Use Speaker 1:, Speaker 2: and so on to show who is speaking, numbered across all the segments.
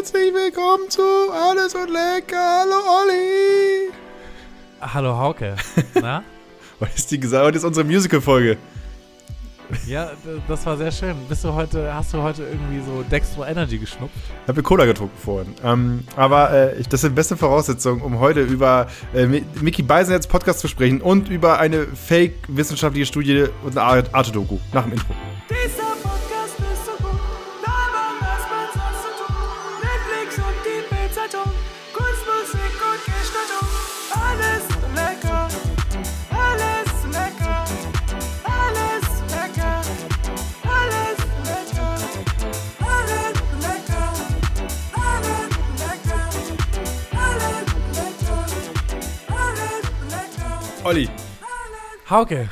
Speaker 1: herzlich willkommen zu Alles und Lecker. Hallo Olli.
Speaker 2: Hallo Hauke. Na?
Speaker 1: Heute ist, die, heute ist unsere Musical-Folge.
Speaker 2: Ja, das war sehr schön. Bist du heute, hast du heute irgendwie so Dextro Energy geschnupft?
Speaker 1: Ich habe Cola getrunken vorhin. Ähm, aber äh, ich, das sind beste Voraussetzungen, um heute über äh, Mi- Mickey Beisenherz Podcast zu sprechen und über eine fake-wissenschaftliche Studie und eine Art- Arte-Doku nach dem Intro.
Speaker 3: Dieser
Speaker 1: Olli,
Speaker 2: Hauke.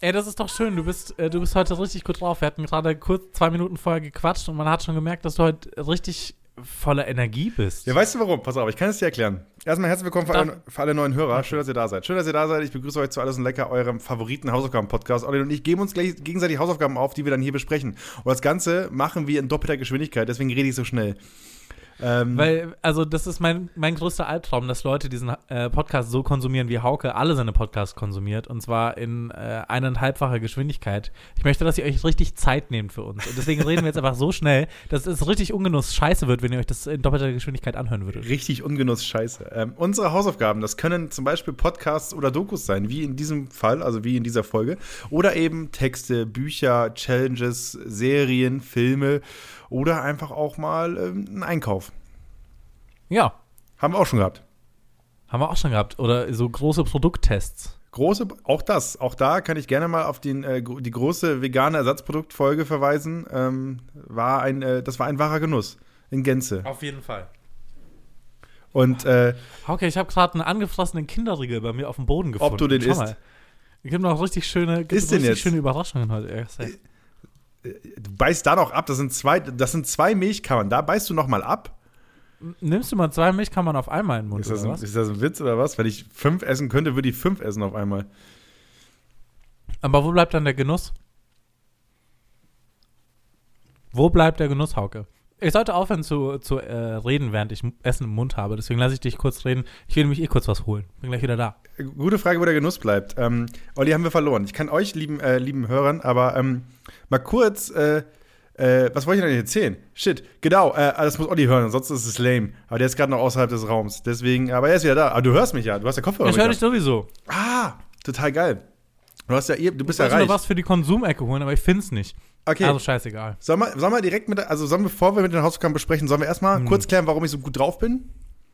Speaker 2: Ey, das ist doch schön. Du bist, äh, du bist heute richtig gut drauf. Wir hatten gerade kurz zwei Minuten vorher gequatscht und man hat schon gemerkt, dass du heute richtig voller Energie bist.
Speaker 1: ja, weißt du warum? Pass auf, ich kann es dir erklären. Erstmal herzlich willkommen für alle, für alle neuen Hörer. Schön, dass ihr da seid. Schön, dass ihr da seid. Ich begrüße euch zu Alles und Lecker, eurem favoriten Hausaufgaben-Podcast. Olli und ich geben uns gleich gegenseitig Hausaufgaben auf, die wir dann hier besprechen. Und das Ganze machen wir in doppelter Geschwindigkeit, deswegen rede ich so schnell. Ähm,
Speaker 2: Weil, also, das ist mein, mein größter Albtraum, dass Leute diesen äh, Podcast so konsumieren, wie Hauke alle seine Podcasts konsumiert. Und zwar in äh, eineinhalbfacher Geschwindigkeit. Ich möchte, dass ihr euch richtig Zeit nehmt für uns. Und deswegen reden wir jetzt einfach so schnell, dass es richtig ungenuss scheiße wird, wenn ihr euch das in doppelter Geschwindigkeit anhören würdet.
Speaker 1: richtig Ungenuss Scheiße. Ähm, unsere Hausaufgaben, das können zum Beispiel Podcasts oder Dokus sein, wie in diesem Fall, also wie in dieser Folge. Oder eben Texte, Bücher, Challenges, Serien, Filme oder einfach auch mal ähm, ein Einkauf.
Speaker 2: Ja,
Speaker 1: Haben wir auch schon gehabt.
Speaker 2: haben wir auch schon gehabt. Oder so große Produkttests.
Speaker 1: Große, auch das, auch da kann ich gerne mal auf den, äh, die große vegane Ersatzproduktfolge verweisen. Ähm, war ein, äh, das war ein wahrer Genuss. In Gänze.
Speaker 2: Auf jeden Fall.
Speaker 1: Und äh,
Speaker 2: Hauke, ich habe gerade einen angefressenen Kinderriegel bei mir auf dem Boden gefunden.
Speaker 1: du den
Speaker 2: Schau
Speaker 1: isst?
Speaker 2: mal. Es gibt noch richtig schöne, gibt
Speaker 1: den
Speaker 2: richtig
Speaker 1: jetzt?
Speaker 2: schöne Überraschungen heute.
Speaker 1: Du beißt da noch ab. Das sind zwei, das sind zwei Milchkammern. Da beißt du noch mal ab.
Speaker 2: Nimmst du mal zwei Milchkammern auf einmal in den Mund,
Speaker 1: Ist das, ein, ist das ein Witz oder was? Wenn ich fünf essen könnte, würde ich fünf essen auf einmal.
Speaker 2: Aber wo bleibt dann der Genuss? Wo bleibt der Genuss, Hauke? Ich sollte aufhören zu, zu äh, reden, während ich Essen im Mund habe. Deswegen lasse ich dich kurz reden. Ich will nämlich eh kurz was holen. Bin gleich wieder da.
Speaker 1: Gute Frage, wo der Genuss bleibt. Ähm, Olli, haben wir verloren. Ich kann euch, lieben, äh, lieben Hörern, aber ähm, mal kurz, äh, äh, was wollte ich denn erzählen? Shit, genau, äh, das muss Olli hören, ansonsten ist es lame. Aber der ist gerade noch außerhalb des Raums. Deswegen, aber er ist wieder da. Aber du hörst mich ja, du hast ja Kopfhörer.
Speaker 2: Ich höre dich sowieso.
Speaker 1: Ah, total geil. Du hast ja, du bist
Speaker 2: Ich
Speaker 1: ja
Speaker 2: wollte nur
Speaker 1: reich.
Speaker 2: was für die Konsumecke holen, aber ich finde es nicht.
Speaker 1: Okay.
Speaker 2: Also scheißegal.
Speaker 1: Sollen wir, sollen wir direkt mit, also sollen wir, bevor wir mit den Hausaufgaben besprechen, sollen wir erstmal
Speaker 2: Hm.
Speaker 1: kurz klären, warum ich so gut drauf bin?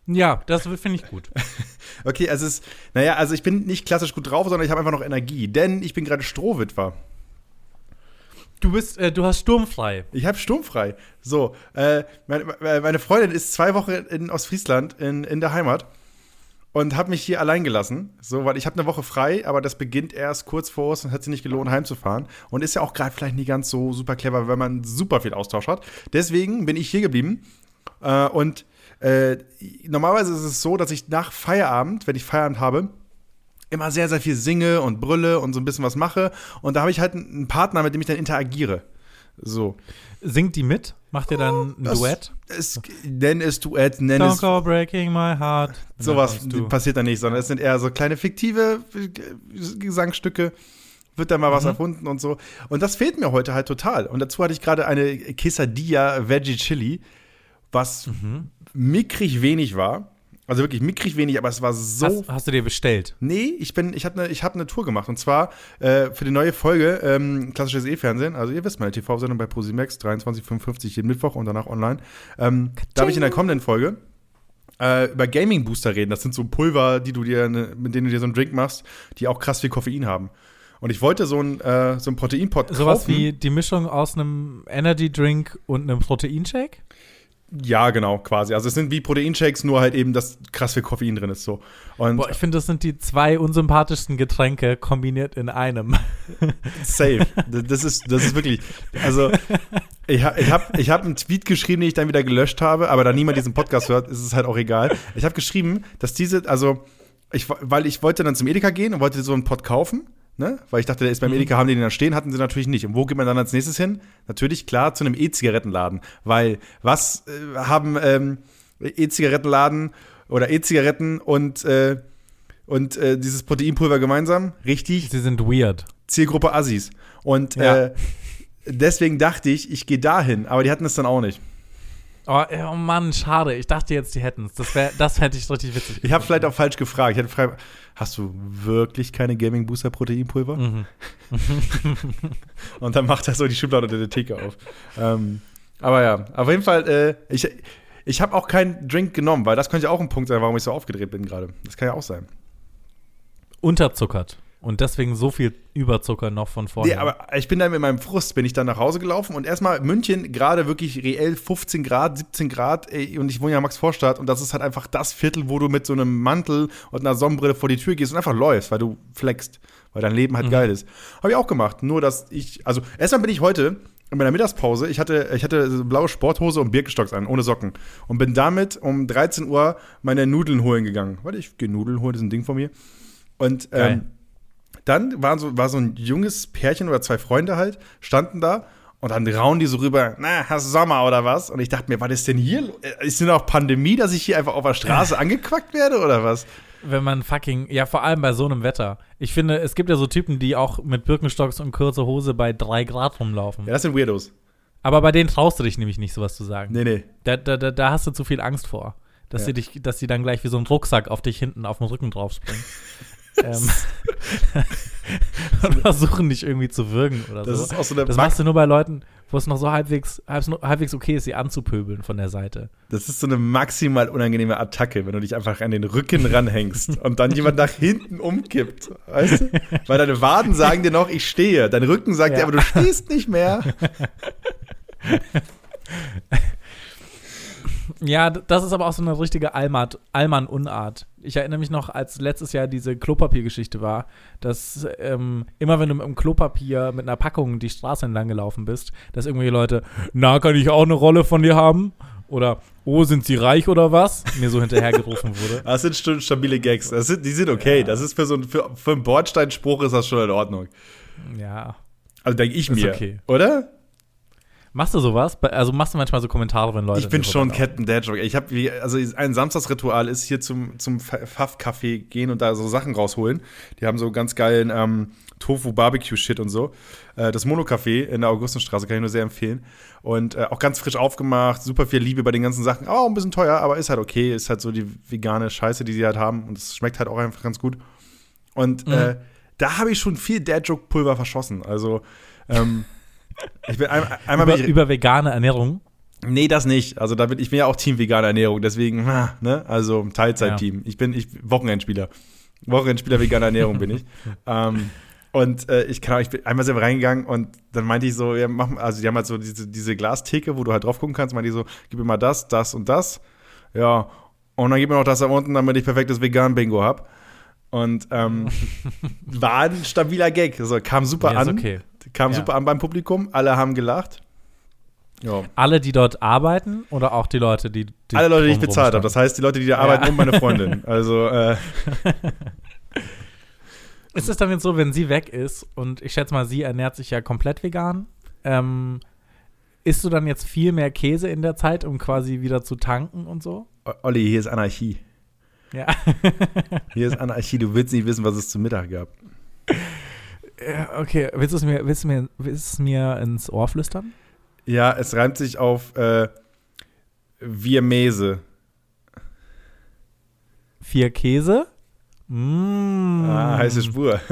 Speaker 2: Ja, das finde ich gut.
Speaker 1: Okay, also es ist, naja, also ich bin nicht klassisch gut drauf, sondern ich habe einfach noch Energie, denn ich bin gerade Strohwitwer.
Speaker 2: Du bist, äh, du hast sturmfrei.
Speaker 1: Ich habe sturmfrei. So, äh, meine, meine Freundin ist zwei Wochen in Ostfriesland, in, in der Heimat, und hat mich hier allein gelassen. So, weil ich habe eine Woche frei, aber das beginnt erst kurz vor uns und hat sich nicht gelohnt, heimzufahren. Und ist ja auch gerade vielleicht nicht ganz so super clever, wenn man super viel Austausch hat. Deswegen bin ich hier geblieben. Äh, und äh, normalerweise ist es so, dass ich nach Feierabend, wenn ich Feierabend habe, immer sehr, sehr viel singe und brülle und so ein bisschen was mache. Und da habe ich halt einen Partner, mit dem ich dann interagiere. So.
Speaker 2: Singt die mit? Macht ihr dann ein
Speaker 1: Das-
Speaker 2: Duett?
Speaker 1: Es, nenn es Duett, nenn
Speaker 2: Don't
Speaker 1: es.
Speaker 2: go breaking my heart.
Speaker 1: Sowas passiert da nicht, sondern es sind eher so kleine fiktive äh, Gesangstücke. Wird da mal
Speaker 2: Mhm.
Speaker 1: was erfunden und so. Und das fehlt mir heute halt total. Und dazu hatte ich gerade eine Quesadilla Veggie Chili, was
Speaker 2: Mhm.
Speaker 1: mickrig wenig war. Also wirklich mickrig wenig, aber es war so
Speaker 2: Hast, hast du dir bestellt?
Speaker 1: Nee, ich bin, ich habe eine hab ne Tour gemacht und zwar äh, für die neue Folge ähm, klassisches E-Fernsehen. Also ihr wisst meine TV-Sendung bei ProSimax 23:55 jeden Mittwoch und danach online. Ähm, da habe ich in der kommenden Folge äh, über Gaming Booster reden. Das sind so Pulver, die du dir, ne, mit denen du dir so einen Drink machst, die auch krass viel Koffein haben. Und ich wollte so einen äh, so einen Proteinpot
Speaker 2: Sowas wie die Mischung aus einem Energy Drink und einem Proteinshake?
Speaker 1: Ja, genau, quasi. Also es sind wie Proteinshakes, nur halt eben, dass krass viel Koffein drin ist so. Und
Speaker 2: Boah, ich finde, das sind die zwei unsympathischsten Getränke kombiniert in einem.
Speaker 1: Safe. Das ist, das ist wirklich. Also, ich, ich habe ich hab einen Tweet geschrieben, den ich dann wieder gelöscht habe, aber da niemand diesen Podcast hört, ist es halt auch egal. Ich habe geschrieben, dass diese, also, ich, weil ich wollte dann zum Edeka gehen und wollte so einen Pot kaufen, Ne? Weil ich dachte, der ist beim
Speaker 2: Mhm.
Speaker 1: Edeka, haben die den da stehen, hatten sie natürlich nicht. Und wo geht man dann als nächstes hin? Natürlich, klar, zu einem E-Zigarettenladen. Weil was äh, haben ähm, E-Zigarettenladen oder E-Zigaretten und, äh, und äh, dieses Proteinpulver gemeinsam? Richtig,
Speaker 2: Sie sind weird.
Speaker 1: Zielgruppe Assis. Und
Speaker 2: Ja.
Speaker 1: äh, deswegen dachte ich, ich gehe dahin, aber die hatten es dann auch nicht.
Speaker 2: Oh, oh Mann, schade. Ich dachte jetzt, die hätten es. Das, wär- das hätte ich richtig witzig
Speaker 1: Ich habe vielleicht auch falsch gefragt. Ich hätte frei, hast du wirklich keine Gaming Booster Proteinpulver?
Speaker 2: Mhm.
Speaker 1: Und dann macht er so die Schublade unter der Theke auf. Ähm, aber ja, auf jeden Fall, äh, ich, ich habe auch keinen Drink genommen, weil das könnte ja auch ein Punkt sein, warum ich so aufgedreht bin gerade. Das kann ja auch sein.
Speaker 2: Unterzuckert. Und deswegen so viel Überzucker noch von vorher.
Speaker 1: Nee, aber ich bin dann mit meinem Frust, bin ich dann nach Hause gelaufen und erstmal München, gerade wirklich reell 15 Grad, 17 Grad ey, und ich wohne ja in Max-Vorstadt und das ist halt einfach das Viertel, wo du mit so einem Mantel und einer Sonnenbrille vor die Tür gehst und einfach läufst, weil du flexst, weil dein Leben halt geil ist. Habe ich auch gemacht, nur dass ich, also erstmal bin ich heute in meiner Mittagspause, ich hatte, ich hatte so blaue Sporthose und Birkenstocks an, ohne Socken und bin damit um 13 Uhr meine Nudeln holen gegangen. Warte, ich gehe Nudeln holen, das ist ein Ding von mir. Und ähm, dann war so, war so ein junges Pärchen oder zwei Freunde halt, standen da und dann rauen die so rüber, na, hast du Sommer oder was? Und ich dachte mir, was ist denn hier? äh, Ist denn auch Pandemie, dass ich hier einfach auf der Straße angequackt werde oder was?
Speaker 2: Wenn man fucking, ja, vor allem bei so einem Wetter. Ich finde, es gibt ja so Typen, die auch mit Birkenstocks und kurzer Hose bei drei Grad rumlaufen.
Speaker 1: Ja, das sind Weirdos.
Speaker 2: Aber bei denen traust du dich nämlich nicht, sowas zu sagen.
Speaker 1: Nee, nee.
Speaker 2: Da, da, da, hast du zu viel Angst vor. Dass,
Speaker 1: Ja.
Speaker 2: sie dich, dass sie dann gleich wie so ein Rucksack auf dich hinten auf den Rücken draufspringen. ähm, und versuchen dich irgendwie zu würgen oder
Speaker 1: Das
Speaker 2: so.
Speaker 1: ist auch so eine
Speaker 2: das machst du nur bei Leuten, wo es noch so halbwegs, halbwegs okay ist, sie anzupöbeln von der Seite.
Speaker 1: Das ist so eine maximal unangenehme Attacke, wenn du dich einfach an den Rücken ranhängst und dann jemand nach hinten umkippt. Weißt du? Weil deine Waden sagen dir noch, ich stehe. Dein Rücken sagt dir
Speaker 2: Ja.
Speaker 1: aber, du stehst nicht mehr.
Speaker 2: Ja, das ist aber auch so eine richtige Allmann-Unart. Ich erinnere mich noch, als letztes Jahr diese Klopapiergeschichte war, dass ähm, immer wenn du mit einem Klopapier mit einer Packung die Straße entlang gelaufen bist, dass irgendwelche Leute, na, kann ich auch eine Rolle von dir haben? Oder, oh, sind sie reich oder was? Mir so hinterhergerufen wurde.
Speaker 1: Das sind schon stabile Gags. Das sind, die sind okay. Das ist für so ein, für, für einen Bordsteinspruch ist das schon in Ordnung.
Speaker 2: Ja.
Speaker 1: Also denke ich
Speaker 2: Ist
Speaker 1: mir.
Speaker 2: okay.
Speaker 1: Oder?
Speaker 2: Machst du sowas? Also machst du manchmal so Kommentare, wenn Leute.
Speaker 1: Ich bin schon? Captain Dad Joke. Ich habe wie also ein Samstagsritual ist hier zum zum Pfaff Café gehen und da so Sachen rausholen. Die haben so ganz geilen ähm, Tofu Barbecue Shit und so. Äh, das Mono Café in der Augustenstraße kann ich nur sehr empfehlen und äh, auch ganz frisch aufgemacht, super viel Liebe bei den ganzen Sachen. Auch ein bisschen teuer, aber ist halt okay, ist halt so die vegane Scheiße, die sie halt haben und es schmeckt halt auch einfach ganz gut. Und
Speaker 2: Mhm.
Speaker 1: äh, da habe ich schon viel Dad Joke Pulver verschossen. Also ähm, ich bin ein, einmal
Speaker 2: Über, über vegane Ernährung.
Speaker 1: Nee, das nicht. Also da bin ich bin ja auch Team vegane Ernährung, deswegen, ah, ne? Also Teilzeitteam. Ich bin ich Wochenendspieler. Wochenendspieler veganer Ernährung bin ich. ähm, und äh, ich kann auch, ich bin einmal selber reingegangen und dann meinte ich so, ja, mach, also die haben halt so diese, diese Glastheke, wo du halt drauf gucken kannst, meinte ich so, gib mir mal das, das und das. Ja. Und dann gib mir noch das da unten, damit ich perfektes Vegan-Bingo hab. Und ähm, war ein stabiler Gag. Also, kam super
Speaker 2: Ja, ist
Speaker 1: an.
Speaker 2: okay.
Speaker 1: Kam
Speaker 2: Ja.
Speaker 1: super an beim Publikum. Alle haben gelacht. Ja.
Speaker 2: Alle, die dort arbeiten oder auch die Leute, die. die
Speaker 1: Alle Leute, die ich bezahlt habe. Das heißt, die Leute, die da arbeiten und meine Freundin. Also, äh,
Speaker 2: Ist es dann jetzt so, wenn sie weg ist und ich schätze mal, sie ernährt sich ja komplett vegan, ähm, isst du dann jetzt viel mehr Käse in der Zeit, um quasi wieder zu tanken und so?
Speaker 1: O- Olli, hier ist Anarchie.
Speaker 2: Ja.
Speaker 1: Hier ist Anarchie. Du willst nicht wissen, was es zum Mittag gab.
Speaker 2: Ja, okay, willst du es mir, willst du mir, willst mir ins Ohr flüstern?
Speaker 1: Ja, es reimt sich auf äh, Vietnamese.
Speaker 2: Vier Käse? Mmh.
Speaker 1: Ah, heiße Spur.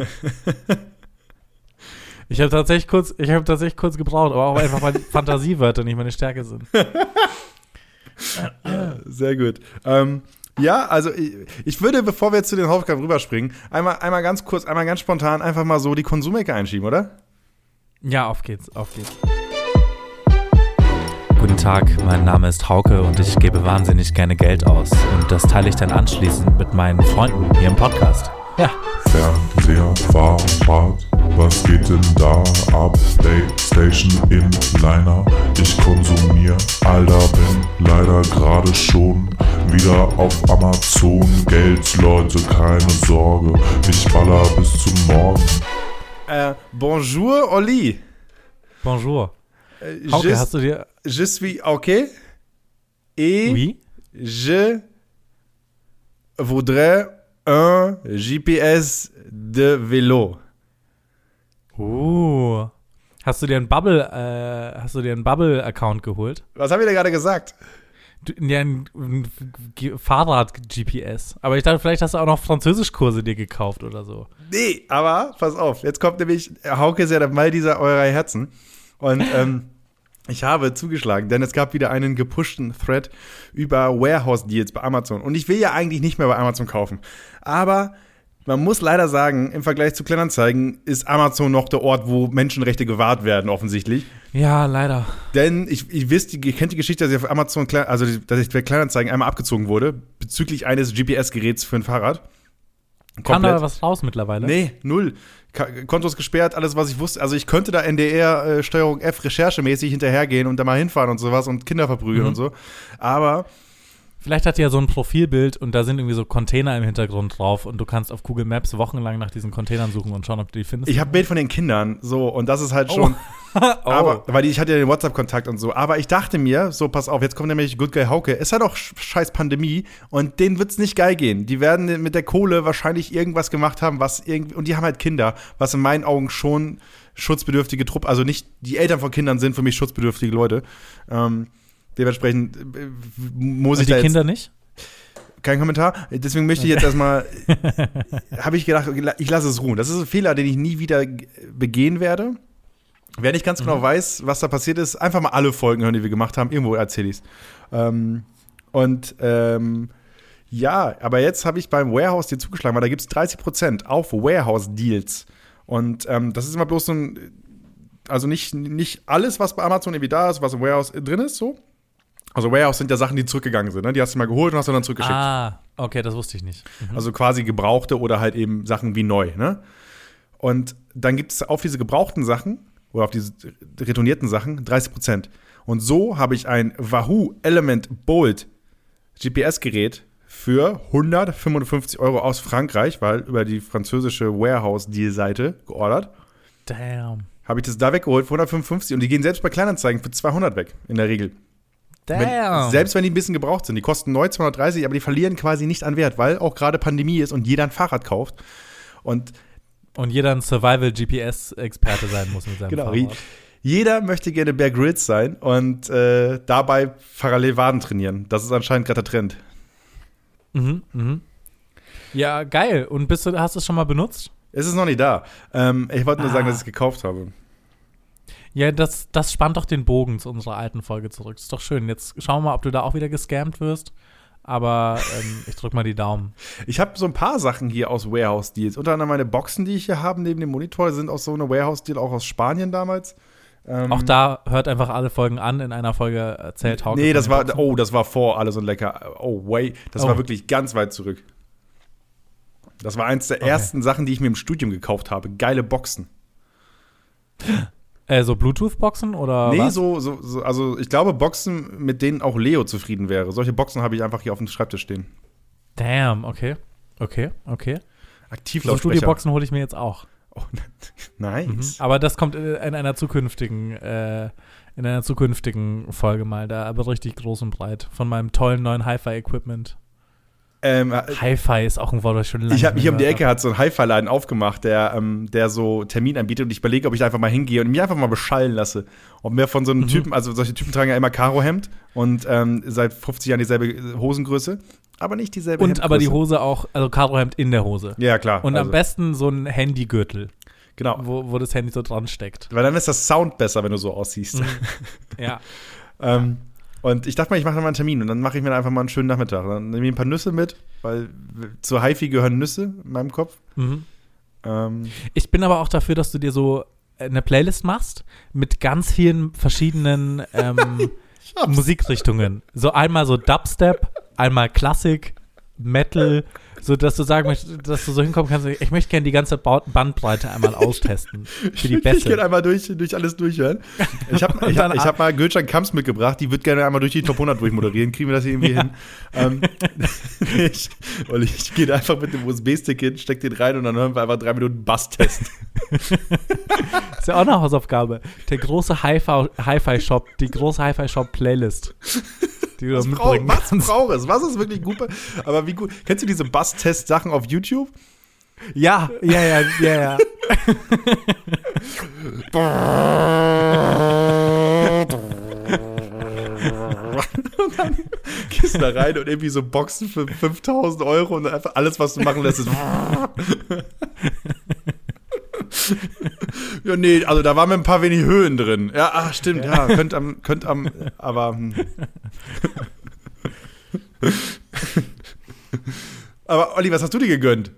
Speaker 2: Ich habe tatsächlich kurz, ich habe tatsächlich kurz gebraucht, aber auch einfach, weil Fantasiewörter nicht meine Stärke sind.
Speaker 1: Sehr gut. Ähm, ja, also ich, ich würde, bevor wir jetzt zu den Hausaufgaben rüberspringen, einmal, einmal ganz kurz, einmal ganz spontan einfach mal so die Konsumecke einschieben, oder?
Speaker 2: Ja, auf geht's, auf geht's. Guten Tag, mein Name ist Hauke und ich gebe wahnsinnig gerne Geld aus. Und das teile ich dann anschließend mit meinen Freunden hier im Podcast. Ja.
Speaker 4: Fernseher, Fahrrad, was geht denn da ab? Playstation in Liner, ich konsumier, Alter, bin leider gerade schon wieder auf Amazon. Geld, Leute, keine Sorge, ich baller bis zum Morgen.
Speaker 1: Äh, bonjour, Oli.
Speaker 2: Bonjour.
Speaker 1: Äh,
Speaker 2: Hauke,
Speaker 1: je,
Speaker 2: hast du dir.
Speaker 1: je suis okay. Et
Speaker 2: Oui?
Speaker 1: je voudrais un GPS de vélo.
Speaker 2: Uh. Hast du dir einen Bubble, äh, hast du dir einen Bubble-Account geholt?
Speaker 1: Was habe ich da gerade gesagt?
Speaker 2: Du, ja, ein, ein Fahrrad-GPS. Aber ich dachte, vielleicht hast du auch noch Französischkurse dir gekauft oder so.
Speaker 1: Nee, aber pass auf, jetzt kommt nämlich, Hauke ist ja der Mal dieser eurer Herzen. Und ähm, ich habe zugeschlagen, denn es gab wieder einen gepushten Thread über Warehouse-Deals bei Amazon. Und ich will ja eigentlich nicht mehr bei Amazon kaufen. Aber man muss leider sagen, im Vergleich zu Kleinanzeigen ist Amazon noch der Ort, wo Menschenrechte gewahrt werden, offensichtlich.
Speaker 2: Ja, leider.
Speaker 1: Denn ich, ich wisst, ihr kennt die Geschichte, dass ich auf Amazon, also dass ich bei Kleinanzeigen einmal abgezogen wurde, bezüglich eines GPS-Geräts für ein Fahrrad.
Speaker 2: Kam da was raus mittlerweile?
Speaker 1: Nee, null. Kontos gesperrt, alles, was ich wusste. Also ich könnte da NDR äh, Steuerung F recherchemäßig hinterhergehen und da mal hinfahren und sowas und Kinder verprügeln
Speaker 2: Mhm.
Speaker 1: und so. Aber
Speaker 2: Vielleicht hat die ja so ein Profilbild und da sind irgendwie so Container im Hintergrund drauf und du kannst auf Google Maps wochenlang nach diesen Containern suchen und schauen, ob du die findest.
Speaker 1: ich habe Bild von den Kindern, so und das ist halt schon.
Speaker 2: oh.
Speaker 1: Aber, weil ich hatte ja den WhatsApp-Kontakt und so. Aber ich dachte mir, so, pass auf, jetzt kommt nämlich Good Guy Hauke. Es hat auch sch- scheiß Pandemie und denen wird's nicht geil gehen. Die werden mit der Kohle wahrscheinlich irgendwas gemacht haben, was irgendwie. Und die haben halt Kinder, was in meinen Augen schon schutzbedürftige Truppe, also nicht die Eltern von Kindern sind für mich schutzbedürftige Leute. Ähm, dementsprechend äh, muss
Speaker 2: und
Speaker 1: ich
Speaker 2: die
Speaker 1: da jetzt
Speaker 2: Kinder nicht?
Speaker 1: kein Kommentar. Deswegen möchte ich jetzt erstmal, habe ich gedacht, ich lasse es ruhen. Das ist ein Fehler, den ich nie wieder begehen werde. Wer nicht ganz genau weiß, was da passiert ist, einfach mal alle Folgen hören, die wir gemacht haben. Irgendwo erzähle ich es. Ähm, und ähm, ja, aber jetzt habe ich beim Warehouse dir zugeschlagen, weil da gibt es 30% auf Warehouse-Deals. Und ähm, das ist immer bloß so ein, also nicht, nicht alles, was bei Amazon irgendwie da ist, was im Warehouse drin ist, so. Also Warehouse sind ja Sachen, die zurückgegangen sind, ne? Die hast du mal geholt und hast du dann zurückgeschickt.
Speaker 2: Ah, okay, das wusste ich nicht. Mhm.
Speaker 1: Also quasi gebrauchte oder halt eben Sachen wie neu, ne? Und dann gibt es auf diese gebrauchten Sachen oder auf diese retournierten Sachen 30 Prozent. Und so habe ich ein Wahoo Element Bolt GPS-Gerät für 155 Euro aus Frankreich, weil über die französische Warehouse-Deal-Seite geordert,
Speaker 2: Damn.
Speaker 1: habe ich das da weggeholt für 155 und die gehen selbst bei Kleinanzeigen für 200 weg, in der Regel. Wenn, selbst wenn die ein bisschen gebraucht sind. Die kosten neu 230, aber die verlieren quasi nicht an Wert, weil auch gerade Pandemie ist und jeder ein Fahrrad kauft. Und
Speaker 2: und jeder ein Survival-GPS-Experte sein muss mit seinem
Speaker 1: genau,
Speaker 2: Fahrrad.
Speaker 1: jeder möchte gerne Bear Grylls sein und äh, dabei parallel Waden trainieren. Das ist anscheinend gerade der Trend.
Speaker 2: Mhm, mhm. Ja, geil. Und bist du, hast du es schon mal benutzt?
Speaker 1: Es ist noch nicht da. Ähm, ich wollte nur
Speaker 2: Ah.
Speaker 1: sagen, dass ich es gekauft habe.
Speaker 2: Ja, das, das spannt doch den Bogen zu unserer alten Folge zurück. ist doch schön. Jetzt schauen wir mal, ob du da auch wieder gescammt wirst. Aber ähm, ich drück mal die Daumen.
Speaker 1: Ich habe so ein paar Sachen hier aus Warehouse-Deals. Unter anderem meine Boxen, die ich hier habe, neben dem Monitor, sind aus so einer Warehouse-Deal, auch aus Spanien damals. Ähm,
Speaker 2: Auch da hört einfach alle Folgen an. In einer Folge erzählt Hauke.
Speaker 1: Nee, das war,
Speaker 2: Boxen.
Speaker 1: oh, das war vor alles und lecker. Oh, way. Das
Speaker 2: Oh.
Speaker 1: war wirklich ganz weit zurück. Das war eins der ersten Sachen, die ich mir im Studium gekauft habe. Geile Boxen.
Speaker 2: Äh, so Bluetooth-Boxen oder
Speaker 1: nee,
Speaker 2: was?
Speaker 1: so, so, so, also ich glaube Boxen, mit denen auch Leo zufrieden wäre. Solche Boxen habe ich einfach hier auf dem Schreibtisch stehen.
Speaker 2: Damn, okay. Okay, okay. So
Speaker 1: Aktivlautsprecher.
Speaker 2: Studioboxen hole ich mir jetzt auch.
Speaker 1: Oh, nice.
Speaker 2: Aber das kommt in in einer zukünftigen, äh, in einer zukünftigen Folge mal, da aber richtig groß und breit. Von meinem tollen neuen Hi-Fi-Equipment.
Speaker 1: Ähm,
Speaker 2: Hi-Fi ist auch ein Wort, das ich schon lange
Speaker 1: ich habe hier um die Ecke hat so ein Hi-Fi-Laden aufgemacht, der, ähm, der so Termin anbietet und ich überlege, ob ich einfach mal hingehe und mich einfach mal beschallen lasse. Und mir von so
Speaker 2: Mhm.
Speaker 1: einem Typen, also solche Typen tragen ja immer Karohemd und ähm, seit 50 Jahren dieselbe Hosengröße, aber nicht dieselbe
Speaker 2: Und aber die. Hose auch, also Karohemd in der Hose.
Speaker 1: Ja, klar.
Speaker 2: Und
Speaker 1: also,
Speaker 2: am besten so ein Handygürtel,
Speaker 1: Genau.
Speaker 2: wo, wo das Handy so dran steckt.
Speaker 1: Weil dann ist das Sound besser, wenn du so aussiehst.
Speaker 2: Mhm. Ja.
Speaker 1: ähm, und ich dachte mal, ich mache dann mal einen Termin und dann mache ich mir einfach mal einen schönen Nachmittag. Dann nehme ich ein paar Nüsse mit, weil zur HiFi gehören Nüsse in meinem Kopf.
Speaker 2: Mhm.
Speaker 1: Ähm,
Speaker 2: Ich bin aber auch dafür, dass du dir so eine Playlist machst mit ganz vielen verschiedenen ähm, Musikrichtungen. So einmal so Dubstep, einmal Klassik Metal, so dass du sagen möchtest, dass du so hinkommen kannst, ich möchte gerne die ganze Ba- Bandbreite einmal austesten. Für die
Speaker 1: Ich gerne einmal durch, durch alles durchhören. Ich habe ich hab, ich
Speaker 2: ab-
Speaker 1: hab mal Gülcan Kamps mitgebracht, die wird gerne einmal durch die Top 100 durchmoderieren. Kriegen wir das hier irgendwie hin? Ähm, ich, und ich gehe einfach mit dem USB-Stick hin, steck den rein und dann hören wir einfach drei Minuten Bass-Test.
Speaker 2: ist ja auch eine Hausaufgabe. Der große Hi-Fi- Hi-Fi-Shop, die große Hi-Fi-Shop-Playlist. Die du
Speaker 1: Was,
Speaker 2: da
Speaker 1: brauch,
Speaker 2: mitbringen
Speaker 1: was braucht es? Was ist wirklich gut? Aber wie gut? Kennst du diese Bass-Test-Sachen auf YouTube?
Speaker 2: Ja, ja, ja, ja, ja.
Speaker 1: Gehst da rein und irgendwie so Boxen für 5000 Euro und einfach alles, was du machen lässt, ist. Ja, nee, also da waren mir ein paar wenig Höhen drin. Ja, ach, stimmt, ja, könnt am, könnt am, aber. hm. aber Olli, was hast du dir gegönnt?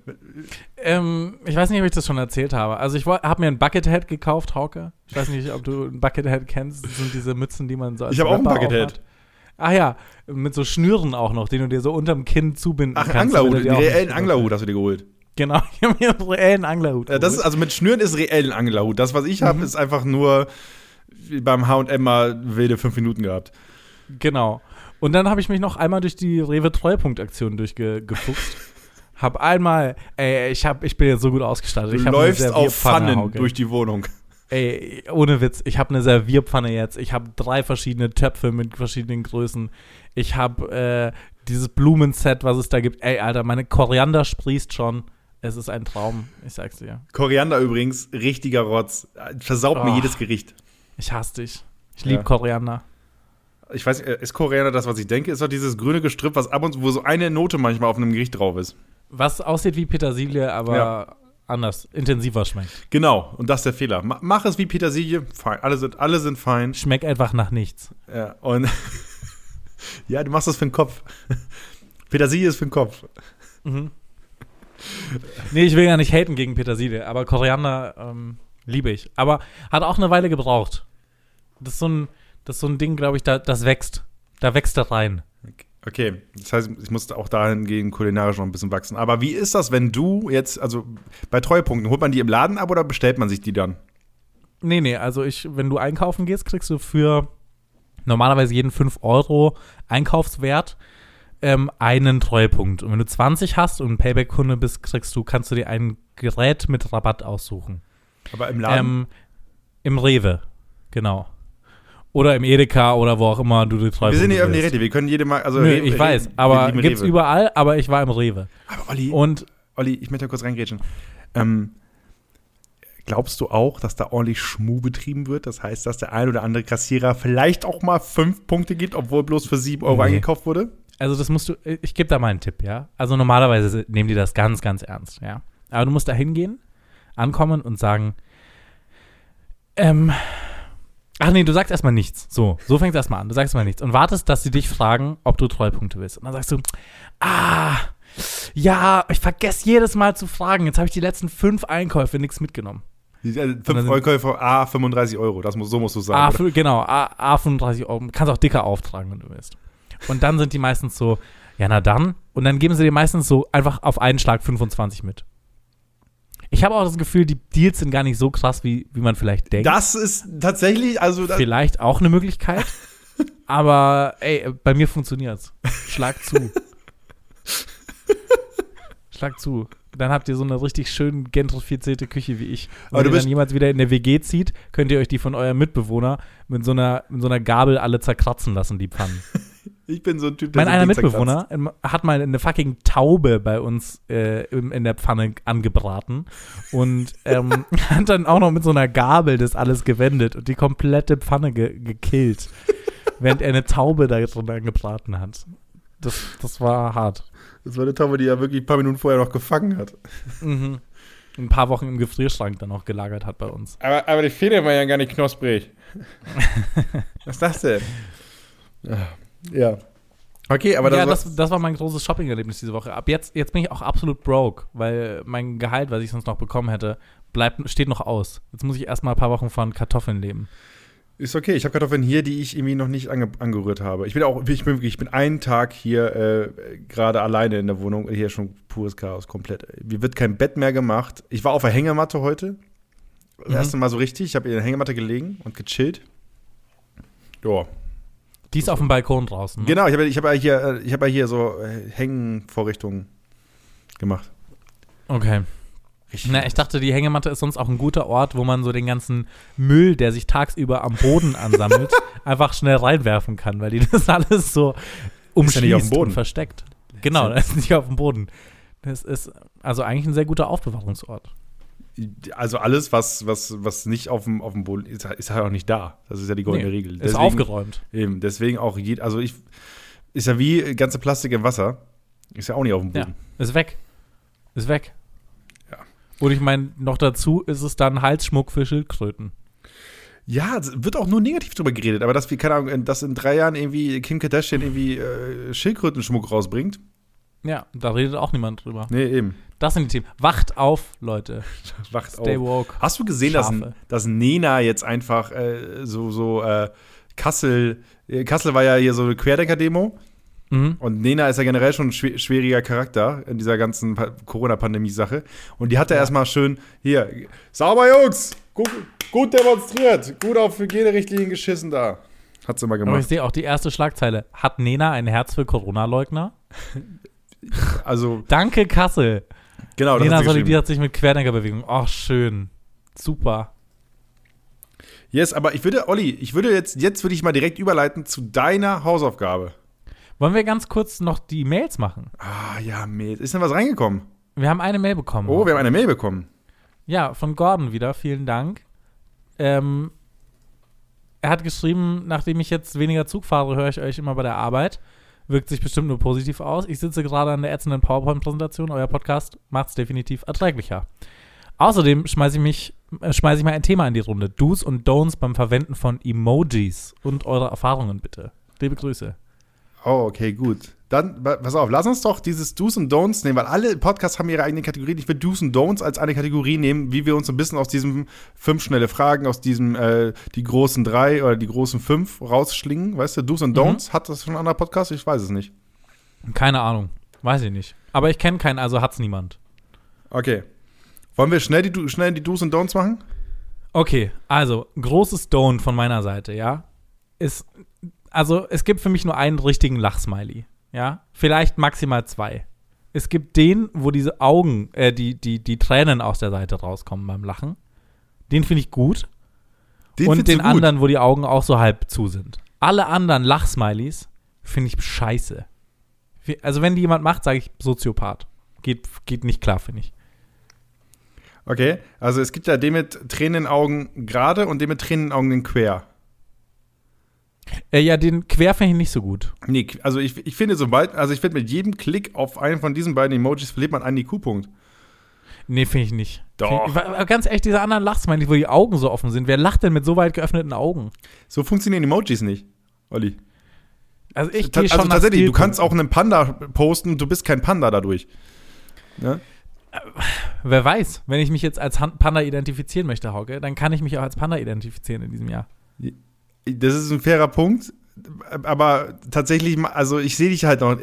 Speaker 2: Ähm, ich weiß nicht, ob ich das schon erzählt habe. Also ich habe mir ein Buckethead gekauft, Hauke. Ich weiß nicht, ob du ein Buckethead kennst. Das sind diese Mützen, die man so als
Speaker 1: Ich habe auch ein Buckethead.
Speaker 2: aufhat. Ach ja, mit so Schnüren auch noch, den du dir so unterm Kinn zubinden
Speaker 1: Ach,
Speaker 2: kannst.
Speaker 1: Anglerhut,
Speaker 2: er
Speaker 1: den
Speaker 2: dir auch
Speaker 1: reellen Anglerhut hast du dir geholt.
Speaker 2: Genau, ich habe mir einen reellen Anglerhut
Speaker 1: Ja, das ist,
Speaker 2: geholt.
Speaker 1: also mit Schnüren ist reellen Anglerhut. Das, was ich habe,
Speaker 2: Mhm.
Speaker 1: ist einfach nur wie beim HM mal wilde fünf Minuten gehabt.
Speaker 2: Genau. Und dann habe ich mich noch einmal durch die Rewe Treupunkt-Aktion durchgefuchst. hab einmal, ey, ich, hab, ich bin jetzt so gut ausgestattet.
Speaker 1: Du
Speaker 2: ich
Speaker 1: läufst auf Pfannen
Speaker 2: Hauke.
Speaker 1: durch die Wohnung.
Speaker 2: Ey, ohne Witz, ich habe eine Servierpfanne jetzt. Ich habe drei verschiedene Töpfe mit verschiedenen Größen. Ich habe äh, dieses Blumenset, was es da gibt. Ey, Alter, meine Koriander sprießt schon. Es ist ein Traum, ich sag's dir.
Speaker 1: Koriander übrigens, richtiger Rotz. Versaubt mir
Speaker 2: Oh.
Speaker 1: jedes Gericht.
Speaker 2: Ich hasse dich. Ich liebe
Speaker 1: Ja.
Speaker 2: Koriander.
Speaker 1: Ich weiß, äh, ist Koriander das, was ich denke? Ist doch dieses grüne Gestrüpp, was ab und zu, wo so eine Note manchmal auf einem Gericht drauf ist.
Speaker 2: Was aussieht wie Petersilie, aber
Speaker 1: Ja.
Speaker 2: anders, intensiver schmeckt.
Speaker 1: Genau, und das ist der Fehler. Ma- Mach es wie Petersilie, fein. Alle sind, alle sind fein.
Speaker 2: Schmeckt einfach nach nichts.
Speaker 1: Ja, und ja, du machst das für den Kopf. Petersilie ist für den Kopf.
Speaker 2: Nee, ich will ja nicht haten gegen Petersilie, aber Koriander ähm, liebe ich. Aber hat auch eine Weile gebraucht. Das ist so ein, das ist so ein Ding, glaube ich, da, das wächst. Da wächst er rein.
Speaker 1: Okay, das heißt, ich musste auch dahingehend kulinarisch noch ein bisschen wachsen. Aber wie ist das, wenn du jetzt, also bei Treuepunkten, holt man die im Laden ab oder bestellt man sich die dann?
Speaker 2: Nee, nee, also ich, wenn du einkaufen gehst, kriegst du für normalerweise jeden 5 Euro Einkaufswert ähm, einen Treuepunkt. Und wenn du 20 hast und ein Payback-Kunde bist, kriegst du, kannst du dir ein Gerät mit Rabatt aussuchen.
Speaker 1: Aber im Laden?
Speaker 2: Ähm, Im Rewe, genau. Oder im Edeka oder wo auch immer du die Treuepunkte
Speaker 1: wir sind nicht öffentlich
Speaker 2: willst.
Speaker 1: Rechte, wir können jede Mal, also
Speaker 2: Nö,
Speaker 1: Rewe-
Speaker 2: ich weiß, aber gibt's
Speaker 1: Rewe.
Speaker 2: überall, aber ich war im Rewe.
Speaker 1: Aber Olli,
Speaker 2: Und
Speaker 1: Olli, ich möchte da kurz reingrätschen. Ähm, glaubst du auch, dass da ordentlich Schmuh betrieben wird? Das heißt, dass der ein oder andere Kassierer vielleicht auch mal fünf Punkte gibt, obwohl bloß für sieben Euro
Speaker 2: Nee.
Speaker 1: eingekauft wurde?
Speaker 2: Also das musst du, ich gebe da mal einen Tipp, ja. Also normalerweise nehmen die das ganz, ganz ernst, ja. Aber du musst da hingehen, ankommen und sagen, ähm, ach nee, du sagst erstmal nichts. So, so fängst du erstmal an. Du sagst erstmal nichts und wartest, dass sie dich fragen, ob du Treupunkte willst. Und dann sagst du, ah, ja, ich vergesse jedes Mal zu fragen. Jetzt habe ich die letzten fünf Einkäufe nichts mitgenommen.
Speaker 1: Äh, Fünf Einkäufe, A, 35 Euro. Das muss, so musst du sagen.
Speaker 2: A,
Speaker 1: oder?
Speaker 2: genau, A, A35 Euro. Kannst auch dicker auftragen, wenn du willst. Und dann sind die meistens so, ja, na dann. Und dann geben sie dir meistens so einfach auf einen Schlag 25 mit. Ich habe auch das Gefühl, die Deals sind gar nicht so krass, wie, wie man vielleicht denkt.
Speaker 1: Das ist tatsächlich, also
Speaker 2: vielleicht auch eine Möglichkeit. aber ey, bei mir funktioniert's. Schlag zu. Schlag zu. Dann habt ihr so eine richtig schön gentrifizierte Küche wie ich. Und
Speaker 1: Aber
Speaker 2: wenn ihr dann jemals wieder in der WG zieht, könnt ihr euch die von eurem Mitbewohner mit so einer, mit so einer Gabel alle zerkratzen lassen, die Pfannen.
Speaker 1: ich bin so ein Typ, der
Speaker 2: mein einer. Mitbewohner hat mal eine fucking Taube bei uns äh, in der Pfanne angebraten und ähm, hat dann auch noch mit so einer Gabel das alles gewendet und die komplette Pfanne ge gekillt, während er eine Taube da drin angebraten hat. Das, das war hart.
Speaker 1: Das war eine Taube, die er wirklich ein paar Minuten vorher noch gefangen hat.
Speaker 2: Mhm. Ein paar Wochen im Gefrierschrank dann auch gelagert hat bei uns.
Speaker 1: Aber, aber die Feder war ja gar nicht knosprig. Was ist das denn? Ja. Okay, aber
Speaker 2: ja,
Speaker 1: das,
Speaker 2: das, das war mein großes Shopping-Erlebnis diese Woche. Ab jetzt, jetzt bin ich auch absolut broke, weil mein Gehalt, was ich sonst noch bekommen hätte, bleibt, steht noch aus. Jetzt muss ich erstmal ein paar Wochen von Kartoffeln leben.
Speaker 1: Ist okay. Ich habe Kartoffeln hier, die ich irgendwie noch nicht ange angerührt habe. Ich bin auch, ich bin wirklich, ich bin einen Tag hier äh, gerade alleine in der Wohnung. Hier schon pures Chaos, komplett. Mir wird kein Bett mehr gemacht. Ich war auf der Hängematte heute. Das
Speaker 2: Mhm.
Speaker 1: erste Mal so richtig. Ich habe in der Hängematte gelegen und gechillt. Ja.
Speaker 2: Die ist auf dem Balkon draußen. ne?
Speaker 1: Genau, ich habe ich hab ja hier, äh, ich hab ja hier so äh, Hängenvorrichtungen gemacht.
Speaker 2: Okay.
Speaker 1: Richtig.
Speaker 2: Na, ich dachte, die Hängematte ist sonst auch ein guter Ort, wo man so den ganzen Müll, der sich tagsüber am Boden ansammelt, einfach schnell reinwerfen kann, weil die das alles so
Speaker 1: ja
Speaker 2: umschließt
Speaker 1: auf dem Boden.
Speaker 2: und versteckt. Genau, das ist nicht auf dem Boden. Das ist also eigentlich ein sehr guter Aufbewahrungsort.
Speaker 1: Also alles, was, was, was nicht auf dem, auf dem Boden ist, ist halt auch nicht da. Das ist ja die goldene
Speaker 2: Nee,
Speaker 1: Regel.
Speaker 2: Ist aufgeräumt.
Speaker 1: Eben, deswegen auch jed, also ich ist ja wie ganze Plastik im Wasser. Ist ja auch nicht auf dem
Speaker 2: Ja,
Speaker 1: Boden.
Speaker 2: ist weg. Ist weg.
Speaker 1: Ja.
Speaker 2: Und ich meine, noch dazu ist es dann Halsschmuck für Schildkröten.
Speaker 1: Ja, es wird auch nur negativ drüber geredet, aber dass wir, keine Ahnung, dass in drei Jahren irgendwie Kim Kardashian irgendwie äh, Schildkrötenschmuck rausbringt.
Speaker 2: Ja, da redet auch niemand drüber.
Speaker 1: Nee, eben.
Speaker 2: Das sind die Themen. Wacht auf, Leute.
Speaker 1: Wacht
Speaker 2: Stay
Speaker 1: auf.
Speaker 2: woke.
Speaker 1: Hast du gesehen, dass,
Speaker 2: Schafe.
Speaker 1: dass Nena jetzt einfach äh, so, so äh, Kassel, äh, Kassel war ja hier so eine Querdenker-Demo
Speaker 2: Mhm.
Speaker 1: und Nena ist ja generell schon ein schw schwieriger Charakter in dieser ganzen Pa- Corona-Pandemie-Sache. Und die hat ja, erstmal schön hier, sauber Jungs, gut, gut demonstriert, gut auf Hygienerichtlinien geschissen da. Hat sie mal
Speaker 2: Aber ich
Speaker 1: gemacht.
Speaker 2: sehe auch die erste Schlagzeile. Hat Nena ein Herz für Corona-Leugner?
Speaker 1: Also,
Speaker 2: Danke, Kassel.
Speaker 1: Genau, das geschrieben.
Speaker 2: solidiert sich mit Querdenkerbewegung. Ach, schön. Super.
Speaker 1: Yes, aber ich würde, Olli, ich würde jetzt, jetzt würde ich mal direkt überleiten zu deiner Hausaufgabe.
Speaker 2: Wollen wir ganz kurz noch die Mails machen?
Speaker 1: Ah, ja, Mail. Ist denn was reingekommen?
Speaker 2: Wir haben eine Mail bekommen.
Speaker 1: Oh, wir haben eine Mail bekommen.
Speaker 2: Ja, von Gordon wieder. Vielen Dank. Ähm, er hat geschrieben, nachdem ich jetzt weniger Zug fahre, höre ich euch immer bei der Arbeit. Wirkt sich bestimmt nur positiv aus. Ich sitze gerade an der ätzenden PowerPoint-Präsentation. Euer Podcast macht es definitiv erträglicher. Außerdem schmeiße ich mich, äh, ich mal ein Thema in die Runde. Do's und Don'ts beim Verwenden von Emojis und eure Erfahrungen bitte. Liebe Grüße.
Speaker 1: Oh, okay, gut. Dann, pa- pass auf, lass uns doch dieses Do's und Don'ts nehmen, weil alle Podcasts haben ihre eigenen Kategorien. Ich würde Do's und Don'ts als eine Kategorie nehmen, wie wir uns ein bisschen aus diesem fünf schnelle Fragen, aus diesem äh, die großen drei oder die großen fünf rausschlingen. Weißt du, Do's und
Speaker 2: Mhm.
Speaker 1: Don'ts? Hat das schon ein anderer Podcast? Ich weiß es nicht.
Speaker 2: Keine Ahnung. Weiß ich nicht. Aber ich kenne keinen, also hat's niemand.
Speaker 1: Okay. Wollen wir schnell die, schnell die Do's und Don'ts machen?
Speaker 2: Okay, also großes Don't von meiner Seite, ja. Ist, also es gibt für mich nur einen richtigen Lachsmiley, ja. Vielleicht maximal zwei. Es gibt den, wo diese Augen, äh, die, die, die Tränen aus der Seite rauskommen beim Lachen. Den finde ich gut.
Speaker 1: Den
Speaker 2: Und den
Speaker 1: gut.
Speaker 2: anderen, wo die Augen auch so halb zu sind. Alle anderen Lachsmileys finde ich scheiße. Also wenn die jemand macht, sage ich Soziopath. Geht, geht nicht klar, finde ich.
Speaker 1: Okay, also es gibt ja den mit Tränen in den Augen gerade und den mit Tränen in den Augen den quer.
Speaker 2: Äh, ja, den Quer finde ich nicht so gut.
Speaker 1: Nee, also ich, ich finde, sobald, also ich finde, mit jedem Klick auf einen von diesen beiden Emojis verliert man einen IQ-Punkt.
Speaker 2: Nee, finde ich nicht.
Speaker 1: Doch.
Speaker 2: Find, ich- ganz echt, diese anderen Lachsmiley, wo die Augen so offen sind. Wer lacht denn mit so weit geöffneten Augen?
Speaker 1: So funktionieren Emojis nicht, Olli.
Speaker 2: Also ich gehe schon
Speaker 1: also tatsächlich, du kannst auch einen Panda posten, du bist kein Panda dadurch. Ne?
Speaker 2: Wer weiß, wenn ich mich jetzt als Panda identifizieren möchte, Hauke, dann kann ich mich auch als Panda identifizieren in diesem Jahr.
Speaker 1: Das ist ein fairer Punkt, aber tatsächlich, also ich sehe dich halt noch,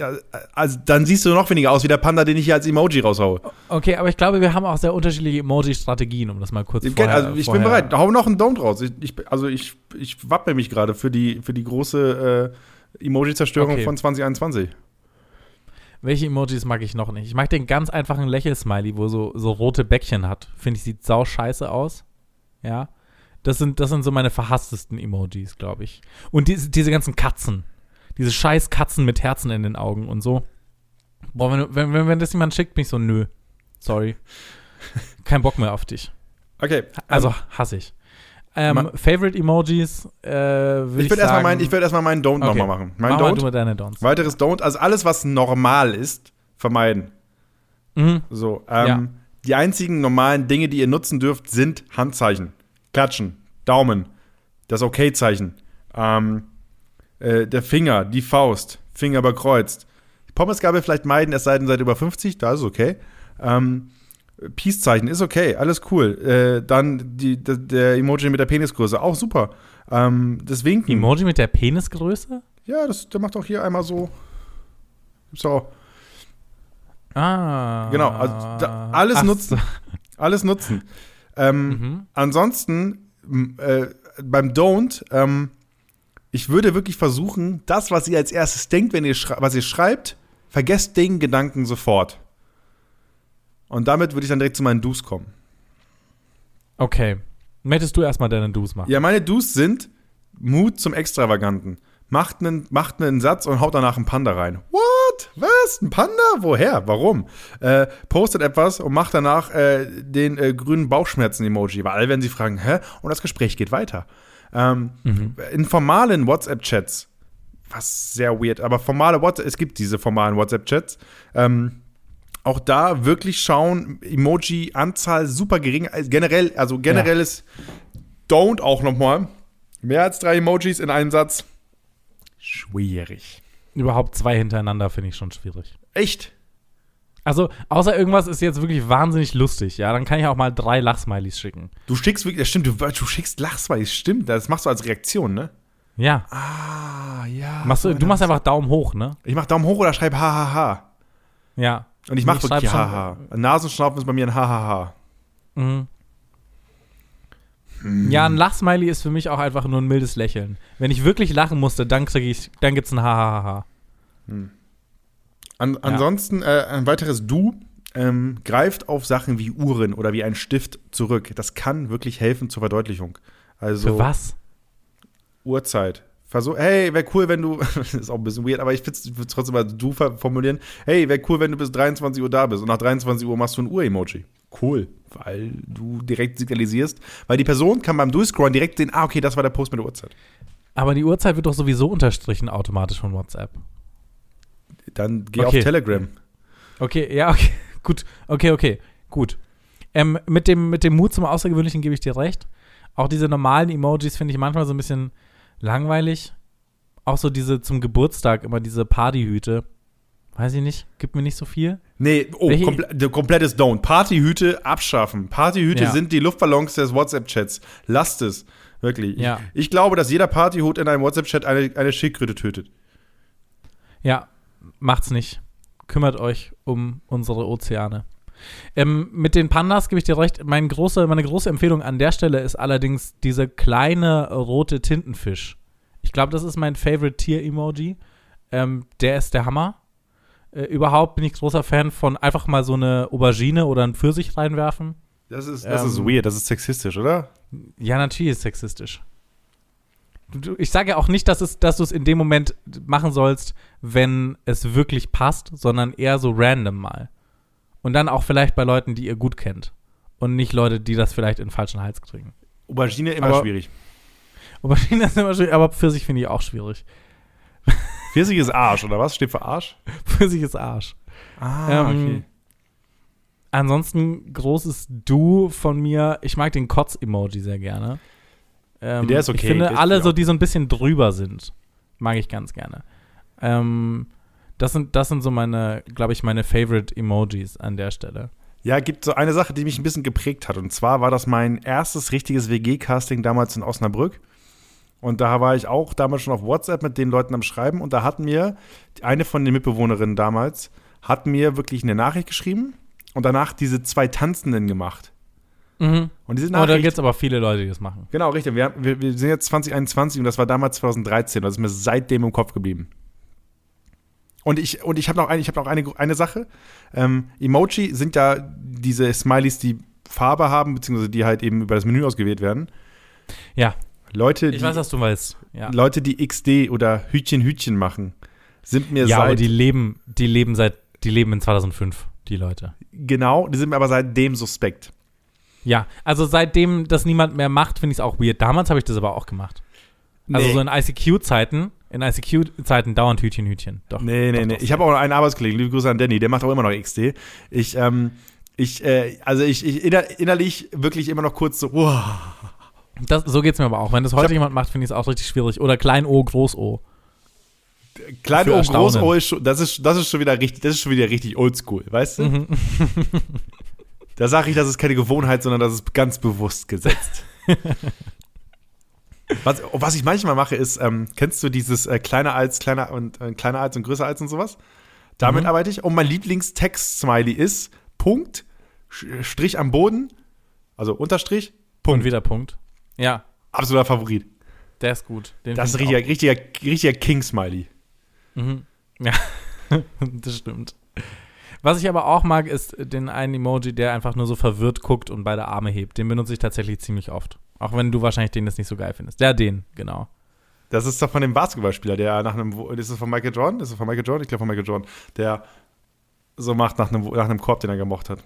Speaker 1: also dann siehst du noch weniger aus wie der Panda, den ich hier als Emoji raushaue.
Speaker 2: Okay, aber ich glaube, wir haben auch sehr unterschiedliche Emoji-Strategien, um das mal kurz
Speaker 1: Ich,
Speaker 2: vorher,
Speaker 1: also ich bin bereit, hau noch einen Don't raus. Ich, ich, also ich, ich wappne mich gerade für die, für die große äh, Emoji-Zerstörung
Speaker 2: Okay.
Speaker 1: von 2021.
Speaker 2: Welche Emojis mag ich noch nicht? Ich mag den ganz einfachen Lächel-Smiley, wo so, so rote Bäckchen hat. Finde ich, sieht sau scheiße aus. Ja. Das sind, das sind so meine verhasstesten Emojis, glaube ich. Und diese, diese ganzen Katzen. Diese scheiß Katzen mit Herzen in den Augen und so. Boah, wenn, wenn, wenn, wenn das jemand schickt, bin ich so, nö. Sorry. Kein Bock mehr auf dich.
Speaker 1: Okay,
Speaker 2: Also hasse ich. Ähm, Favorite Emojis, äh, will
Speaker 1: ich
Speaker 2: ich,
Speaker 1: würde erstmal ich meinen Don't
Speaker 2: Okay.
Speaker 1: nochmal machen. Mein
Speaker 2: mach mal
Speaker 1: Don't,
Speaker 2: mit deine Don'ts.
Speaker 1: weiteres Don't, also alles, was normal ist, vermeiden.
Speaker 2: Mhm.
Speaker 1: So, ähm,
Speaker 2: Ja.
Speaker 1: die einzigen normalen Dinge, die ihr nutzen dürft, sind Handzeichen. Klatschen, Daumen, das Okay-Zeichen, ähm, äh, der Finger, die Faust, Finger überkreuzt. Pommesgabel vielleicht meiden, es sei denn, seid über 50, da ist es okay. Ähm, Peace-Zeichen ist okay, alles cool. Äh, dann die, der, der Emoji mit der Penisgröße, auch super. Ähm, das Winken.
Speaker 2: Emoji mit der Penisgröße?
Speaker 1: Ja, das, der macht auch hier einmal so. So,
Speaker 2: Ah.
Speaker 1: Genau, also da- alles
Speaker 2: Ach
Speaker 1: nutzen. alles nutzen. Ähm,
Speaker 2: Mhm.
Speaker 1: Ansonsten, äh, beim Don't, ähm, ich würde wirklich versuchen, das, was ihr als erstes denkt, wenn ihr was ihr schreibt, vergesst den Gedanken sofort. Und damit würde ich dann direkt zu meinen Do's kommen.
Speaker 2: Okay. Möchtest du erstmal deine Do's machen?
Speaker 1: Ja, meine Do's sind Mut zum Extravaganten. Macht einen, macht einen Satz und haut danach einen Panda rein. What? Was? Ein Panda? Woher? Warum? Äh, postet etwas und macht danach äh, den äh, grünen Bauchschmerzen-Emoji, weil alle werden sie fragen, hä? Und das Gespräch geht weiter. Ähm, In formalen WhatsApp-Chats, was sehr weird, aber formale WhatsApp, es gibt diese formalen WhatsApp-Chats, ähm, auch da wirklich schauen, Emoji-Anzahl super gering, also generell, also generelles Don't auch nochmal. Mehr als drei Emojis in einem Satz. Schwierig.
Speaker 2: Überhaupt zwei hintereinander finde ich schon schwierig.
Speaker 1: Echt?
Speaker 2: Also, außer irgendwas ist jetzt wirklich wahnsinnig lustig, ja, dann kann ich auch mal drei Lachsmileys schicken.
Speaker 1: Du schickst wirklich, das stimmt, du, du schickst Lachsmilies, stimmt, das machst du als Reaktion, ne?
Speaker 2: Ja.
Speaker 1: Ah, ja.
Speaker 2: Machst du, du machst einfach Daumen hoch, ne?
Speaker 1: Ich mach Daumen hoch oder schreib hahaha.
Speaker 2: Ja.
Speaker 1: Und ich mach
Speaker 2: Ich
Speaker 1: wirklich
Speaker 2: schreib schon-
Speaker 1: haha. Nasenschnaufen ist bei mir ein hahaha.
Speaker 2: Mhm. Ja, ein Lachsmiley ist für mich auch einfach nur ein mildes Lächeln. Wenn ich wirklich lachen musste, dann ich, dann gibt's ein Hahaha.
Speaker 1: An, Ansonsten äh, ein weiteres Du ähm, greift auf Sachen wie Uhren oder wie ein Stift zurück. Das kann wirklich helfen zur Verdeutlichung. Also
Speaker 2: Für was?
Speaker 1: Uhrzeit. Versuch, hey, wäre cool, wenn du, das ist auch ein bisschen weird, aber ich würde es trotzdem mal du formulieren. Hey, wäre cool, wenn du bis 23 Uhr da bist und nach 23 Uhr machst du ein Uhr-Emoji. Cool, weil du direkt signalisierst, weil die Person kann beim Durchscrollen direkt sehen, ah, okay, das war der Post mit der Uhrzeit.
Speaker 2: Aber die Uhrzeit wird doch sowieso unterstrichen automatisch von WhatsApp.
Speaker 1: Dann geh
Speaker 2: Okay.
Speaker 1: auf Telegram.
Speaker 2: Okay, ja, okay. Gut. Okay, okay. Gut. Ähm, mit, dem, mit dem Mut zum Außergewöhnlichen gebe ich dir recht. Auch diese normalen Emojis finde ich manchmal so ein bisschen langweilig. Auch so diese zum Geburtstag, immer diese Partyhüte. Weiß ich nicht, gibt mir nicht so viel.
Speaker 1: Nee, oh, komple komplettes Don't. Partyhüte abschaffen. Partyhüte
Speaker 2: Ja.
Speaker 1: sind die Luftballons des WhatsApp-Chats. Lasst es. Wirklich.
Speaker 2: Ja.
Speaker 1: Ich, ich glaube, dass jeder Partyhut in einem WhatsApp-Chat eine, eine Schildkröte tötet.
Speaker 2: Ja, macht's nicht. Kümmert euch um unsere Ozeane. Ähm, mit den Pandas gebe ich dir recht. Mein große, meine große Empfehlung an der Stelle ist allerdings diese kleine rote Tintenfisch. Ich glaube, das ist mein Favorite Tier-Emoji. Ähm, der ist der Hammer. Äh, überhaupt bin ich großer Fan von einfach mal so eine Aubergine oder ein Pfirsich reinwerfen.
Speaker 1: Das ist, das ist
Speaker 2: Ähm,
Speaker 1: weird, das ist sexistisch, oder?
Speaker 2: Ja, natürlich ist es sexistisch. Du, ich sage ja auch nicht, dass, es, dass du es in dem Moment machen sollst, wenn es wirklich passt, sondern eher so random mal. Und dann auch vielleicht bei Leuten, die ihr gut kennt. Und nicht Leute, die das vielleicht in den falschen Hals kriegen.
Speaker 1: Aubergine immer
Speaker 2: Aber-
Speaker 1: schwierig.
Speaker 2: Aubergine ist immer schwierig, aber Pfirsich finde ich auch schwierig.
Speaker 1: Pfirsich ist Arsch, oder was? Steht für Arsch?
Speaker 2: Pfirsich ist Arsch.
Speaker 1: Ah,
Speaker 2: Ähm, Ansonsten großes Du von mir. Ich mag den Kotz-Emoji sehr gerne. Ähm,
Speaker 1: Der ist okay,
Speaker 2: Ich finde
Speaker 1: der ist
Speaker 2: alle so, die so ein bisschen drüber sind, mag ich ganz gerne. Ähm, das sind, das sind so meine, glaube ich, meine Favorite Emojis an der Stelle.
Speaker 1: Ja, gibt so eine Sache, die mich ein bisschen geprägt hat. Und zwar war das mein erstes richtiges WG-Casting damals in Osnabrück. Und da war ich auch damals schon auf WhatsApp mit den Leuten am Schreiben. Und da hat mir eine von den Mitbewohnerinnen damals, hat mir wirklich eine Nachricht geschrieben und danach diese zwei Tanzenden gemacht. Und diese
Speaker 2: Oh, da gibt es aber viele Leute, die das machen.
Speaker 1: genau, richtig. Wir, wir, wir sind jetzt 2021 und das war damals 2013. Das ist mir seitdem im Kopf geblieben. Und ich, und ich habe noch, ein, ich hab noch eine, eine Sache. Ähm, Emoji sind ja diese Smileys, die Farbe haben, beziehungsweise die halt eben über das Menü ausgewählt werden.
Speaker 2: Ja,
Speaker 1: Leute,
Speaker 2: ich
Speaker 1: die,
Speaker 2: weiß, was du weißt. Ja,
Speaker 1: Leute, die XD oder Hütchen Hütchen machen, sind mir
Speaker 2: ja aber
Speaker 1: seit
Speaker 2: die leben, die leben seit, die leben in 2005, die Leute.
Speaker 1: genau, die sind mir aber seitdem suspekt.
Speaker 2: Ja, also seitdem das niemand mehr macht, finde ich es auch weird. Damals habe ich das aber auch gemacht. Also
Speaker 1: Nee.
Speaker 2: so in ICQ-Zeiten, in ICQ-Zeiten dauernd Hütchen, Hütchen. Doch.
Speaker 1: Nee, nee,
Speaker 2: doch,
Speaker 1: nee.
Speaker 2: doch.
Speaker 1: Ich habe auch noch einen Arbeitskollegen, liebe Grüße an Danny, der macht auch immer noch XD. Ich, ähm, ich, äh, also ich, ich inner, innerlich wirklich immer noch kurz so, wow.
Speaker 2: Das, so geht es mir aber auch. Wenn das heute
Speaker 1: hab-
Speaker 2: jemand macht, finde ich es auch richtig schwierig. Oder Klein O, Groß O.
Speaker 1: Klein
Speaker 2: Für
Speaker 1: O, groß
Speaker 2: Erstaunen.
Speaker 1: O ist schon, das ist, das ist schon wieder richtig, das ist schon wieder richtig oldschool, weißt du?
Speaker 2: Mhm.
Speaker 1: Da sage ich, das ist keine Gewohnheit, sondern das ist ganz bewusst gesetzt. Was, was ich manchmal mache, ist, ähm, kennst du dieses äh, kleiner als, kleiner und äh, kleiner als und größer als und sowas? Damit
Speaker 2: Mhm.
Speaker 1: arbeite ich. Und mein Lieblingstext-Smiley ist Punkt, Strich am Boden, also Unterstrich,
Speaker 2: Und
Speaker 1: Punkt.
Speaker 2: wieder Punkt. Ja,
Speaker 1: Absoluter Favorit.
Speaker 2: der ist gut. Den
Speaker 1: Das ist richtiger, richtiger, richtiger King-Smiley.
Speaker 2: Mhm. Ja, das stimmt. Was ich aber auch mag, ist den einen Emoji, der einfach nur so verwirrt guckt und beide Arme hebt. Den benutze ich tatsächlich ziemlich oft. Auch wenn du wahrscheinlich den jetzt nicht so geil findest. Ja, den, genau.
Speaker 1: Das ist doch von dem Basketballspieler, der nach einem, ist es von Michael Jordan? Ist es von Michael Jordan? Ich glaube von Michael Jordan, der so macht nach einem, nach einem Korb, den er gemocht hat.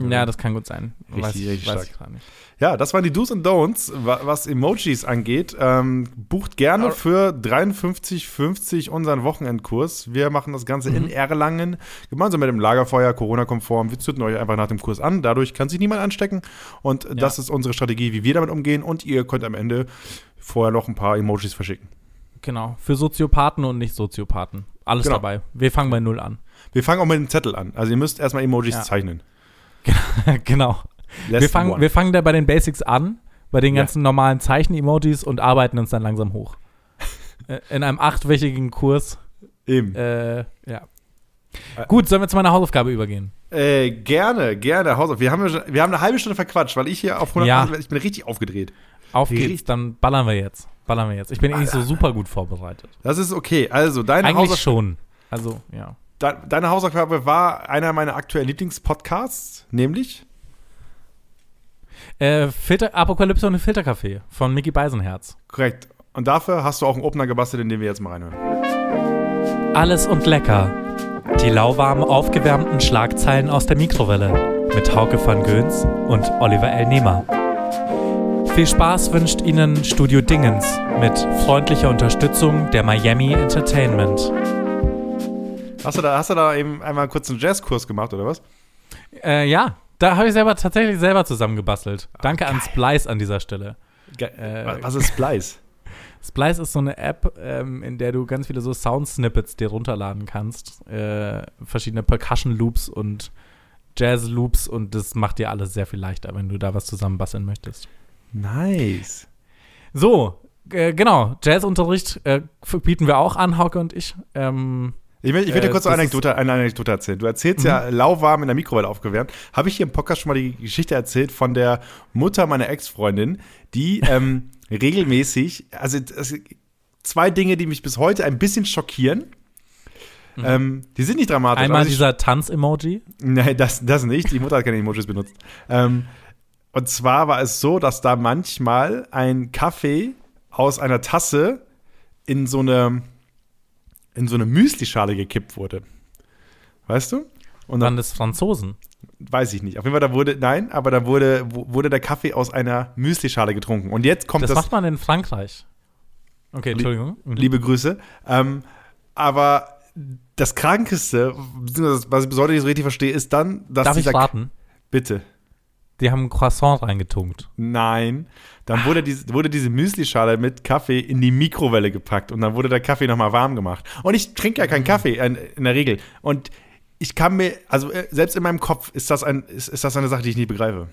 Speaker 2: Ja, das kann gut sein.
Speaker 1: Richtig,
Speaker 2: weiß, ich-
Speaker 1: richtig
Speaker 2: weiß
Speaker 1: stark.
Speaker 2: ich gerade nicht.
Speaker 1: Ja, das waren die Do's und Don'ts, wa- was Emojis angeht. Ähm, bucht gerne für 53,50 unseren Wochenendkurs. Wir machen das Ganze
Speaker 2: Mhm.
Speaker 1: in Erlangen, gemeinsam mit dem Lagerfeuer, Corona-konform. Wir zünden euch einfach nach dem Kurs an. Dadurch kann sich niemand anstecken. Und das ist unsere Strategie, wie wir damit umgehen. Und ihr könnt am Ende vorher noch ein paar Emojis verschicken.
Speaker 2: Genau. Für Soziopathen und Nicht-Soziopathen. Alles
Speaker 1: Genau.
Speaker 2: dabei. Wir fangen bei Null an.
Speaker 1: Wir fangen auch mit dem Zettel an. Also ihr müsst erstmal Emojis
Speaker 2: Ja.
Speaker 1: zeichnen.
Speaker 2: genau. Wir fangen, wir fangen da bei den Basics an, bei den
Speaker 1: Ja.
Speaker 2: ganzen normalen Zeichen-Emojis und arbeiten uns dann langsam hoch. Äh, In einem achtwöchigen Kurs.
Speaker 1: Eben.
Speaker 2: Äh, ja.
Speaker 1: Äh.
Speaker 2: Gut, sollen wir zu meiner Hausaufgabe übergehen?
Speaker 1: Äh, gerne, gerne. Hausauf. Wir haben, ja wir haben eine halbe Stunde verquatscht, weil ich hier auf 100
Speaker 2: Ja.
Speaker 1: ich bin richtig aufgedreht.
Speaker 2: Auf
Speaker 1: Richtig.
Speaker 2: geht's, dann ballern wir jetzt. Ballern wir jetzt. Ich bin eh nicht so super gut vorbereitet.
Speaker 1: Das ist okay. Also, deine,
Speaker 2: Eigentlich
Speaker 1: Hausauf
Speaker 2: schon. Also, ja.
Speaker 1: De deine Hausaufgabe war einer meiner aktuellen Lieblingspodcasts, nämlich
Speaker 2: Äh, Filter, Apokalypse und Filterkaffee von Mickey Beisenherz.
Speaker 1: korrekt. Und dafür hast du auch einen Opener gebastelt, in den wir jetzt mal reinhören.
Speaker 2: Alles und lecker. Die lauwarmen, aufgewärmten Schlagzeilen aus der Mikrowelle mit Hauke van Göns und Oliver L. Nehmer. Viel Spaß wünscht Ihnen Studio Dingens mit freundlicher Unterstützung der Miami Entertainment.
Speaker 1: Hast du da, hast du da eben einmal kurz einen Jazzkurs gemacht, oder was?
Speaker 2: Äh, ja, da habe ich selber tatsächlich selber zusammengebastelt. Danke an Splice an dieser Stelle.
Speaker 1: Ge
Speaker 2: Äh,
Speaker 1: was- was ist Splice?
Speaker 2: Splice ist so eine App, ähm, in der du ganz viele so Sound-Snippets dir runterladen kannst. Äh, verschiedene Percussion-Loops und Jazz-Loops und das macht dir alles sehr viel leichter, wenn du da was zusammenbasteln möchtest.
Speaker 1: nice.
Speaker 2: So, äh, genau, Jazzunterricht äh, bieten wir auch an, Hauke und ich. Ähm,
Speaker 1: Ich will, ich will dir
Speaker 2: Äh,
Speaker 1: kurz eine
Speaker 2: das ist-
Speaker 1: Anekdote, eine Anekdote erzählen. Du erzählst ja lauwarm in der Mikrowelle aufgewärmt. Habe ich hier im Podcast schon mal die Geschichte erzählt von der Mutter meiner Ex-Freundin, die ähm, regelmäßig, also es, zwei Dinge, die mich bis heute ein bisschen schockieren. Ähm, die sind nicht dramatisch.
Speaker 2: einmal dieser Tanz-Emoji.
Speaker 1: Nein, das, das nicht. Die Mutter hat keine Emojis benutzt. Ähm, und zwar war es so, dass da manchmal ein Kaffee aus einer Tasse in so eine, in so eine Müslischale gekippt wurde. Weißt du? Und dann
Speaker 2: Dann des Franzosen.
Speaker 1: weiß ich nicht. Auf jeden Fall, da wurde, nein, aber da wurde, wurde der Kaffee aus einer Müslischale getrunken. Und jetzt kommt
Speaker 2: Das,
Speaker 1: das,
Speaker 2: macht man in Frankreich. Okay, Entschuldigung. Mhm.
Speaker 1: liebe Grüße. Ähm, aber das Krankeste, was ich bis heute nicht so richtig verstehe, ist dann, dass
Speaker 2: Darf ich raten?
Speaker 1: Bitte.
Speaker 2: Die haben ein Croissant reingetunkt.
Speaker 1: Nein. Dann wurde, diese, wurde diese Müslischale mit Kaffee in die Mikrowelle gepackt und dann wurde der Kaffee nochmal warm gemacht. Und ich trinke ja keinen Kaffee in, in der Regel. Und ich kann mir, also äh, selbst in meinem Kopf ist das, ein, ist, ist das eine Sache, die ich nicht begreife.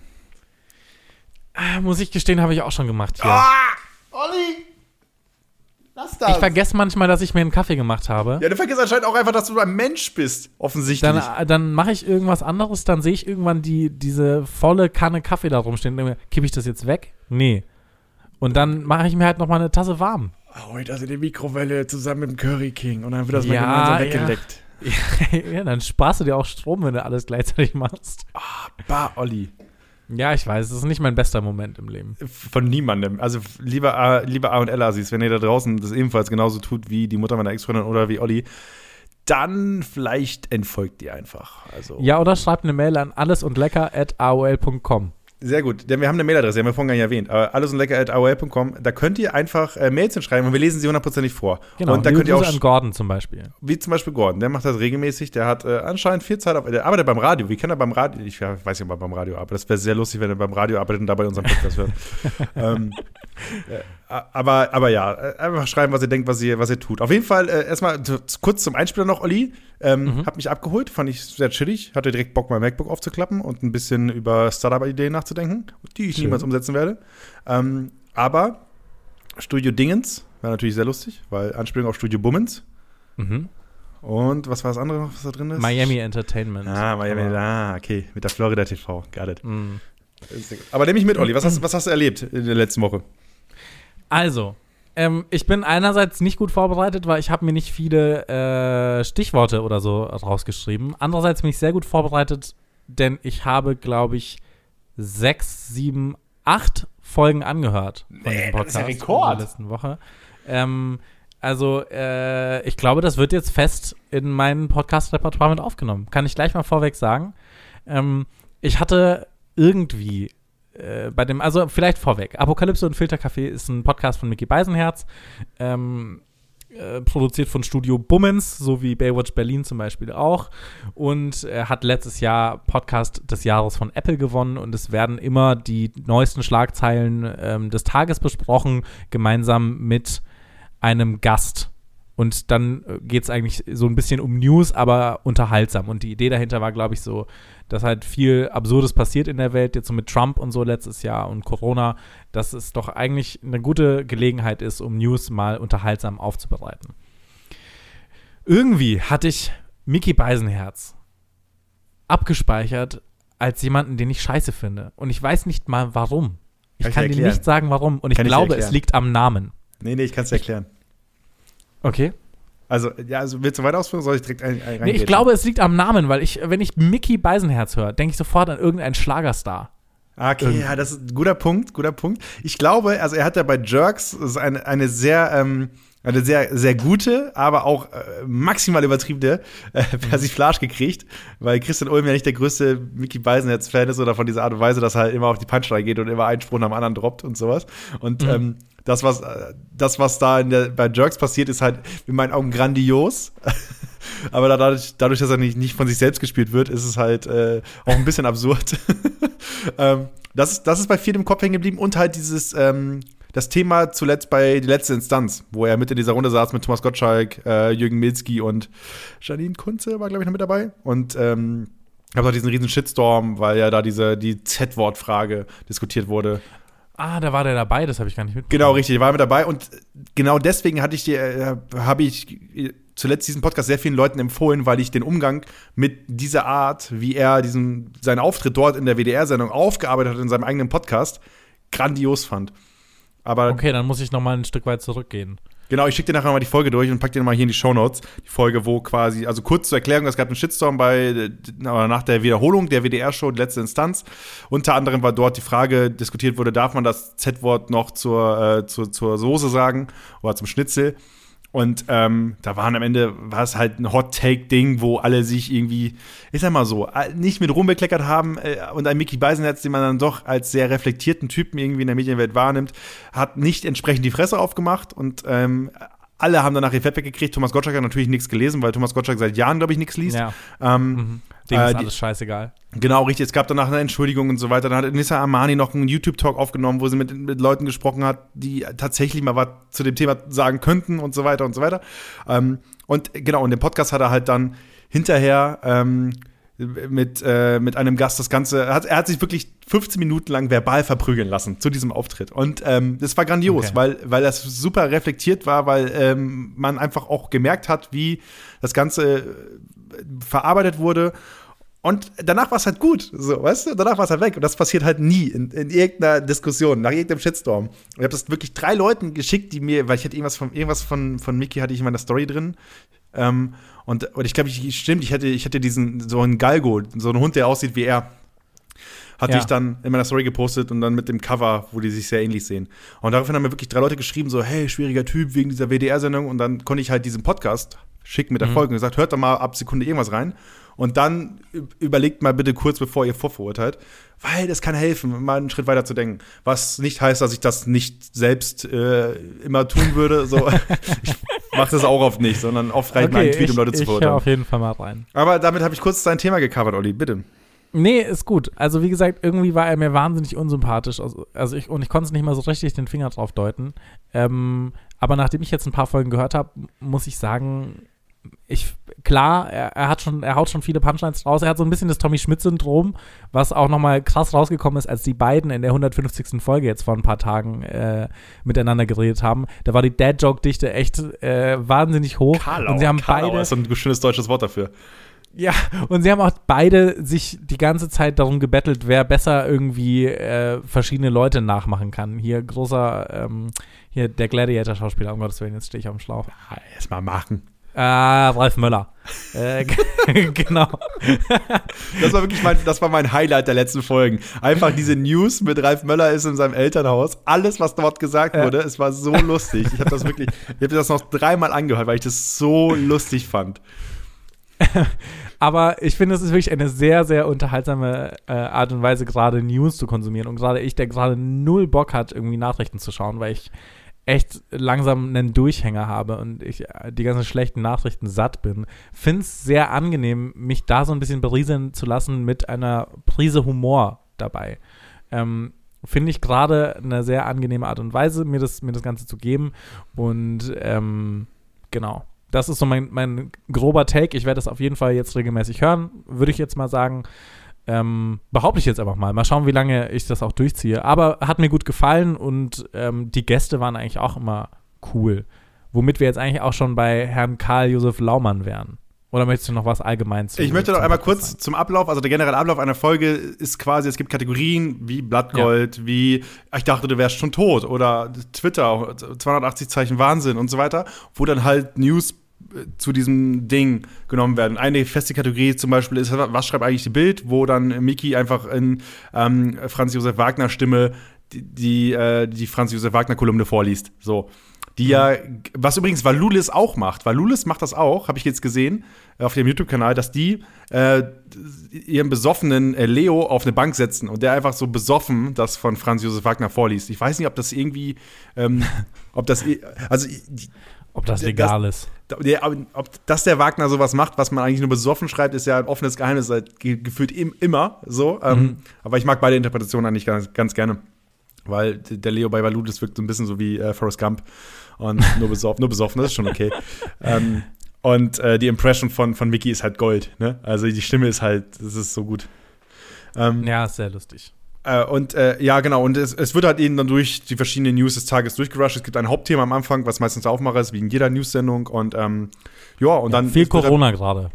Speaker 2: Äh, Muss ich gestehen, habe ich auch schon gemacht hier.
Speaker 1: Ah, Olli! Lass das!
Speaker 2: Ich vergesse manchmal, dass ich mir einen Kaffee gemacht habe.
Speaker 1: ja, du vergisst anscheinend auch einfach, dass du ein Mensch bist, offensichtlich.
Speaker 2: Dann, äh, dann mache ich irgendwas anderes, dann sehe ich irgendwann die, diese volle Kanne Kaffee da rumstehen. Kippe ich das jetzt weg? Nee. Und dann mache ich mir halt noch mal eine Tasse warm.
Speaker 1: Hau das in die Mikrowelle zusammen mit dem Curry King und dann wird das
Speaker 2: Ja,
Speaker 1: mal gemeinsam
Speaker 2: ja.
Speaker 1: weggeleckt.
Speaker 2: ja, dann sparst du dir auch Strom, wenn du alles gleichzeitig machst.
Speaker 1: Bah, Olli.
Speaker 2: Ja, ich weiß, das ist nicht mein bester Moment im Leben.
Speaker 1: Von niemandem. Also lieber A, lieber A und L Assis, wenn ihr da draußen das ebenfalls genauso tut wie die Mutter meiner Ex-Freundin oder wie Olli, dann vielleicht entfolgt ihr einfach. Also
Speaker 2: Ja, oder schreibt eine Mail an allesundlecker.aol.com.
Speaker 1: sehr gut, denn wir haben eine Mailadresse, die haben wir vorhin gar nicht erwähnt. Aber alles und lecker at AOL.com, da könnt ihr einfach äh, Mails hinschreiben und wir lesen sie hundertprozentig vor.
Speaker 2: Genau,
Speaker 1: und da könnt ihr auch
Speaker 2: an Gordon zum Beispiel.
Speaker 1: wie zum Beispiel Gordon, der macht das regelmäßig, der hat äh, anscheinend viel Zeit auf, der arbeitet beim Radio, wie kann er beim Radio, ich weiß nicht, ob er beim Radio arbeitet, das wäre sehr lustig, wenn er beim Radio arbeitet und dabei unseren Podcast hört. ähm, äh, aber, aber ja, äh, einfach schreiben, was ihr denkt, was ihr, was ihr tut. Auf jeden Fall, äh, erstmal kurz zum Einspieler noch, Olli, ähm, hab mich abgeholt, fand ich sehr chillig, hatte direkt Bock, mein MacBook aufzuklappen und ein bisschen über Startup-Ideen nachzudenken, die ich
Speaker 2: Schön.
Speaker 1: niemals umsetzen werde. Ähm, aber Studio Dingens, war natürlich sehr lustig, weil Anspielung auf Studio Bummens.
Speaker 2: Mhm.
Speaker 1: Und was war das andere, noch, was da drin ist?
Speaker 2: Miami Entertainment.
Speaker 1: Ah, Miami,
Speaker 2: Aber-
Speaker 1: ah, okay, mit der Florida TV, got it.
Speaker 2: Mhm.
Speaker 1: Aber nehme ich mit, Olli, was hast, was hast du erlebt in der letzten Woche?
Speaker 2: Also, ähm, ich bin einerseits nicht gut vorbereitet, weil ich habe mir nicht viele äh, Stichworte oder so rausgeschrieben. Andererseits bin ich sehr gut vorbereitet, denn ich habe, glaube ich, sechs, sieben, acht Folgen angehört von
Speaker 1: Nee,
Speaker 2: dem
Speaker 1: das ist
Speaker 2: Podcast
Speaker 1: Rekord.
Speaker 2: in der letzten Woche. Ähm, also, äh, ich glaube, das wird jetzt fest in mein Podcast-Repertoire mit aufgenommen. Kann ich gleich mal vorweg sagen. Ähm, ich hatte irgendwie äh, bei dem, also vielleicht vorweg, Apokalypse und Filterkaffee ist ein Podcast von Mickey Beisenherz, ähm, äh, produziert von Studio Bummens, so wie Baywatch Berlin zum Beispiel auch. Und er hat letztes Jahr Podcast des Jahres von Apple gewonnen und es werden immer die neuesten Schlagzeilen ähm, des Tages besprochen, gemeinsam mit einem Gast. Und dann geht es eigentlich so ein bisschen um News, aber unterhaltsam. Und die Idee dahinter war, glaube ich, so, dass halt viel Absurdes passiert in der Welt, jetzt so mit Trump und so letztes Jahr und Corona, dass es doch eigentlich eine gute Gelegenheit ist, um News mal unterhaltsam aufzubereiten. Irgendwie hatte ich Mickey Beisenherz abgespeichert als jemanden, den ich scheiße finde. Und ich weiß nicht mal warum. Ich
Speaker 1: Kann ich
Speaker 2: kann,
Speaker 1: dir
Speaker 2: dir nicht sagen, warum. Und ich
Speaker 1: Kann ich
Speaker 2: glaube, es
Speaker 1: erklären.
Speaker 2: liegt am Namen.
Speaker 1: Nee, nee, ich kann es dir erklären.
Speaker 2: Okay.
Speaker 1: Also, ja, also willst du weiter ausführen, soll ich direkt ein, ein
Speaker 2: Nee, ich glaube, es liegt am Namen, weil ich, wenn ich Mickey Beisenherz höre, denke ich sofort an irgendeinen Schlagerstar.
Speaker 1: Ah, Okay, ja, das ist ein guter Punkt, guter Punkt. Ich glaube, also er hat ja bei Jerks eine, eine sehr, ähm, eine sehr, sehr gute, aber auch äh, maximal übertriebene äh, Persiflage gekriegt, weil Christian Ulm ja nicht der größte Mickey Beisenherz-Fan ist oder von dieser Art und Weise, dass er halt immer auf die Punchline geht und immer einen Spruch nach dem anderen droppt und sowas. Und ähm, das, was, äh, das, was da der, bei Jerks passiert, ist halt in meinen Augen grandios. Aber dadurch, dadurch, dass er nicht, nicht von sich selbst gespielt wird, ist es halt äh, auch ein bisschen absurd. ähm, das, ist, das ist bei vielen im Kopf hängen geblieben und halt dieses, ähm, das Thema zuletzt bei die letzte Instanz, wo er mit in dieser Runde saß mit Thomas Gottschalk, äh, Jürgen Milzki und Janine Kunze war, glaube ich, noch mit dabei. Und ähm, gab auch diesen riesen Shitstorm, weil ja da diese die Z-Wort-Frage diskutiert wurde.
Speaker 2: Ah, da war der dabei, das habe ich gar nicht mitbekommen.
Speaker 1: Genau, richtig, war mit dabei und genau deswegen hatte ich dir, äh, habe ich zuletzt diesen Podcast sehr vielen Leuten empfohlen, weil ich den Umgang mit dieser Art, wie er diesen, seinen Auftritt dort in der WDR-Sendung aufgearbeitet hat in seinem eigenen Podcast, grandios fand. Aber
Speaker 2: Okay, dann muss ich noch mal ein Stück weit zurückgehen.
Speaker 1: Genau, ich schicke dir nachher nochmal die Folge durch und pack dir nochmal hier in die Shownotes. Die Folge, wo quasi, also kurz zur Erklärung, es gab einen Shitstorm bei, äh, nach der Wiederholung der WDR-Show, letzte Instanz. Unter anderem war dort die Frage diskutiert wurde, darf man das Z-Wort noch zur, äh, zur, zur Soße sagen oder zum Schnitzel? Und ähm, da waren am Ende, war es halt ein Hot-Take-Ding, wo alle sich irgendwie, ich sag mal so, äh, nicht mit rumbekleckert haben äh, und ein Mickey Beisenherz, den man dann doch als sehr reflektierten Typen irgendwie in der Medienwelt wahrnimmt, hat nicht entsprechend die Fresse aufgemacht und ähm, alle haben danach ihr Feedback gekriegt. Thomas Gottschalk hat natürlich nichts gelesen, weil Thomas Gottschalk seit Jahren, glaube ich, nichts liest.
Speaker 2: Ja.
Speaker 1: Ähm,
Speaker 2: Mhm. Dem
Speaker 1: Äh,
Speaker 2: ist
Speaker 1: die-
Speaker 2: alles scheißegal.
Speaker 1: Genau, richtig. Es gab danach eine Entschuldigung und so weiter. Dann hat Nissa Armani noch einen YouTube-Talk aufgenommen, wo sie mit, mit Leuten gesprochen hat, die tatsächlich mal was zu dem Thema sagen könnten und so weiter und so weiter. Ähm, und genau, und den Podcast hat er halt dann hinterher ähm, mit, äh, mit einem Gast das Ganze, er hat, er hat sich wirklich 15 Minuten lang verbal verprügeln lassen zu diesem Auftritt. Und ähm, das war grandios,
Speaker 2: Okay.
Speaker 1: weil, weil das super reflektiert war, weil ähm, man einfach auch gemerkt hat, wie das Ganze äh, verarbeitet wurde. Und danach war es halt gut, so, weißt du? Danach war es halt weg. Und das passiert halt nie in, in irgendeiner Diskussion, nach irgendeinem Shitstorm. Und ich habe das wirklich drei Leuten geschickt, die mir, weil ich hatte irgendwas von, irgendwas von, von Mickey hatte ich in meiner Story drin. Ähm, und, und ich glaube, ich, stimmt, ich hätte, ich hätte diesen, so einen Galgo, so einen Hund, der aussieht wie er. Hatte
Speaker 2: Ja.
Speaker 1: ich dann in meiner Story gepostet und dann mit dem Cover, wo die sich sehr ähnlich sehen. Und daraufhin haben mir wirklich drei Leute geschrieben, so, hey, schwieriger Typ wegen dieser WDR-Sendung. Und dann konnte ich halt diesen Podcast schicken mit der Folge und gesagt, hört doch mal ab Sekunde irgendwas rein. Und dann überlegt mal bitte kurz, bevor ihr vorverurteilt, weil das kann helfen, mal einen Schritt weiter zu denken. Was nicht heißt, dass ich das nicht selbst äh, immer tun würde. So, ich mache das auch oft nicht, sondern oft reicht mir ein Tweet, um Leute zu
Speaker 2: ich
Speaker 1: verurteilen.
Speaker 2: auf jeden Fall mal rein.
Speaker 1: Aber damit habe ich kurz dein Thema gecovert, Olli, bitte.
Speaker 2: Nee, ist gut. Also wie gesagt, irgendwie war er mir wahnsinnig unsympathisch. Also, also ich, und ich konnte es nicht mal so richtig den Finger drauf deuten. Ähm, aber nachdem ich jetzt ein paar Folgen gehört habe, muss ich sagen, ich, klar, er, er hat schon, er haut schon viele Punchlines raus. Er hat so ein bisschen das Tommy Schmidt-Syndrom, was auch nochmal krass rausgekommen ist, als die beiden in der 150. Folge jetzt vor ein paar Tagen äh, miteinander geredet haben. Da war die Dad-Joke-Dichte echt äh, wahnsinnig hoch.
Speaker 1: Karlau,
Speaker 2: und sie haben
Speaker 1: Karlau
Speaker 2: beide
Speaker 1: ist ein schönes deutsches Wort dafür.
Speaker 2: ja, und sie haben auch beide sich die ganze Zeit darum gebettelt, wer besser irgendwie äh, verschiedene Leute nachmachen kann. Hier großer, ähm, hier der Gladiator-Schauspieler, um Gottes Willen, jetzt stehe ich auf dem Schlauch.
Speaker 1: Erstmal machen.
Speaker 2: Äh, Ralf Möller. äh, genau.
Speaker 1: Das war wirklich mein, das war mein Highlight der letzten Folgen. Einfach diese News mit Ralf Möller ist in seinem Elternhaus. Alles, was dort gesagt wurde, es war so lustig. Ich habe das wirklich, ich habe das noch dreimal angehört, weil ich das so lustig fand.
Speaker 2: Aber ich finde, es ist wirklich eine sehr, sehr unterhaltsame äh, Art und Weise, gerade News zu konsumieren. Und gerade ich, der gerade null Bock hat, irgendwie Nachrichten zu schauen, weil ich echt langsam einen Durchhänger habe und ich äh, die ganzen schlechten Nachrichten satt bin, finde es sehr angenehm, mich da so ein bisschen berieseln zu lassen mit einer Prise Humor dabei. Ähm, finde ich gerade eine sehr angenehme Art und Weise, mir das, mir das Ganze zu geben. Und ähm, genau. Das ist so mein, mein grober Take. Ich werde das auf jeden Fall jetzt regelmäßig hören, würde ich jetzt mal sagen. Ähm, behaupte ich jetzt einfach mal. Mal schauen, wie lange ich das auch durchziehe. Aber hat mir gut gefallen und ähm, die Gäste waren eigentlich auch immer cool. Womit wir jetzt eigentlich auch schon bei Herrn Karl Josef Laumann wären. Oder möchtest du noch was allgemein zu
Speaker 1: Ich möchte noch einmal
Speaker 2: Podcast
Speaker 1: kurz
Speaker 2: sagen?
Speaker 1: zum Ablauf, also der generelle Ablauf einer Folge ist quasi, es gibt Kategorien wie Blattgold, wie ich dachte, du wärst schon tot oder Twitter, 280 Zeichen Wahnsinn und so weiter, wo dann halt News zu diesem Ding genommen werden. Eine feste Kategorie zum Beispiel ist, was schreibt eigentlich die Bild, wo dann Miki einfach in ähm, Franz Josef Wagner Stimme die, die, äh, die Franz Josef Wagner Kolumne vorliest. So. Die ja, was übrigens Valulis auch macht. Valulis macht das auch, habe ich jetzt gesehen, äh, auf dem YouTube-Kanal, dass die äh, ihren besoffenen äh, Leo auf eine Bank setzen und der einfach so besoffen das von Franz Josef Wagner vorliest. Ich weiß nicht, ob das irgendwie, ähm, ob das, also die,
Speaker 2: Ob das
Speaker 1: das-
Speaker 2: legal ist.
Speaker 1: Ob dass der Wagner sowas macht, was man eigentlich nur besoffen schreibt, ist ja ein offenes Geheimnis, seit ge gefühlt im, immer so. Ähm, aber ich mag beide Interpretationen eigentlich ganz, ganz gerne. Weil der Leo bei Valulis wirkt so ein bisschen so wie äh, Forrest Gump. Und nur besoffen, nur besoffen, das ist schon okay. ähm, und äh, die Impression von, von Mickey ist halt Gold. Ne? Also die Stimme ist halt, das ist so gut. Ähm,
Speaker 2: Ja, sehr lustig.
Speaker 1: Äh, und äh, ja, genau, und es, es wird halt eben dann durch die verschiedenen News des Tages durchgerusht. Es gibt ein Hauptthema am Anfang, was meistens der Aufmacher ist, wie in jeder News-Sendung. Und ähm, ja, und dann.
Speaker 2: Viel Corona gerade.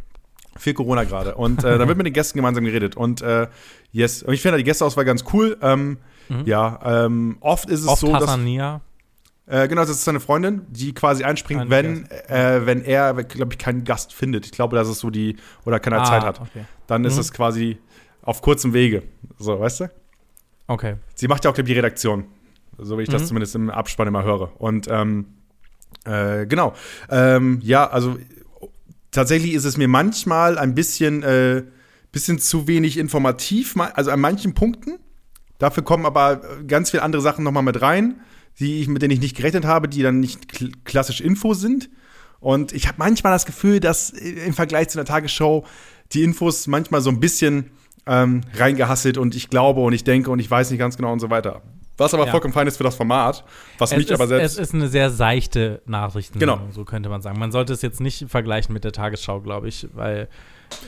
Speaker 1: Viel Corona gerade. Und äh, dann wird mit den Gästen gemeinsam geredet. Und äh, yes, und ich finde die Gästeauswahl ganz cool. Ähm, Ja, ähm, oft ist es
Speaker 2: Oft
Speaker 1: so, dass.
Speaker 2: Hassania.
Speaker 1: Äh, genau, das ist seine Freundin, die quasi einspringt,
Speaker 2: Ein
Speaker 1: wenn, äh, wenn er, glaube ich, keinen Gast findet. Ich glaube, das ist so die, oder keine
Speaker 2: Ah,
Speaker 1: Zeit hat.
Speaker 2: Okay.
Speaker 1: Dann ist
Speaker 2: Mhm.
Speaker 1: es quasi auf kurzem Wege. So, weißt du?
Speaker 2: Okay.
Speaker 1: Sie macht ja auch, glaube ich, die Redaktion. So wie ich das
Speaker 2: Mhm.
Speaker 1: zumindest im Abspann immer höre. Und ähm, äh, genau. Ähm, ja, also tatsächlich ist es mir manchmal ein bisschen, äh, bisschen zu wenig informativ, ma- also an manchen Punkten. Dafür kommen aber ganz viele andere Sachen nochmal mit rein, die ich, mit denen ich nicht gerechnet habe, die dann nicht kl klassisch Info sind. Und ich habe manchmal das Gefühl, dass äh, im Vergleich zu einer Tagesshow die Infos manchmal so ein bisschen ähm, reingehasselt und ich glaube und ich denke und ich weiß nicht ganz genau und so weiter. Was aber
Speaker 2: Ja.
Speaker 1: vollkommen fein ist für das Format, was
Speaker 2: Es
Speaker 1: mich
Speaker 2: ist,
Speaker 1: aber
Speaker 2: es
Speaker 1: selbst.
Speaker 2: ist eine sehr seichte Nachrichten,
Speaker 1: Genau.
Speaker 2: so könnte man sagen. Man sollte es jetzt nicht vergleichen mit der Tagesschau, glaube ich, weil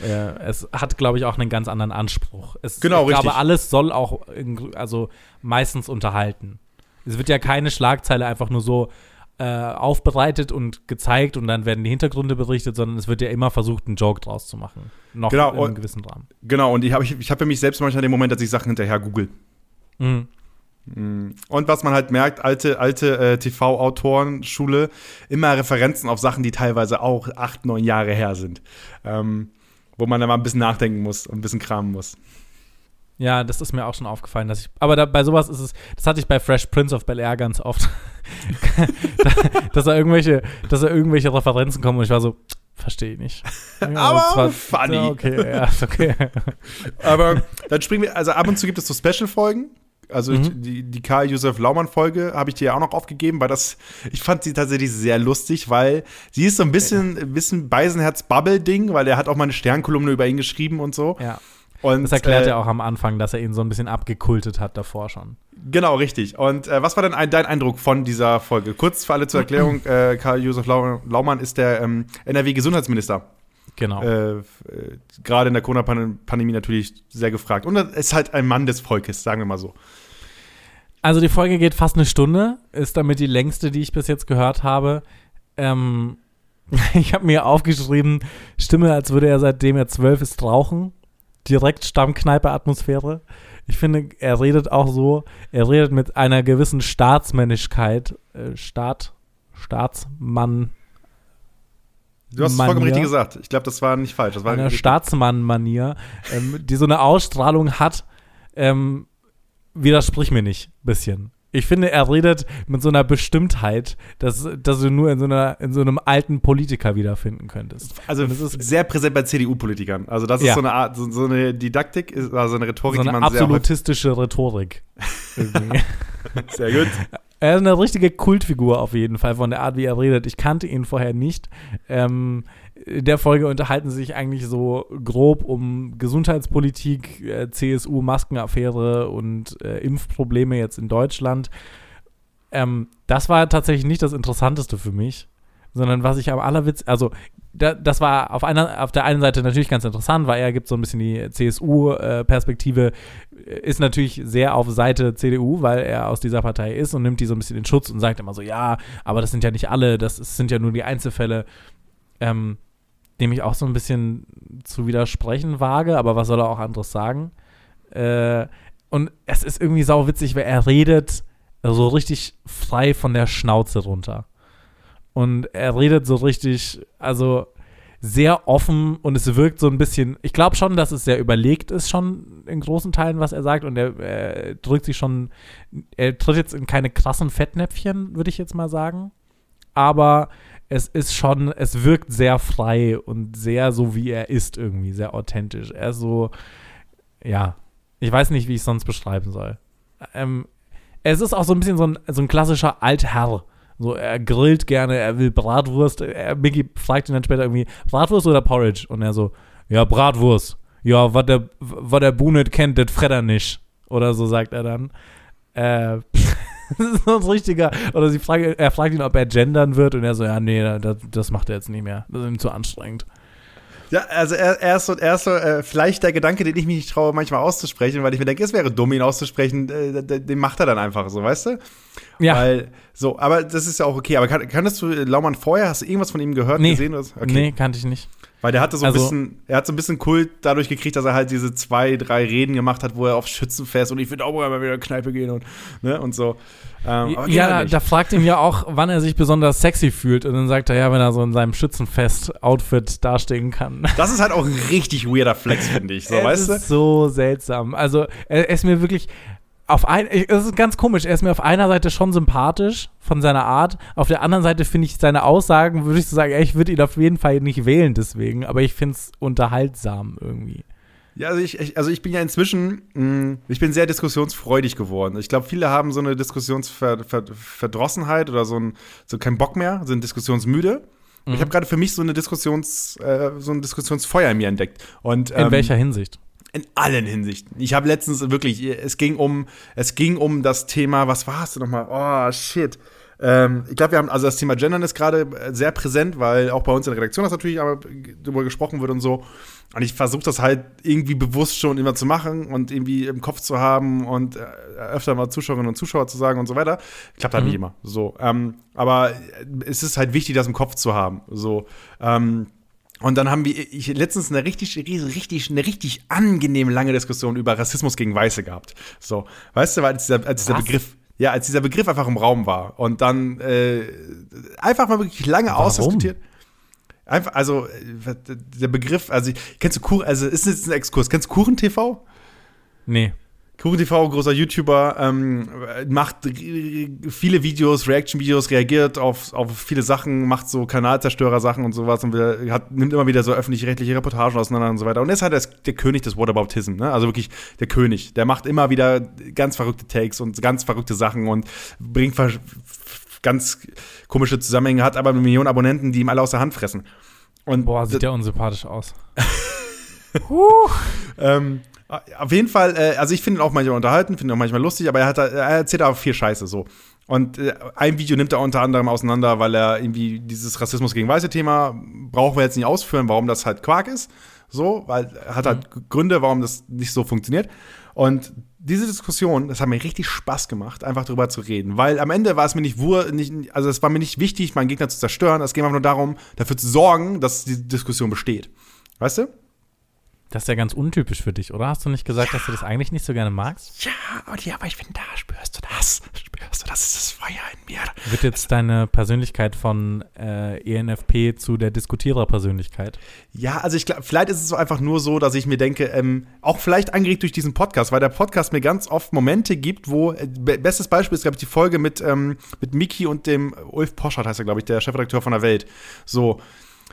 Speaker 2: äh, es hat, glaube ich, auch einen ganz anderen Anspruch. Es,
Speaker 1: Genau,
Speaker 2: ich glaube,
Speaker 1: richtig.
Speaker 2: alles soll auch also meistens unterhalten. Es wird ja keine Schlagzeile einfach nur so aufbereitet und gezeigt und dann werden die Hintergründe berichtet, sondern es wird ja immer versucht, einen Joke draus zu machen. Noch
Speaker 1: Genau,
Speaker 2: in
Speaker 1: und-
Speaker 2: einem gewissen Rahmen.
Speaker 1: Genau, und ich habe ich, ich hab für mich selbst manchmal den Moment, dass ich Sachen hinterher google.
Speaker 2: Mhm.
Speaker 1: Und was man halt merkt, alte, alte äh, TV-Autoren-Schule, immer Referenzen auf Sachen, die teilweise auch acht, neun Jahre her sind. Ähm, wo man dann mal ein bisschen nachdenken muss und ein bisschen kramen muss.
Speaker 2: Ja, das ist mir auch schon aufgefallen, dass ich. Aber da, bei sowas ist es, das hatte ich bei Fresh Prince of Bel Air ganz oft, da, dass da irgendwelche, dass da irgendwelche Referenzen kommen und ich war so, verstehe ich nicht. Ja,
Speaker 1: Aber
Speaker 2: das war-
Speaker 1: funny.
Speaker 2: Ja, okay, ja, ist okay.
Speaker 1: Aber dann springen wir, also ab und zu gibt es so Special-Folgen. Also ich,
Speaker 2: Mhm.
Speaker 1: die, die Karl Josef Laumann-Folge habe ich dir ja auch noch aufgegeben, weil das, ich fand sie tatsächlich sehr lustig, weil sie ist so ein bisschen, ein bisschen Beisenherz-Bubble-Ding, weil er hat auch mal eine Sternkolumne über ihn geschrieben und so.
Speaker 2: Ja.
Speaker 1: Und,
Speaker 2: Das erklärt
Speaker 1: äh,
Speaker 2: er auch am Anfang, dass er ihn so ein bisschen abgekultet hat davor schon.
Speaker 1: Genau, richtig. Und äh, was war denn ein, dein Eindruck von dieser Folge? Kurz für alle zur Erklärung, äh, Karl-Josef Lau Laumann ist der ähm, NRW-Gesundheitsminister.
Speaker 2: Genau.
Speaker 1: Äh, äh, Gerade in der Corona-Pandemie natürlich sehr gefragt. Und er ist halt ein Mann des Volkes, sagen wir mal so.
Speaker 2: Also die Folge geht fast eine Stunde, ist damit die längste, die ich bis jetzt gehört habe. Ähm, ich habe mir aufgeschrieben, Stimme, als würde er seitdem er zwölf ist rauchen. Direkt Stammkneipe-Atmosphäre. Ich finde, er redet auch so, er redet mit einer gewissen Staatsmännlichkeit, äh, Staat, Staatsmann,
Speaker 1: Du hast es vollkommen richtig gesagt. Ich glaube, das war nicht falsch. Das war richtig.
Speaker 2: Staatsmann-Manier, ähm, die so eine Ausstrahlung hat, ähm, widersprich mir nicht, bisschen. Ich finde, er redet mit so einer Bestimmtheit, dass, dass du nur in so, einer, in so einem alten Politiker wiederfinden könntest.
Speaker 1: Also
Speaker 2: Und es ist
Speaker 1: sehr präsent bei CDU-Politikern. Also das ist
Speaker 2: Ja.
Speaker 1: so eine Art, so, so eine Didaktik, ist, also eine Rhetorik,
Speaker 2: so
Speaker 1: die
Speaker 2: eine
Speaker 1: man sehr, häufig-
Speaker 2: absolutistische Rhetorik. Irgendwie.
Speaker 1: sehr gut.
Speaker 2: Er ist eine richtige Kultfigur auf jeden Fall von der Art, wie er redet. Ich kannte ihn vorher nicht. Ähm, der Folge unterhalten sie sich eigentlich so grob um Gesundheitspolitik, äh, CSU, Maskenaffäre und äh, Impfprobleme jetzt in Deutschland. Ähm, das war tatsächlich nicht das Interessanteste für mich, sondern was ich am allerwitz, also da, das war auf einer, auf der einen Seite natürlich ganz interessant, weil er gibt so ein bisschen die CSU-Perspektive, ist natürlich sehr auf Seite CDU, weil er aus dieser Partei ist und nimmt die so ein bisschen in Schutz und sagt immer so, ja, aber das sind ja nicht alle, das ist- sind ja nur die Einzelfälle, ähm, dem ich auch so ein bisschen zu widersprechen wage, aber was soll er auch anderes sagen? Äh, und es ist irgendwie sauwitzig, weil er redet so richtig frei von der Schnauze runter. Und er redet so richtig, also sehr offen und es wirkt so ein bisschen, ich glaube schon, dass es sehr überlegt ist, schon in großen Teilen, was er sagt. Und er, er drückt sich schon, er tritt jetzt in keine krassen Fettnäpfchen, würde ich jetzt mal sagen. Aber es ist schon, es wirkt sehr frei und sehr so, wie er ist, irgendwie, sehr authentisch. Er ist so, ja, ich weiß nicht, wie ich es sonst beschreiben soll. Ähm, es ist auch so ein bisschen so ein, so ein klassischer Altherr. So, er grillt gerne, er will Bratwurst. Er, Mickey fragt ihn dann später irgendwie, Bratwurst oder Porridge? Und er so, ja, Bratwurst. Ja, was der, was der Bu nicht kennt, das fred er nicht. Oder so sagt er dann. Äh, das ist so ein richtiger, oder sie frage, er fragt ihn, ob er gendern wird und er so, ja, nee, das, das macht er jetzt nicht mehr. Das ist ihm zu anstrengend.
Speaker 1: Ja, also er, er ist so, er ist so äh, vielleicht der Gedanke, den ich mich nicht traue, manchmal auszusprechen, weil ich mir denke, es wäre dumm, ihn auszusprechen, äh, den macht er dann einfach so, weißt du?
Speaker 2: Ja,
Speaker 1: Weil, so, aber das ist ja auch okay. Aber kann, kanntest du Laumann vorher? Hast du irgendwas von ihm gehört,
Speaker 2: Nee.
Speaker 1: gesehen? Okay.
Speaker 2: nee, kannte ich nicht.
Speaker 1: Weil der hatte so ein
Speaker 2: Also-
Speaker 1: bisschen, er hat so ein bisschen Kult dadurch gekriegt, dass er halt diese zwei, drei Reden gemacht hat, wo er auf Schützenfest und ich will auch mal wieder in die Kneipe gehen und, ne, und so. Ähm,
Speaker 2: ja,
Speaker 1: halt
Speaker 2: da, fragt ihn ja auch, wann er sich besonders sexy fühlt. Und dann sagt er, ja, wenn er so in seinem Schützenfest-Outfit dastehen kann.
Speaker 1: das ist halt auch ein richtig weirder Flex, finde ich, so,
Speaker 2: es
Speaker 1: weißt du?
Speaker 2: ist so seltsam. Also, er ist mir wirklich auf ein, es ist ganz komisch. Er ist mir auf einer Seite schon sympathisch von seiner Art. Auf der anderen Seite finde ich seine Aussagen, würde ich so sagen, ey, ich würde ihn auf jeden Fall nicht wählen deswegen. Aber ich finde es unterhaltsam irgendwie.
Speaker 1: Ja, also ich, ich, also ich bin ja inzwischen, mh, ich bin sehr diskussionsfreudig geworden. Ich glaube, viele haben so eine Diskussionsverdrossenheit oder so, ein, so keinen Bock mehr, sind diskussionsmüde.
Speaker 2: Mhm.
Speaker 1: Ich habe gerade für mich so eine Diskussions, äh, so ein Diskussionsfeuer in mir entdeckt. Und,
Speaker 2: In
Speaker 1: ähm,
Speaker 2: welcher Hinsicht?
Speaker 1: In allen Hinsichten. Ich habe letztens wirklich, es ging um, es ging um das Thema, was war es denn nochmal? Oh, shit. Ähm, ich glaube, wir haben, also das Thema Gendern ist gerade äh, sehr präsent, weil auch bei uns in der Redaktion das natürlich aber darüber gesprochen wird und so. Und ich versuche das halt irgendwie bewusst schon immer zu machen und irgendwie im Kopf zu haben und äh, öfter mal Zuschauerinnen und Zuschauer zu sagen und so weiter. Klappt halt
Speaker 2: Mhm.
Speaker 1: nicht immer. So. Ähm, aber es ist halt wichtig, das im Kopf zu haben. So. Ähm, und dann haben wir ich letztens eine richtig, richtig, eine richtig angenehm lange Diskussion über Rassismus gegen Weiße gehabt. So, weißt du, als dieser, als dieser
Speaker 2: Was?
Speaker 1: Begriff, ja, als dieser Begriff einfach im Raum war und dann äh, einfach mal wirklich lange
Speaker 2: Warum?
Speaker 1: ausdiskutiert. Einfach, also äh, der Begriff, also kennst du Kuchen, also ist jetzt ein Exkurs, kennst du Kuchen TV?
Speaker 2: Nee.
Speaker 1: Kuchen TV, großer YouTuber, ähm, macht viele Videos, Reaction-Videos, reagiert auf, auf viele Sachen, macht so Kanalzerstörer-Sachen und sowas und wir, hat, nimmt immer wieder so öffentlich-rechtliche Reportagen auseinander und so weiter. Und er ist halt das, der König des Whataboutism, ne? Also wirklich der König. Der macht immer wieder ganz verrückte Takes und ganz verrückte Sachen und bringt ganz komische Zusammenhänge, hat aber eine Million Abonnenten, die ihm alle aus der Hand fressen. Und
Speaker 2: Boah, sieht ja unsympathisch aus.
Speaker 1: ähm, auf jeden Fall, äh, also ich finde ihn auch manchmal unterhalten, finde ihn auch manchmal lustig, aber er, hat, da- er erzählt auch viel Scheiße so. Und äh, ein Video nimmt er unter anderem auseinander, weil er irgendwie dieses Rassismus gegen Weiße Thema brauchen wir jetzt nicht ausführen, warum das halt Quark ist. So, weil er hat halt Gründe, warum das nicht so funktioniert. Und diese Diskussion, das hat mir richtig Spaß gemacht, einfach darüber zu reden. Weil am Ende war es mir nicht wur, nicht, also es war mir nicht wichtig, meinen Gegner zu zerstören. Es ging einfach nur darum, dafür zu sorgen, dass die Diskussion besteht. Weißt du?
Speaker 2: Das ist ja ganz untypisch für dich, oder? Hast du nicht gesagt, dass du das eigentlich nicht so gerne magst?
Speaker 1: Ja, aber ich finde, da spürst du das. Spürst du, das ist das Feuer in mir.
Speaker 2: Wird jetzt deine Persönlichkeit von äh, ENFP zu der Diskutierer-Persönlichkeit?
Speaker 1: Ja, also ich glaube, vielleicht ist es so einfach nur so, dass ich mir denke, ähm, auch vielleicht angeregt durch diesen Podcast, weil der Podcast mir ganz oft Momente gibt, wo, äh, be- bestes Beispiel ist, glaube ich, die Folge mit, ähm, mit Miki und dem Ulf Poschardt heißt er, glaube ich, der Chefredakteur von der Welt. So,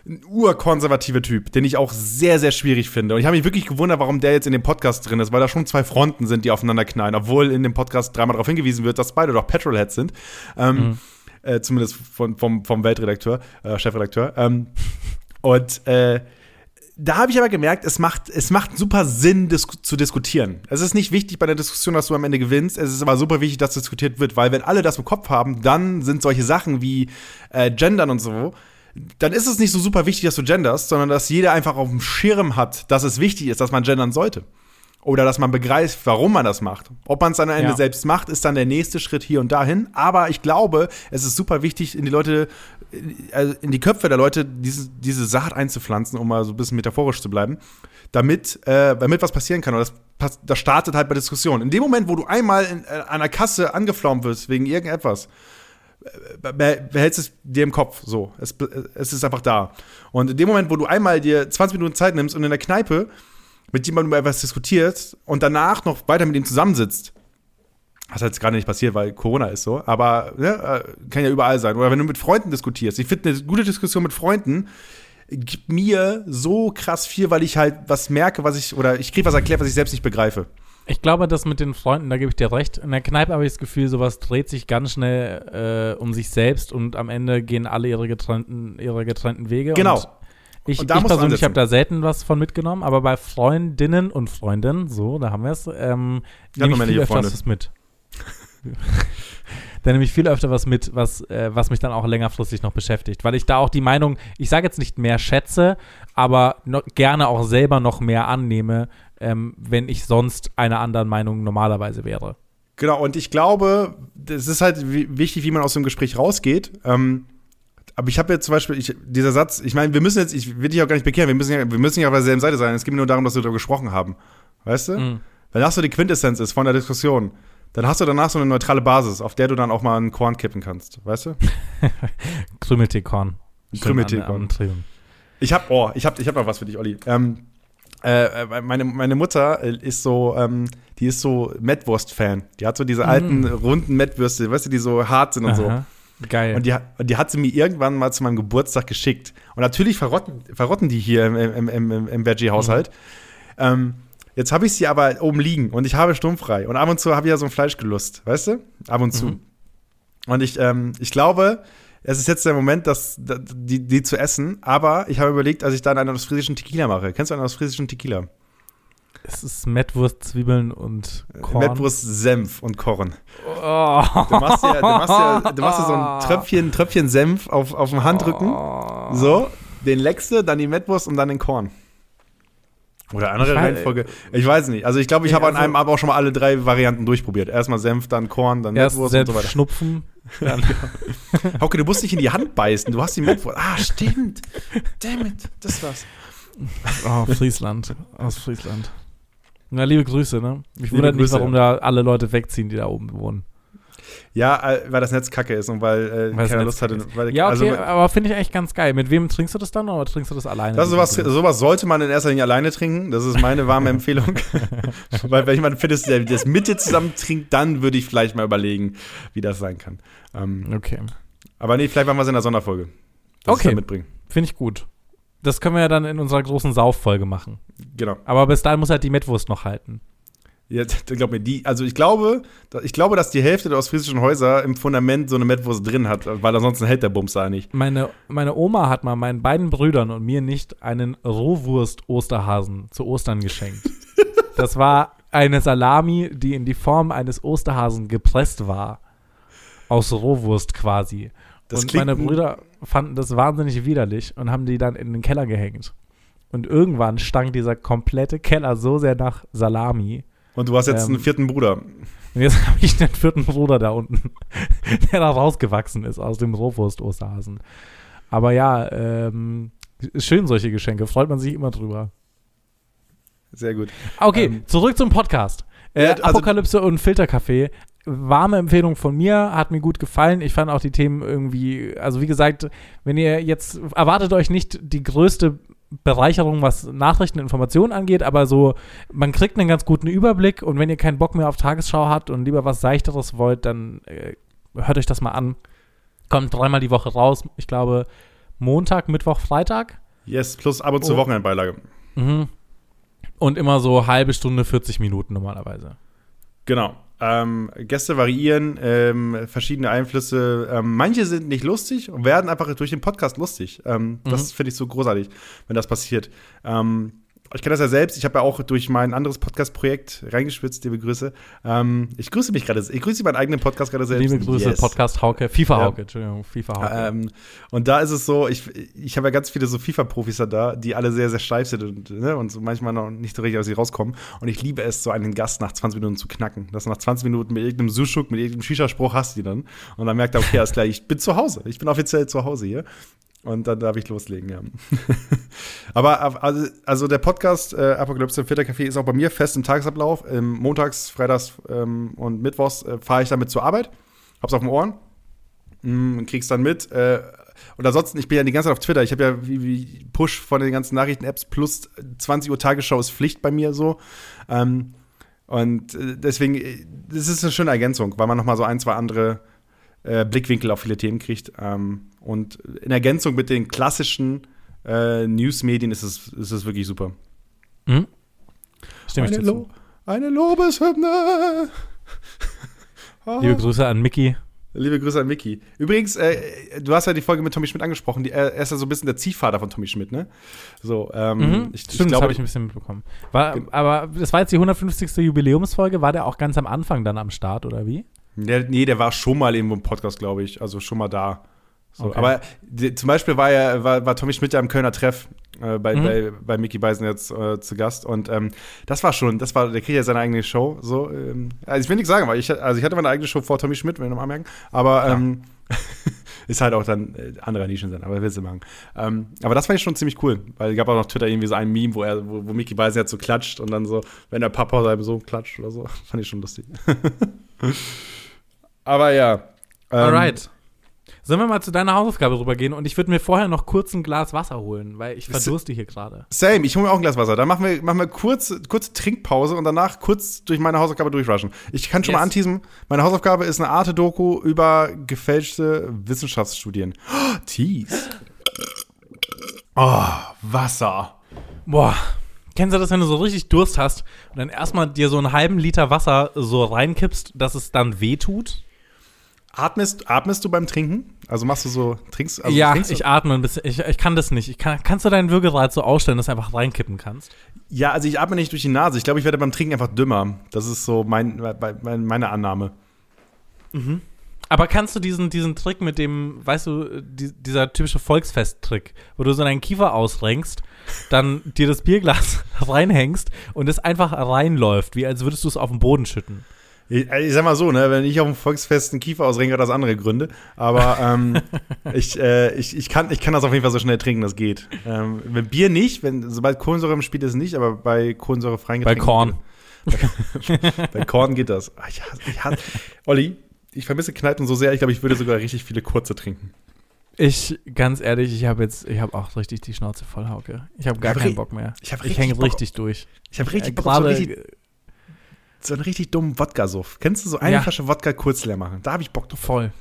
Speaker 1: ein urkonservativer Typ, den ich auch sehr, sehr schwierig finde. Und ich habe mich wirklich gewundert, warum der jetzt in dem Podcast drin ist, weil da schon zwei Fronten sind, die aufeinander knallen, obwohl in dem Podcast dreimal darauf hingewiesen wird, dass beide doch Petrolheads sind. Ähm, äh, zumindest von, vom, vom Weltredakteur, äh, Chefredakteur. Ähm, und äh, da habe ich aber gemerkt, es macht, es macht super Sinn, dis zu diskutieren. Es ist nicht wichtig bei der Diskussion, dass du am Ende gewinnst. Es ist aber super wichtig, dass diskutiert wird, weil wenn alle das im Kopf haben, dann sind solche Sachen wie äh, Gendern und so, dann ist es nicht so super wichtig, dass du genderst, sondern dass jeder einfach auf dem Schirm hat, dass es wichtig ist, dass man gendern sollte. Oder dass man begreift, warum man das macht. Ob man es dann am Ende
Speaker 2: Ja.
Speaker 1: selbst macht, ist dann der nächste Schritt hier und dahin. Aber ich glaube, es ist super wichtig, in die Leute, also in die Köpfe der Leute diese, diese Saat einzupflanzen, um mal so ein bisschen metaphorisch zu bleiben, damit, äh, damit was passieren kann. Und das, das startet halt bei Diskussionen. In dem Moment, wo du einmal in, äh, an der Kasse angeflaumt wirst wegen irgendetwas, äh, behältst es dir im Kopf so. Es, es ist einfach da. Und in dem Moment, wo du einmal dir 20 Minuten Zeit nimmst und in der Kneipe mit jemandem über etwas diskutierst und danach noch weiter mit ihm zusammensitzt, was jetzt gerade nicht passiert, weil Corona ist so, aber ne, äh, kann ja überall sein. Oder wenn du mit Freunden diskutierst. Ich finde, eine gute Diskussion mit Freunden gibt mir so krass viel, weil ich halt was merke, was ich, oder ich kriege was erklärt, was ich selbst nicht begreife.
Speaker 2: Ich glaube, das mit den Freunden, da gebe ich dir recht. In der Kneipe habe ich das Gefühl, sowas dreht sich ganz schnell äh, um sich selbst und am Ende gehen alle ihre getrennten, ihre getrennten Wege.
Speaker 1: Genau.
Speaker 2: Und ich,
Speaker 1: Und
Speaker 2: ich persönlich habe da selten was von mitgenommen, aber bei Freundinnen und Freunden, so, da haben wir es, ähm, nehme ich viel öfter was mit. da nehme ich viel öfter was mit, was, äh, was mich dann auch längerfristig noch beschäftigt. Weil ich da auch die Meinung, ich sage jetzt nicht mehr schätze, aber noch, gerne auch selber noch mehr annehme, ähm, wenn ich sonst einer anderen Meinung normalerweise wäre.
Speaker 1: Genau, und ich glaube, es ist halt wi- wichtig, wie man aus dem Gespräch rausgeht. Ähm, aber ich habe jetzt zum Beispiel, ich, dieser Satz, ich meine, wir müssen jetzt, ich will dich auch gar nicht bekehren, wir müssen ja, wir müssen ja auf derselben Seite sein. Es geht mir nur darum, dass wir darüber gesprochen haben. Weißt du?
Speaker 2: Mhm.
Speaker 1: Wenn das so die Quintessenz ist von der Diskussion, dann hast du danach so eine neutrale Basis, auf der du dann auch mal einen Korn kippen kannst. Weißt du?
Speaker 2: Am Trillen.
Speaker 1: Ich hab, oh, ich hab, ich hab noch was für dich, Olli. Ähm, äh, äh, meine, meine Mutter äh, ist so, ähm, die ist so Mettwurst-Fan. Die hat so diese alten runden Mettwürste, weißt du, die so hart sind und so.
Speaker 2: Aha. Geil.
Speaker 1: Und die, die hat sie mir irgendwann mal zu meinem Geburtstag geschickt. Und natürlich verrotten, verrotten die hier im, im, im, im, Veggie-Haushalt. Ähm, jetzt habe ich sie aber oben liegen und ich habe sturmfrei. Und ab und zu habe ich ja so ein Fleischgelust, weißt du? Ab und zu. Und ich, ähm, ich glaube, es ist jetzt der Moment, das, da- die, die zu essen. Aber ich habe überlegt, als ich dann einen ostfriesischen Tequila mache. Kennst du einen ostfriesischen Tequila?
Speaker 2: es ist Mettwurst, Zwiebeln und Korn.
Speaker 1: Mettwurst, Senf und Korn.
Speaker 2: Oh.
Speaker 1: Du machst ja, du machst ja, du machst ja so ein Tröpfchen, Tröpfchen Senf auf, auf dem Handrücken. So, den leckst du, dann die Mettwurst und dann den Korn. Oder andere
Speaker 2: Ich weiß-
Speaker 1: Reihenfolge. Ich weiß nicht. Also ich glaube, ich
Speaker 2: Ja,
Speaker 1: habe an
Speaker 2: also-
Speaker 1: einem aber auch schon mal alle drei Varianten durchprobiert. Erstmal Senf, dann Korn, dann
Speaker 2: Erst
Speaker 1: und so weiter.
Speaker 2: schnupfen.
Speaker 1: Hauke, du musst nicht in die Hand beißen. Du hast die Mettwurst. Ah, stimmt. Damn it. Das war's.
Speaker 2: Oh, Friesland. Aus Friesland. Na, liebe Grüße, ne? Mich
Speaker 1: Liebe
Speaker 2: wundert nicht,
Speaker 1: Grüße,
Speaker 2: warum da alle Leute wegziehen, die da oben wohnen.
Speaker 1: Ja, äh, weil das Netz kacke ist und weil, äh, keiner Lust hatte.
Speaker 2: Ja, okay,
Speaker 1: also,
Speaker 2: aber finde ich echt ganz geil. Mit wem trinkst du das dann oder trinkst du das alleine?
Speaker 1: Das sowas, sowas sollte man in erster Linie alleine trinken. Das ist meine warme Empfehlung. Weil wenn jemand findest, der das mit dir zusammen trinkt, dann würde ich vielleicht mal überlegen, wie das sein kann. Ähm,
Speaker 2: Okay.
Speaker 1: aber nee, vielleicht machen wir es in der Sonderfolge. Das
Speaker 2: Okay.
Speaker 1: mitbringen.
Speaker 2: Finde ich gut. Das können wir ja dann in unserer großen Sauffolge machen.
Speaker 1: Genau.
Speaker 2: Aber bis dahin muss halt die Mettwurst noch halten.
Speaker 1: Jetzt, glaub mir, die, also ich glaube, ich glaube, dass die Hälfte der ostfriesischen Häuser im Fundament so eine Mettwurst drin hat, weil ansonsten hält der Bums da nicht.
Speaker 2: Meine, meine Oma hat mal meinen beiden Brüdern und mir nicht einen Rohwurst-Osterhasen zu Ostern geschenkt. Das war eine Salami, die in die Form eines Osterhasen gepresst war. Aus Rohwurst quasi.
Speaker 1: Das
Speaker 2: und meine
Speaker 1: ein-
Speaker 2: Brüder fanden das wahnsinnig widerlich und haben die dann in den Keller gehängt. Und irgendwann stank dieser komplette Keller so sehr nach Salami.
Speaker 1: Und du hast jetzt
Speaker 2: Ähm,
Speaker 1: einen vierten Bruder.
Speaker 2: Und jetzt habe ich den vierten Bruder da unten, der da rausgewachsen ist aus dem Rohwurst-Osterhasen. Aber ja, ähm, ist schön solche Geschenke, freut man sich immer drüber.
Speaker 1: Sehr gut.
Speaker 2: Okay,
Speaker 1: Ähm,
Speaker 2: zurück zum Podcast. Äh,
Speaker 1: ja, also-
Speaker 2: Apokalypse und Filterkaffee. Warme Empfehlung von mir, hat mir gut gefallen. Ich fand auch die Themen irgendwie, also wie gesagt, wenn ihr jetzt, erwartet euch nicht die größte Bereicherung, was Nachrichten und Informationen angeht, aber so, man kriegt einen ganz guten Überblick und wenn ihr keinen Bock mehr auf Tagesschau habt und lieber was Seichteres wollt, dann äh, hört euch das mal an. Kommt dreimal die Woche raus. Ich glaube, Montag, Mittwoch, Freitag.
Speaker 1: Yes, plus ab und zu
Speaker 2: Oh.
Speaker 1: Wochenendbeilage.
Speaker 2: Mhm. Und immer so halbe Stunde, 40 Minuten normalerweise.
Speaker 1: Genau. Ähm, Gäste variieren, ähm, verschiedene Einflüsse. Ähm, manche sind nicht lustig und werden einfach durch den Podcast lustig. Ähm, Das finde ich so großartig, wenn das passiert. Ähm, ich kenne das ja selbst. Ich habe ja auch durch mein anderes Podcast-Projekt reingespitzt. Liebe Grüße. Ähm, ich grüße mich gerade. Ich grüße meinen eigenen Podcast gerade selbst.
Speaker 2: Liebe Grüße,
Speaker 1: Yes.
Speaker 2: Podcast Hauke, FIFA
Speaker 1: Ja.
Speaker 2: Hauke, Entschuldigung, FIFA Hauke.
Speaker 1: Ähm, und da ist es so, ich, ich habe ja ganz viele so FIFA-Profis da, da, die alle sehr, sehr steif sind und, ne, und so manchmal noch nicht so richtig aus sie rauskommen. Und ich liebe es, so einen Gast nach 20 Minuten zu knacken. Dass du nach 20 Minuten mit irgendeinem Sushuk, mit irgendeinem Shisha-Spruch hast du die dann. Und dann merkt er, okay, alles klar, ich bin zu Hause. Ich bin offiziell zu Hause hier. Und dann darf ich loslegen, ja. Aber also, also der Podcast äh, Apokalypse im Filtercafé ist auch bei mir fest im Tagesablauf. Ähm, montags, freitags ähm, und mittwochs äh, fahre ich damit zur Arbeit. Hab's auf den Ohren. Mm, krieg's dann mit. Äh, und ansonsten, ich bin ja die ganze Zeit auf Twitter. Ich habe ja wie, wie Push von den ganzen Nachrichten-Apps plus 20 Uhr Tagesschau ist Pflicht bei mir so. Ähm, und äh, deswegen, äh, das ist eine schöne Ergänzung, weil man noch mal so ein, zwei andere äh, Blickwinkel auf viele Themen kriegt. Ähm, und in Ergänzung mit den klassischen äh, Newsmedien ist es, ist es wirklich super.
Speaker 2: Mhm. Stimme ich
Speaker 1: eine,
Speaker 2: dir
Speaker 1: Lo eine Lobeshymne.
Speaker 2: Liebe Grüße an Mickey.
Speaker 1: Liebe Grüße an Mickey. Übrigens, äh, du hast ja die Folge mit Tommy Schmidt angesprochen. Die, er ist ja so ein bisschen der Ziehvater von Tommy Schmidt, ne? So, ähm,
Speaker 2: Mhm.
Speaker 1: ich, ich
Speaker 2: Stimmt, das habe ich ein bisschen mitbekommen. War, aber das war jetzt die 150. Jubiläumsfolge. War der auch ganz am Anfang dann am Start, oder wie?
Speaker 1: der, nee, der war schon mal irgendwo im Podcast, glaube ich. Also schon mal da. So,
Speaker 2: Okay.
Speaker 1: Aber die, zum Beispiel war ja war, war Tommy Schmidt ja im Kölner Treff äh, bei,
Speaker 2: Mhm.
Speaker 1: bei, bei Mickey Beisen jetzt äh, zu Gast. Und ähm, das war schon, das war, der kriegt ja seine eigene Show. So, ähm, also ich will nichts sagen, weil ich, also ich hatte meine eigene Show vor Tommy Schmidt, wenn ihr mal merken. Aber ähm, ist halt auch dann äh, anderer Nischen sein, aber willst du machen. Ähm, aber das fand ich schon ziemlich cool, weil es gab auch noch Twitter irgendwie so ein Meme, wo er, wo, wo Mickey Beisen jetzt so klatscht und dann so, wenn der Papa seinem Sohn klatscht oder so. Fand ich schon lustig. aber ja. ähm,
Speaker 2: Alright. Sollen wir mal zu deiner Hausaufgabe rübergehen und ich würde mir vorher noch kurz ein Glas Wasser holen, weil ich verdurste hier gerade.
Speaker 1: Same, ich hole mir auch ein Glas Wasser. Dann machen wir, machen wir kurz, kurze Trinkpause und danach kurz durch meine Hausaufgabe durchrushen. Ich kann schon
Speaker 2: Yes.
Speaker 1: mal anteasen, meine Hausaufgabe ist eine Arte-Doku über gefälschte Wissenschaftsstudien. Oh, Tease. Oh, Wasser.
Speaker 2: Boah. Kennst du das, wenn du so richtig Durst hast und dann erstmal dir so einen halben Liter Wasser so reinkippst, dass es dann weh tut?
Speaker 1: Atmest, atmest du beim Trinken? Also machst du so, trinkst also
Speaker 2: ja,
Speaker 1: trinkst du?
Speaker 2: ich atme ein bisschen. Ich, ich kann das nicht. Ich kann, kannst du deinen Würgereit so ausstellen, dass du einfach reinkippen kannst?
Speaker 1: Ja, also ich atme nicht durch die Nase. Ich glaube, ich werde beim Trinken einfach dümmer. Das ist so mein, mein, meine Annahme.
Speaker 2: Aber kannst du diesen, diesen Trick mit dem, weißt du, die, dieser typische Volksfest-Trick, wo du so deinen Kiefer ausrenkst, dann dir das Bierglas reinhängst und es einfach reinläuft, wie als würdest du es auf den Boden schütten?
Speaker 1: Ich, ich sag mal so, ne, wenn ich auf dem Volksfest einen Kiefer ausrenke, hat das andere Gründe. Aber ähm, ich, äh, ich, ich, kann, ich kann das auf jeden Fall so schnell trinken, das geht. Ähm, mit Bier nicht, wenn, sobald Kohlensäure im Spiel ist, nicht, aber bei kohlensäurefreien
Speaker 2: Bei
Speaker 1: Getränken.
Speaker 2: Korn.
Speaker 1: bei Korn geht das. Ah, Ich hasse, ich hasse. Olli, ich vermisse Kneipen so sehr, ich glaube, ich würde sogar richtig viele kurze trinken.
Speaker 2: Ich, ganz ehrlich, ich habe jetzt, ich habe auch richtig die Schnauze voll, Hauke. Ich habe gar
Speaker 1: Ich hab
Speaker 2: keinen Bock mehr.
Speaker 1: ich
Speaker 2: ich hänge richtig durch.
Speaker 1: Ich habe richtig
Speaker 2: Äh,
Speaker 1: Bock so,
Speaker 2: gerade-
Speaker 1: richtig, so einen richtig dummen Wodka-Suff. Kennst du so eine
Speaker 2: Ja.
Speaker 1: Flasche Wodka kurz leer machen? Da habe ich Bock drauf.
Speaker 2: Voll.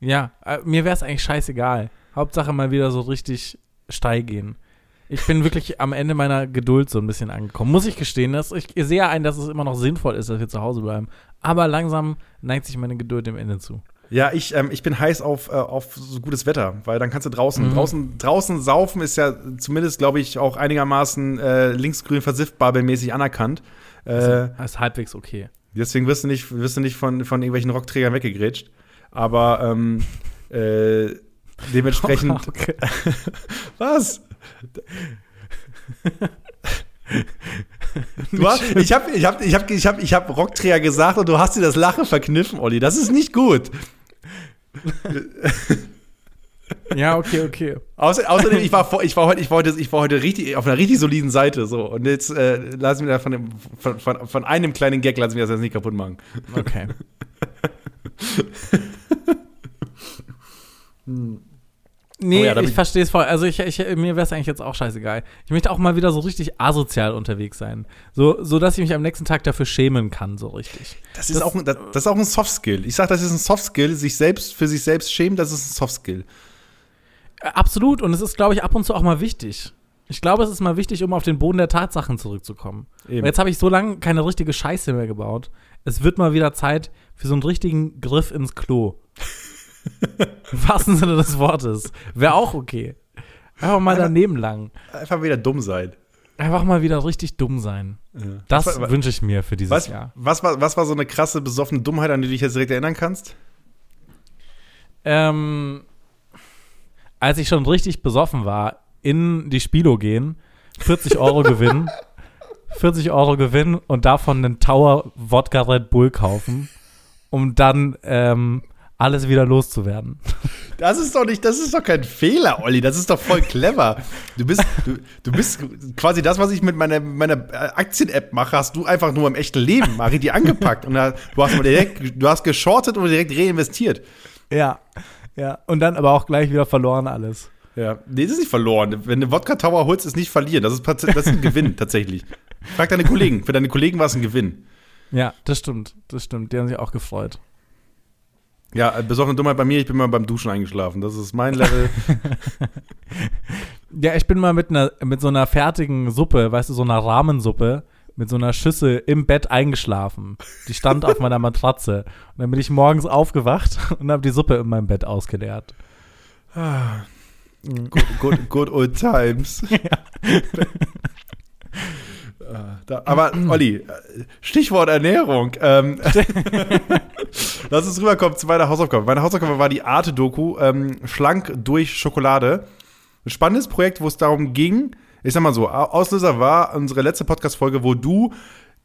Speaker 2: Ja, äh, mir wäre es eigentlich scheißegal. Hauptsache mal wieder so richtig steil gehen. Ich bin wirklich am Ende meiner Geduld so ein bisschen angekommen. Muss ich gestehen. Dass ich sehe ein, dass es immer noch sinnvoll ist, dass wir zu Hause bleiben. Aber langsam neigt sich meine Geduld dem Ende zu.
Speaker 1: Ja, ich, ähm, ich bin heiß auf, äh, auf so gutes Wetter, weil dann kannst du draußen, draußen, draußen saufen ist ja zumindest, glaube ich, auch einigermaßen äh, linksgrün versiffbabelmäßig anerkannt. Äh,
Speaker 2: Das ist halbwegs okay.
Speaker 1: deswegen wirst du nicht, wirst du nicht von, von irgendwelchen Rockträgern weggegrätscht. Aber ähm, äh, dementsprechend.
Speaker 2: Okay.
Speaker 1: Was? Du hast, ich habe ich hab, ich hab, ich hab, ich hab Rockträger gesagt und du hast dir das Lachen verkniffen, Olli. Das ist nicht gut.
Speaker 2: Ja, okay, okay.
Speaker 1: Außer, außerdem, ich war, vor, ich, war heute, ich, war heute, ich war heute richtig, auf einer richtig soliden Seite. So. Und jetzt äh, lassen wir da von, dem, von, von, von einem kleinen Gag lassen wir das jetzt nicht kaputt machen.
Speaker 2: Okay. Nee,
Speaker 1: Oh ja,
Speaker 2: ich verstehe es voll. Also ich, ich, mir wäre es eigentlich jetzt auch scheißegal. Ich möchte auch mal wieder so richtig asozial unterwegs sein. So, so dass ich mich am nächsten Tag dafür schämen kann, so richtig.
Speaker 1: Das ist, auch, ein- das, das ist auch ein Soft-Skill. Ich sage, das ist ein Soft-Skill. Sich selbst für sich selbst schämen, das ist ein Soft-Skill.
Speaker 2: Absolut. Und es ist, glaube ich, ab und zu auch mal wichtig. Ich glaube, es ist mal wichtig, um auf den Boden der Tatsachen zurückzukommen. Jetzt habe ich so lange keine richtige Scheiße mehr gebaut. Es wird mal wieder Zeit für so einen richtigen Griff ins Klo. Im wahrsten Sinne des Wortes. Wäre auch okay. Einfach mal daneben lang.
Speaker 1: Einfach wieder dumm sein.
Speaker 2: Einfach mal wieder richtig dumm sein. Das
Speaker 1: Was war-
Speaker 2: wünsche ich mir für dieses
Speaker 1: Was,
Speaker 2: Jahr.
Speaker 1: was, war, was war so eine krasse, besoffene Dummheit, an die du dich jetzt direkt erinnern kannst?
Speaker 2: Ähm, als ich schon richtig besoffen war, in die Spilo gehen, 40 Euro gewinnen, 40 Euro gewinnen und davon einen Tower Wodka Red Bull kaufen, um dann ähm, alles wieder loszuwerden.
Speaker 1: Das ist doch nicht, das ist doch kein Fehler, Olli. Das ist doch voll clever. Du bist, du, du bist quasi das, was ich mit meiner, meiner äh, Aktien-App mache, hast du einfach nur im echten Leben mal richtig angepackt. Und da, du hast direkt, du hast geschortet und direkt reinvestiert.
Speaker 2: Ja, ja. Und dann aber auch gleich wieder verloren alles.
Speaker 1: Ja, nee, das ist nicht verloren. Wenn du Wodka Tower holst, ist nicht verlieren. Das ist, das ist ein Gewinn, tatsächlich. Frag deine Kollegen. Für deine Kollegen war es ein Gewinn.
Speaker 2: Ja, das stimmt, das stimmt. Die haben sich auch gefreut.
Speaker 1: Ja, äh, besoffene Dummheit bei mir, ich bin mal beim Duschen eingeschlafen. Das ist mein Level.
Speaker 2: Ja, ich bin mal mit einer mit so einer fertigen Suppe, weißt du, so einer Rahmensuppe, mit so einer Schüssel im Bett eingeschlafen. Die stand auf meiner Matratze. Und dann bin ich morgens aufgewacht und habe die Suppe in meinem Bett ausgeleert.
Speaker 1: good, good, good old times. Äh, Da, aber Olli, Stichwort Ernährung. Ähm, lass uns rüberkommen zu meiner Hausaufgabe. Meine Hausaufgabe war die Arte-Doku ähm, Schlank durch Schokolade. Ein spannendes Projekt, wo es darum ging, ich sag mal so, Au- Auslöser war unsere letzte Podcast-Folge, wo du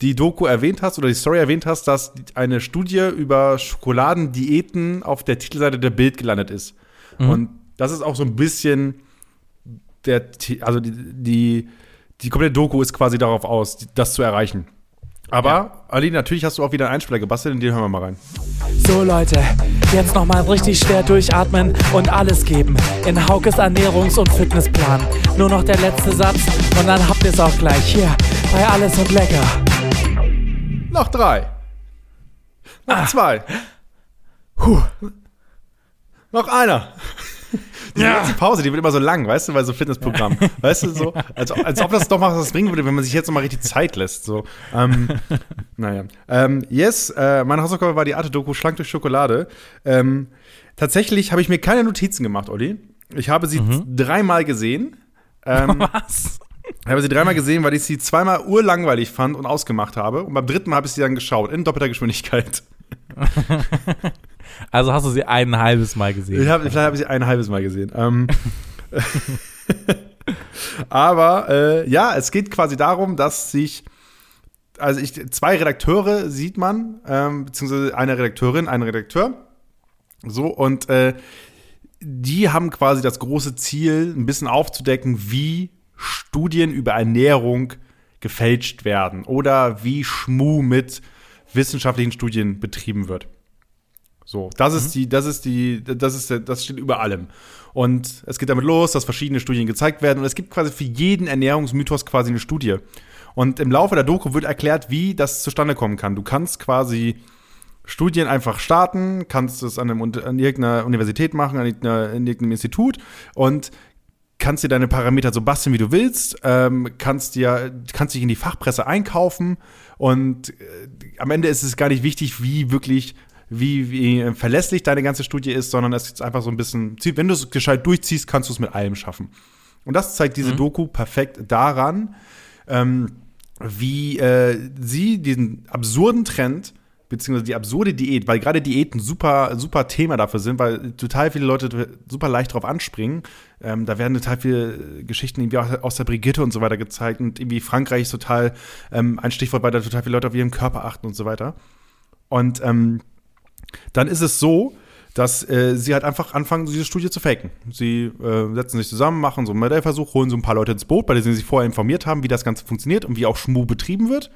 Speaker 1: die Doku erwähnt hast oder die Story erwähnt hast, dass eine Studie über Schokoladendiäten auf der Titelseite der Bild gelandet ist. Und das ist auch so ein bisschen der, also die, die, die komplette Doku ist quasi darauf aus, das zu erreichen. Aber, Ali, natürlich hast du auch wieder einen Einspieler gebastelt, in den hören wir mal rein.
Speaker 5: So Leute, jetzt nochmal richtig schwer durchatmen und alles geben. In Haukes Ernährungs- und Fitnessplan. Nur noch der letzte Satz und dann habt ihr es auch gleich hier bei Alles und Lecker.
Speaker 1: Noch drei. Noch
Speaker 2: Ah.
Speaker 1: zwei. Puh. Noch einer. Die letzte Pause, die wird immer so lang, weißt du, bei so Fitnessprogramm. Weißt du, so, als, als ob das doch mal was bringen würde, wenn man sich jetzt noch mal richtig Zeit lässt. So. Ähm, naja. Ähm, yes, äh, meine Hausaufgabe war die Arte-Doku Schlank durch Schokolade. Ähm, tatsächlich habe ich mir keine Notizen gemacht, Olli. Ich habe sie dreimal gesehen. Ähm,
Speaker 2: Was?
Speaker 1: ich habe sie dreimal gesehen, weil ich sie zweimal urlangweilig fand und ausgemacht habe. Und beim dritten Mal habe ich sie dann geschaut, in doppelter Geschwindigkeit.
Speaker 2: Also hast du sie ein halbes Mal gesehen.
Speaker 1: Ich hab, vielleicht habe ich sie ein halbes Mal gesehen. Ähm, aber äh, ja, es geht quasi darum, dass sich, also ich, zwei Redakteure sieht man, ähm, beziehungsweise eine Redakteurin, ein Redakteur. So, und äh, die haben quasi das große Ziel, ein bisschen aufzudecken, wie Studien über Ernährung gefälscht werden oder wie Schmu mit wissenschaftlichen Studien betrieben wird. So, das ist die, das ist die, das ist das steht über allem. Und es geht damit los, dass verschiedene Studien gezeigt werden und es gibt quasi für jeden Ernährungsmythos quasi eine Studie. Und im Laufe der Doku wird erklärt, wie das zustande kommen kann. Du kannst quasi Studien einfach starten, kannst es an, einem, an irgendeiner Universität machen, an irgendeiner, in irgendeinem Institut und kannst dir deine Parameter so basteln, wie du willst, ähm, kannst dir, kannst dich in die Fachpresse einkaufen und äh, am Ende ist es gar nicht wichtig, wie wirklich wie, wie verlässlich deine ganze Studie ist, sondern es ist einfach so ein bisschen, wenn du es gescheit durchziehst, kannst du es mit allem schaffen. Und das zeigt diese Doku perfekt daran, ähm, wie äh, sie diesen absurden Trend beziehungsweise die absurde Diät, weil gerade Diäten super, super Thema dafür sind, weil total viele Leute super leicht drauf anspringen. Ähm, da werden total viele Geschichten irgendwie aus der Brigitte und so weiter gezeigt und irgendwie Frankreich ist total ähm, ein Stichwort, weil da total viele Leute auf ihren Körper achten und so weiter. Und ähm, dann ist es so, dass äh, sie halt einfach anfangen, diese Studie zu faken. Sie äh, setzen sich zusammen, machen so einen Modellversuch, holen so ein paar Leute ins Boot, bei denen sie sich vorher informiert haben, wie das Ganze funktioniert und wie auch Schmu betrieben wird.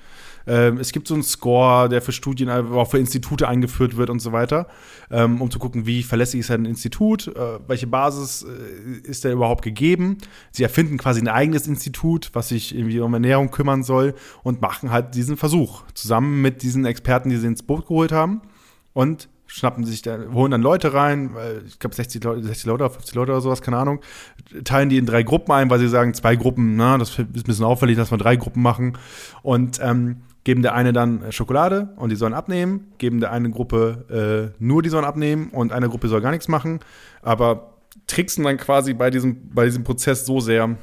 Speaker 1: Ähm, es gibt so einen Score, der für Studien, auch für Institute eingeführt wird und so weiter, ähm, um zu gucken, wie verlässlich ist ein Institut, äh, welche Basis äh, ist da überhaupt gegeben. Sie erfinden quasi ein eigenes Institut, was sich irgendwie um Ernährung kümmern soll und machen halt diesen Versuch zusammen mit diesen Experten, die sie ins Boot geholt haben und schnappen sich da, holen dann Leute rein, ich glaube 60 Leute, 60 Leute, 50 Leute oder sowas, keine Ahnung, teilen die in drei Gruppen ein, weil sie sagen, zwei Gruppen, na, das ist ein bisschen auffällig, dass wir drei Gruppen machen. Und ähm, geben der eine dann Schokolade und die sollen abnehmen, geben der eine Gruppe äh, nur die sollen abnehmen und eine Gruppe soll gar nichts machen, aber tricksen dann quasi bei diesem, bei diesem Prozess so sehr,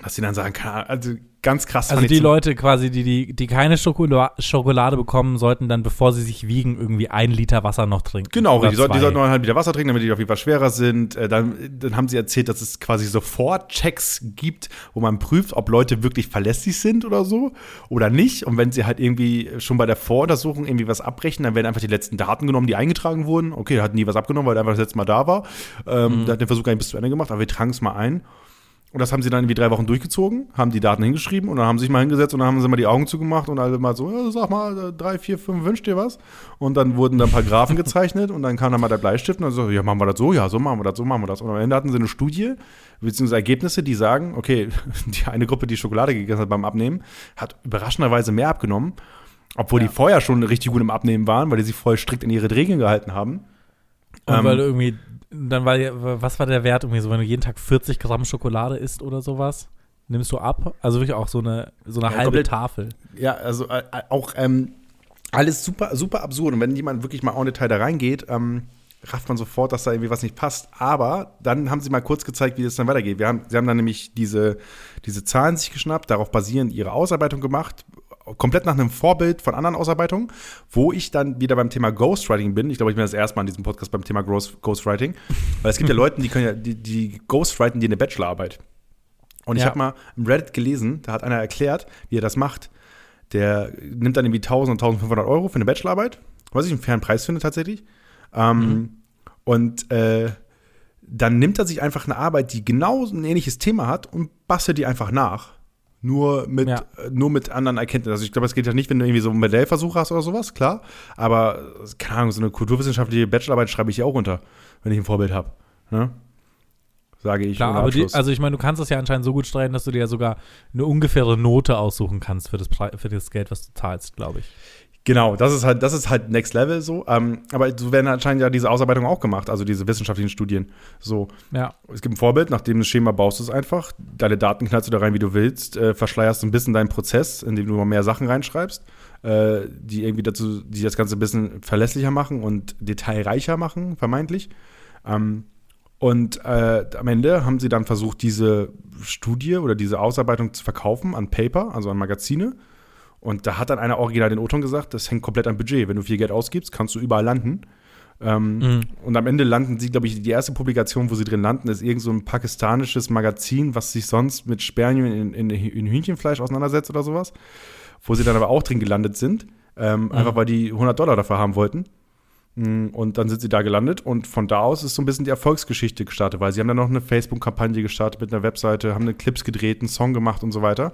Speaker 1: dass sie dann sagen, Ahnung, also ganz krass.
Speaker 2: Also die Leute quasi, die, die, die keine Schokola Schokolade bekommen, sollten dann, bevor sie sich wiegen, irgendwie ein Liter Wasser noch trinken.
Speaker 1: Genau, die, sollten, die sollten noch halt wieder Wasser trinken, damit die auf jeden Fall schwerer sind. Äh, dann, dann haben sie erzählt, dass es quasi Sofort-Checks gibt, wo man prüft, ob Leute wirklich verlässlich sind oder so oder nicht. Und wenn sie halt irgendwie schon bei der Voruntersuchung irgendwie was abbrechen, dann werden einfach die letzten Daten genommen, die eingetragen wurden. Okay, er hat nie was abgenommen, weil er einfach das letzte Mal da war. Ähm, Der hat den Versuch gar nicht bis zu Ende gemacht, aber wir tragen es mal ein. Und das haben sie dann irgendwie drei Wochen durchgezogen, haben die Daten hingeschrieben und dann haben sie sich mal hingesetzt und dann haben sie mal die Augen zugemacht und alle mal so, ja, sag mal, äh, drei, vier, fünf, wünscht dir was? Und dann wurden dann ein paar Graphen gezeichnet und dann kam dann mal der Bleistift und dann so, ja, machen wir das so, ja, so machen wir das, so machen wir das. Und am Ende hatten sie eine Studie, beziehungsweise Ergebnisse, die sagen, okay, die eine Gruppe, die Schokolade gegessen hat beim Abnehmen, hat überraschenderweise mehr abgenommen, obwohl die vorher schon richtig gut im Abnehmen waren, weil die sich voll strikt in ihre Regeln gehalten haben.
Speaker 2: Und
Speaker 1: Ähm,
Speaker 2: weil irgendwie, dann war, ja- was war der Wert irgendwie so, wenn du jeden Tag 40 Gramm Schokolade isst oder sowas? Nimmst du ab? Also wirklich auch so eine, so eine
Speaker 1: Ja,
Speaker 2: halbe
Speaker 1: komplett.
Speaker 2: Tafel.
Speaker 1: Ja, also äh, auch ähm, alles super, super absurd. Und wenn jemand wirklich mal en Detail da reingeht, ähm, rafft man sofort, dass da irgendwie was nicht passt. Aber dann haben sie mal kurz gezeigt, wie das dann weitergeht. Wir haben, sie haben dann nämlich diese, diese Zahlen sich geschnappt, darauf basierend ihre Ausarbeitung gemacht, komplett nach einem Vorbild von anderen Ausarbeitungen, wo ich dann wieder beim Thema Ghostwriting bin. Ich glaube, ich bin das erste Mal in diesem Podcast beim Thema Ghost, Ghostwriting. Weil es gibt ja Leute, die können ja, die, die Ghostwriten die eine Bachelorarbeit. Und ich
Speaker 2: Ja.
Speaker 1: habe mal im Reddit gelesen, da hat einer erklärt, wie er das macht. Der nimmt dann irgendwie 1000 und 1500 Euro für eine Bachelorarbeit, was ich einen fairen Preis finde tatsächlich. Ähm, Und äh, dann nimmt er sich einfach eine Arbeit, die genau ein ähnliches Thema hat und bastelt die einfach nach. Nur mit,
Speaker 2: Ja.
Speaker 1: äh, nur mit anderen Erkenntnissen. Also ich glaube, es geht ja nicht, wenn du irgendwie so einen Modellversuch hast oder sowas, klar. Aber, keine Ahnung, so eine kulturwissenschaftliche Bachelorarbeit schreibe ich ja auch runter, wenn ich ein Vorbild habe. Ne? Sage ich.
Speaker 2: Klar, aber die, also ich meine, du kannst das ja anscheinend so gut streiten, dass du dir ja sogar eine ungefähre Note aussuchen kannst für das, Pre- für das Geld, was du zahlst, glaube ich.
Speaker 1: Genau, das ist halt, das ist halt Next Level so. Ähm, aber so werden anscheinend ja diese Ausarbeitungen auch gemacht, also diese wissenschaftlichen Studien. So,
Speaker 2: Ja.
Speaker 1: es gibt ein Vorbild, nach dem Schema baust du es einfach. Deine Daten knallst du da rein, wie du willst, äh, verschleierst ein bisschen deinen Prozess, indem du mal mehr Sachen reinschreibst, äh, die irgendwie dazu, die das Ganze ein bisschen verlässlicher machen und detailreicher machen, vermeintlich. Ähm, und äh, am Ende haben sie dann versucht, diese Studie oder diese Ausarbeitung zu verkaufen an Paper, also an Magazine. Und da hat dann einer original den O-Ton gesagt, das hängt komplett am Budget. Wenn du viel Geld ausgibst, kannst du überall landen. Ähm,
Speaker 2: Mhm.
Speaker 1: Und am Ende landen sie, glaube ich, die erste Publikation, wo sie drin landen, ist irgend so ein pakistanisches Magazin, was sich sonst mit Spermien in, in, in Hühnchenfleisch auseinandersetzt oder sowas. Wo sie dann aber auch drin gelandet sind. Ähm, Einfach weil die 100 Dollar dafür haben wollten. Mm, Und dann sind sie da gelandet und von da aus ist so ein bisschen die Erfolgsgeschichte gestartet, weil sie haben dann noch eine Facebook-Kampagne gestartet mit einer Webseite, haben eine Clips gedreht, einen Song gemacht und so weiter.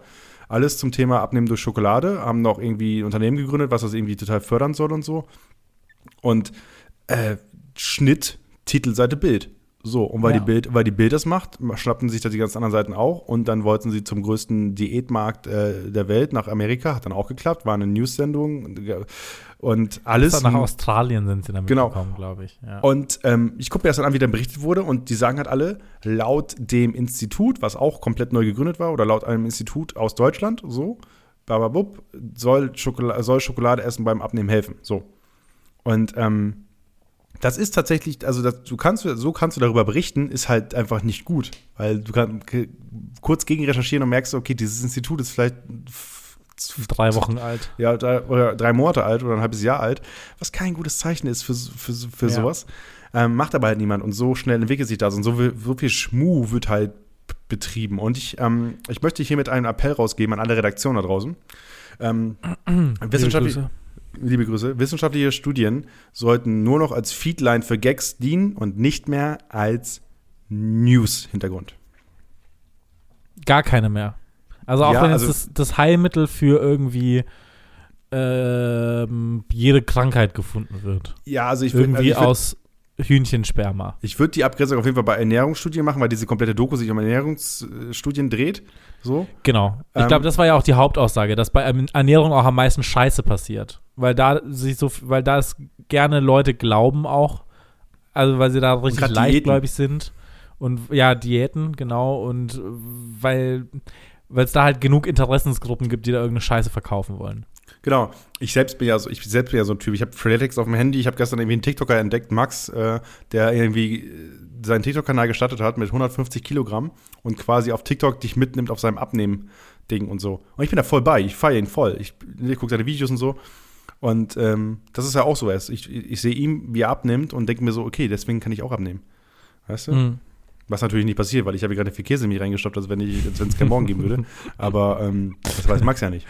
Speaker 1: Alles zum Thema Abnehmen durch Schokolade, haben noch irgendwie ein Unternehmen gegründet, was das irgendwie total fördern soll und so. Und äh, Schnitt, Titelseite, Bild. So, und weil,
Speaker 2: Ja.
Speaker 1: die Bild, weil die Bild das macht, schnappten sich da die ganzen anderen Seiten auch und dann wollten sie zum größten Diätmarkt äh, der Welt nach Amerika, hat dann auch geklappt, war eine News-Sendung und alles.
Speaker 2: Bis nach Australien sind sie damit
Speaker 1: Genau.
Speaker 2: gekommen, glaube ich. Ja.
Speaker 1: Und ähm, ich gucke mir das dann an, wie dann berichtet wurde und die sagen halt alle, laut dem Institut, was auch komplett neu gegründet war, oder laut einem Institut aus Deutschland, so, bababub, soll Schokolade, soll Schokolade essen beim Abnehmen helfen. So. Und ähm, Das ist tatsächlich, also das, du kannst, so kannst du darüber berichten, ist halt einfach nicht gut. Weil du kannst kurz gegen recherchieren und merkst, okay, dieses Institut ist vielleicht
Speaker 2: Drei Wochen alt.
Speaker 1: ja, drei, oder drei Monate alt oder ein halbes Jahr alt, was kein gutes Zeichen ist für, für, für
Speaker 2: Ja.
Speaker 1: sowas. Ähm, macht aber halt niemand und so schnell entwickelt sich das und so, viel- so viel Schmu wird halt betrieben. Und ich, ähm, ich möchte hier mit einem Appell rausgeben an alle Redaktionen da draußen. Ähm, wissenschaftlich. Liebe Grüße, wissenschaftliche Studien sollten nur noch als Feedline für Gags dienen und nicht mehr als News-Hintergrund.
Speaker 2: Gar keine mehr. Also auch
Speaker 1: Ja,
Speaker 2: wenn jetzt
Speaker 1: also-
Speaker 2: das, das Heilmittel für irgendwie ähm, jede Krankheit gefunden wird.
Speaker 1: Ja, also ich würde
Speaker 2: Irgendwie
Speaker 1: also ich würd-
Speaker 2: aus Hühnchensperma.
Speaker 1: Ich würde die Abgrenzung auf jeden Fall bei Ernährungsstudien machen, weil diese komplette Doku sich um Ernährungsstudien dreht. So.
Speaker 2: Genau. Ich
Speaker 1: Ähm,
Speaker 2: glaube, das war ja auch die Hauptaussage, dass bei Ernährung auch am meisten Scheiße passiert. Weil da sich so, weil da es gerne Leute glauben auch, also weil sie da richtig leichtgläubig sind. Und ja, Diäten, genau. Und weil weil es da halt genug Interessensgruppen gibt, die da irgendeine Scheiße verkaufen wollen.
Speaker 1: Genau. Ich selbst bin ja so, ich selbst bin ja so ein Typ. Ich habe Freeletics auf dem Handy. Ich habe gestern irgendwie einen TikToker entdeckt, Max, äh, der irgendwie äh, seinen TikTok-Kanal gestartet hat mit 150 Kilogramm und quasi auf TikTok dich mitnimmt auf seinem Abnehmen-Ding und so. Und ich bin da voll bei. Ich feiere ihn voll. Ich, ich gucke seine Videos und so. Und ähm, das ist ja auch so was. Ich, ich sehe ihm, wie er abnimmt und denke mir so, okay, deswegen kann ich auch abnehmen. Weißt du?
Speaker 2: Mhm.
Speaker 1: Was natürlich nicht passiert, weil ich habe gerade viel Käse in mich reingestopft, als wenn ich, als wenn es keinen Morgen geben würde. Aber ähm, das weiß Max ja nicht.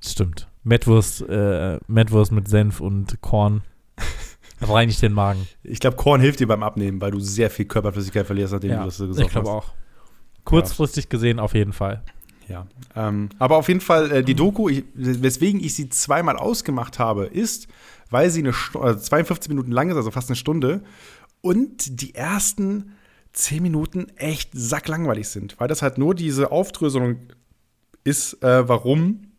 Speaker 2: Stimmt. Mettwurst, äh, Mettwurst mit Senf und Korn reinigt den Magen.
Speaker 1: Ich glaube, Korn hilft dir beim Abnehmen, weil du sehr viel Körperflüssigkeit verlierst, nachdem du das gesagt
Speaker 2: ich glaube
Speaker 1: hast.
Speaker 2: auch. Kurzfristig gesehen auf jeden Fall.
Speaker 1: Ja. Ähm, aber auf jeden Fall, äh, die Doku, ich, weswegen ich sie zweimal ausgemacht habe, ist, weil sie eine Stu also 52 Minuten lang ist, also fast eine Stunde, und die ersten 10 Minuten echt sacklangweilig sind, weil das halt nur diese Aufdröselung ist, äh, warum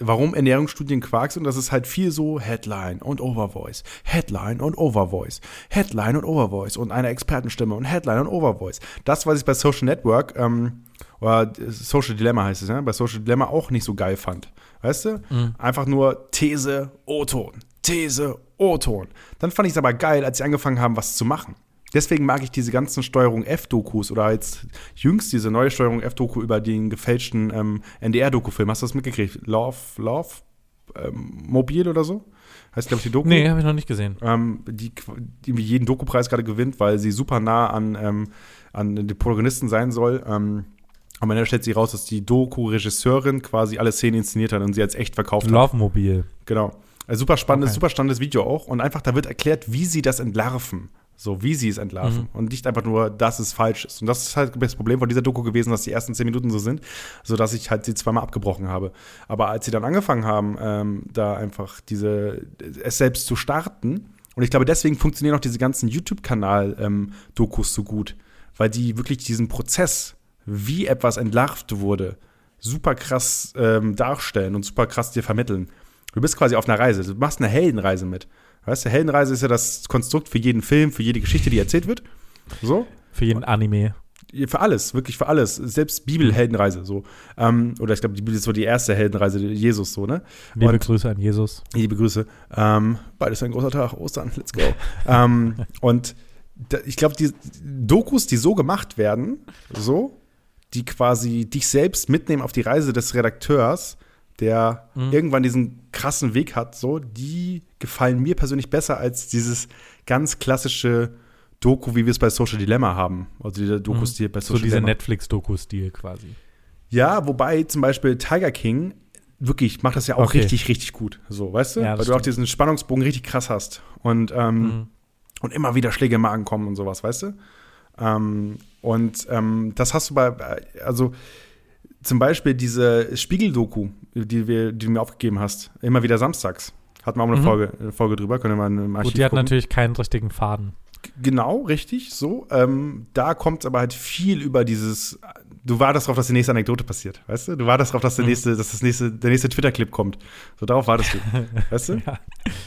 Speaker 1: warum Ernährungsstudien Quark sind. Und das ist halt viel so Headline und Overvoice, Headline und Overvoice, Headline und Overvoice und eine Expertenstimme und Headline und Overvoice. Das, was ich bei Social Network ähm, oder Social Dilemma heißt es, ja, bei Social Dilemma auch nicht so geil fand. Weißt du? Einfach nur These, O-Ton, These, O-Ton. Dann fand ich es aber geil, als sie angefangen haben, was zu machen. Deswegen mag ich diese ganzen Steuerung F-Dokus oder jetzt jüngst diese neue Steuerung F-Doku über den gefälschten ähm, NDR-Doku-Film. Hast du das mitgekriegt? Love, Love, ähm, Mobil oder so? Heißt, glaube ich, die Doku.
Speaker 2: Nee, habe ich noch nicht gesehen.
Speaker 1: Ähm, die, die jeden Doku-Preis gerade gewinnt, weil sie super nah an, ähm, an den Protagonisten sein soll. Ähm, am Ende stellt sie raus, dass die Doku-Regisseurin quasi alle Szenen inszeniert hat und sie als echt verkauft hat.
Speaker 2: Love Mobil.
Speaker 1: Genau. Also super spannendes,
Speaker 2: Okay.
Speaker 1: super spannendes Video auch. Und einfach, da wird erklärt, wie sie das entlarven. So, wie sie es entlarven. Und nicht einfach nur, dass es falsch ist. Und das ist halt das Problem von dieser Doku gewesen, dass die ersten zehn Minuten so sind, sodass ich halt sie zweimal abgebrochen habe. Aber als sie dann angefangen haben, ähm, da einfach diese, es selbst zu starten, und ich glaube, deswegen funktionieren auch diese ganzen YouTube-Kanal-Dokus so gut, weil die wirklich diesen Prozess, wie etwas entlarvt wurde, super krass ähm, darstellen und super krass dir vermitteln. Du bist quasi auf einer Reise. Du machst eine Heldenreise mit. Weißt du, Heldenreise ist ja das Konstrukt für jeden Film, für jede Geschichte, die erzählt wird. So.
Speaker 2: Für jeden Anime.
Speaker 1: Für alles, wirklich für alles. Selbst Bibel-Heldenreise, so. Ähm, oder ich glaube, die Bibel ist so die erste Heldenreise Jesus, so, ne?
Speaker 2: Liebe
Speaker 1: Und-
Speaker 2: Grüße an Jesus.
Speaker 1: Liebe Grüße. Ähm, beides ein großer Tag. Ostern, let's go. ähm, und da, ich glaube, die Dokus, die so gemacht werden, so, die quasi dich selbst mitnehmen auf die Reise des Redakteurs, der irgendwann diesen krassen Weg hat, so, die gefallen mir persönlich besser als dieses ganz klassische Doku, wie wir es bei Social Dilemma haben. Also diese Dokus, die bei
Speaker 2: So
Speaker 1: Social
Speaker 2: dieser
Speaker 1: Dilemma.
Speaker 2: Netflix-Doku-Stil quasi.
Speaker 1: Ja, wobei zum Beispiel Tiger King wirklich macht das ja auch
Speaker 2: Okay.
Speaker 1: richtig, richtig gut. So, weißt du?
Speaker 2: Ja,
Speaker 1: Weil du auch
Speaker 2: stimmt.
Speaker 1: diesen Spannungsbogen richtig krass hast. Und, ähm,
Speaker 2: Mhm.
Speaker 1: und immer wieder Schläge im Magen kommen und sowas, weißt du? Ähm, und ähm, das hast du bei, also zum Beispiel diese Spiegel-Doku, die, wir, die du mir aufgegeben hast, immer wieder samstags. Hatten wir auch eine,
Speaker 2: Mhm.
Speaker 1: Folge, eine Folge drüber, können wir mal im Archiv
Speaker 2: Gut, die hat
Speaker 1: gucken.
Speaker 2: natürlich keinen richtigen Faden.
Speaker 1: Genau, richtig, so. Ähm, da kommt aber halt viel über dieses, du wartest darauf, dass die nächste Anekdote passiert, weißt du? Du wartest darauf, dass der nächste, dass das nächste, der nächste Twitter-Clip kommt. So, darauf wartest du, weißt du?
Speaker 2: Ja.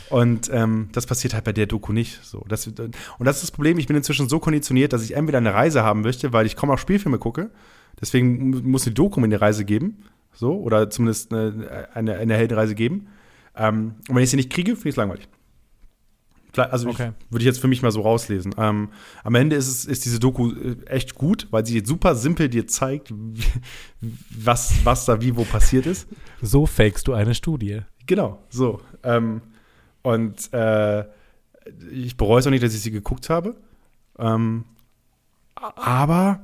Speaker 1: Und ähm, das passiert halt bei der Doku nicht. So, das, und das ist das Problem, ich bin inzwischen so konditioniert, dass ich entweder eine Reise haben möchte, weil ich kaum auch Spielfilme gucke. Deswegen mu- muss eine Doku eine Reise geben. So, oder zumindest eine, eine, eine Heldenreise geben. Ähm, und wenn ich sie nicht kriege, finde ich es langweilig. Also
Speaker 2: Okay.
Speaker 1: würde ich jetzt für mich mal so rauslesen. Ähm, am Ende ist, es, ist diese Doku äh, echt gut, weil sie super simpel dir zeigt, wie, was, was da wie wo passiert ist.
Speaker 2: So fakest du eine Studie.
Speaker 1: Genau, so. Ähm, und äh, ich bereue es auch nicht, dass ich sie geguckt habe. Ähm, aber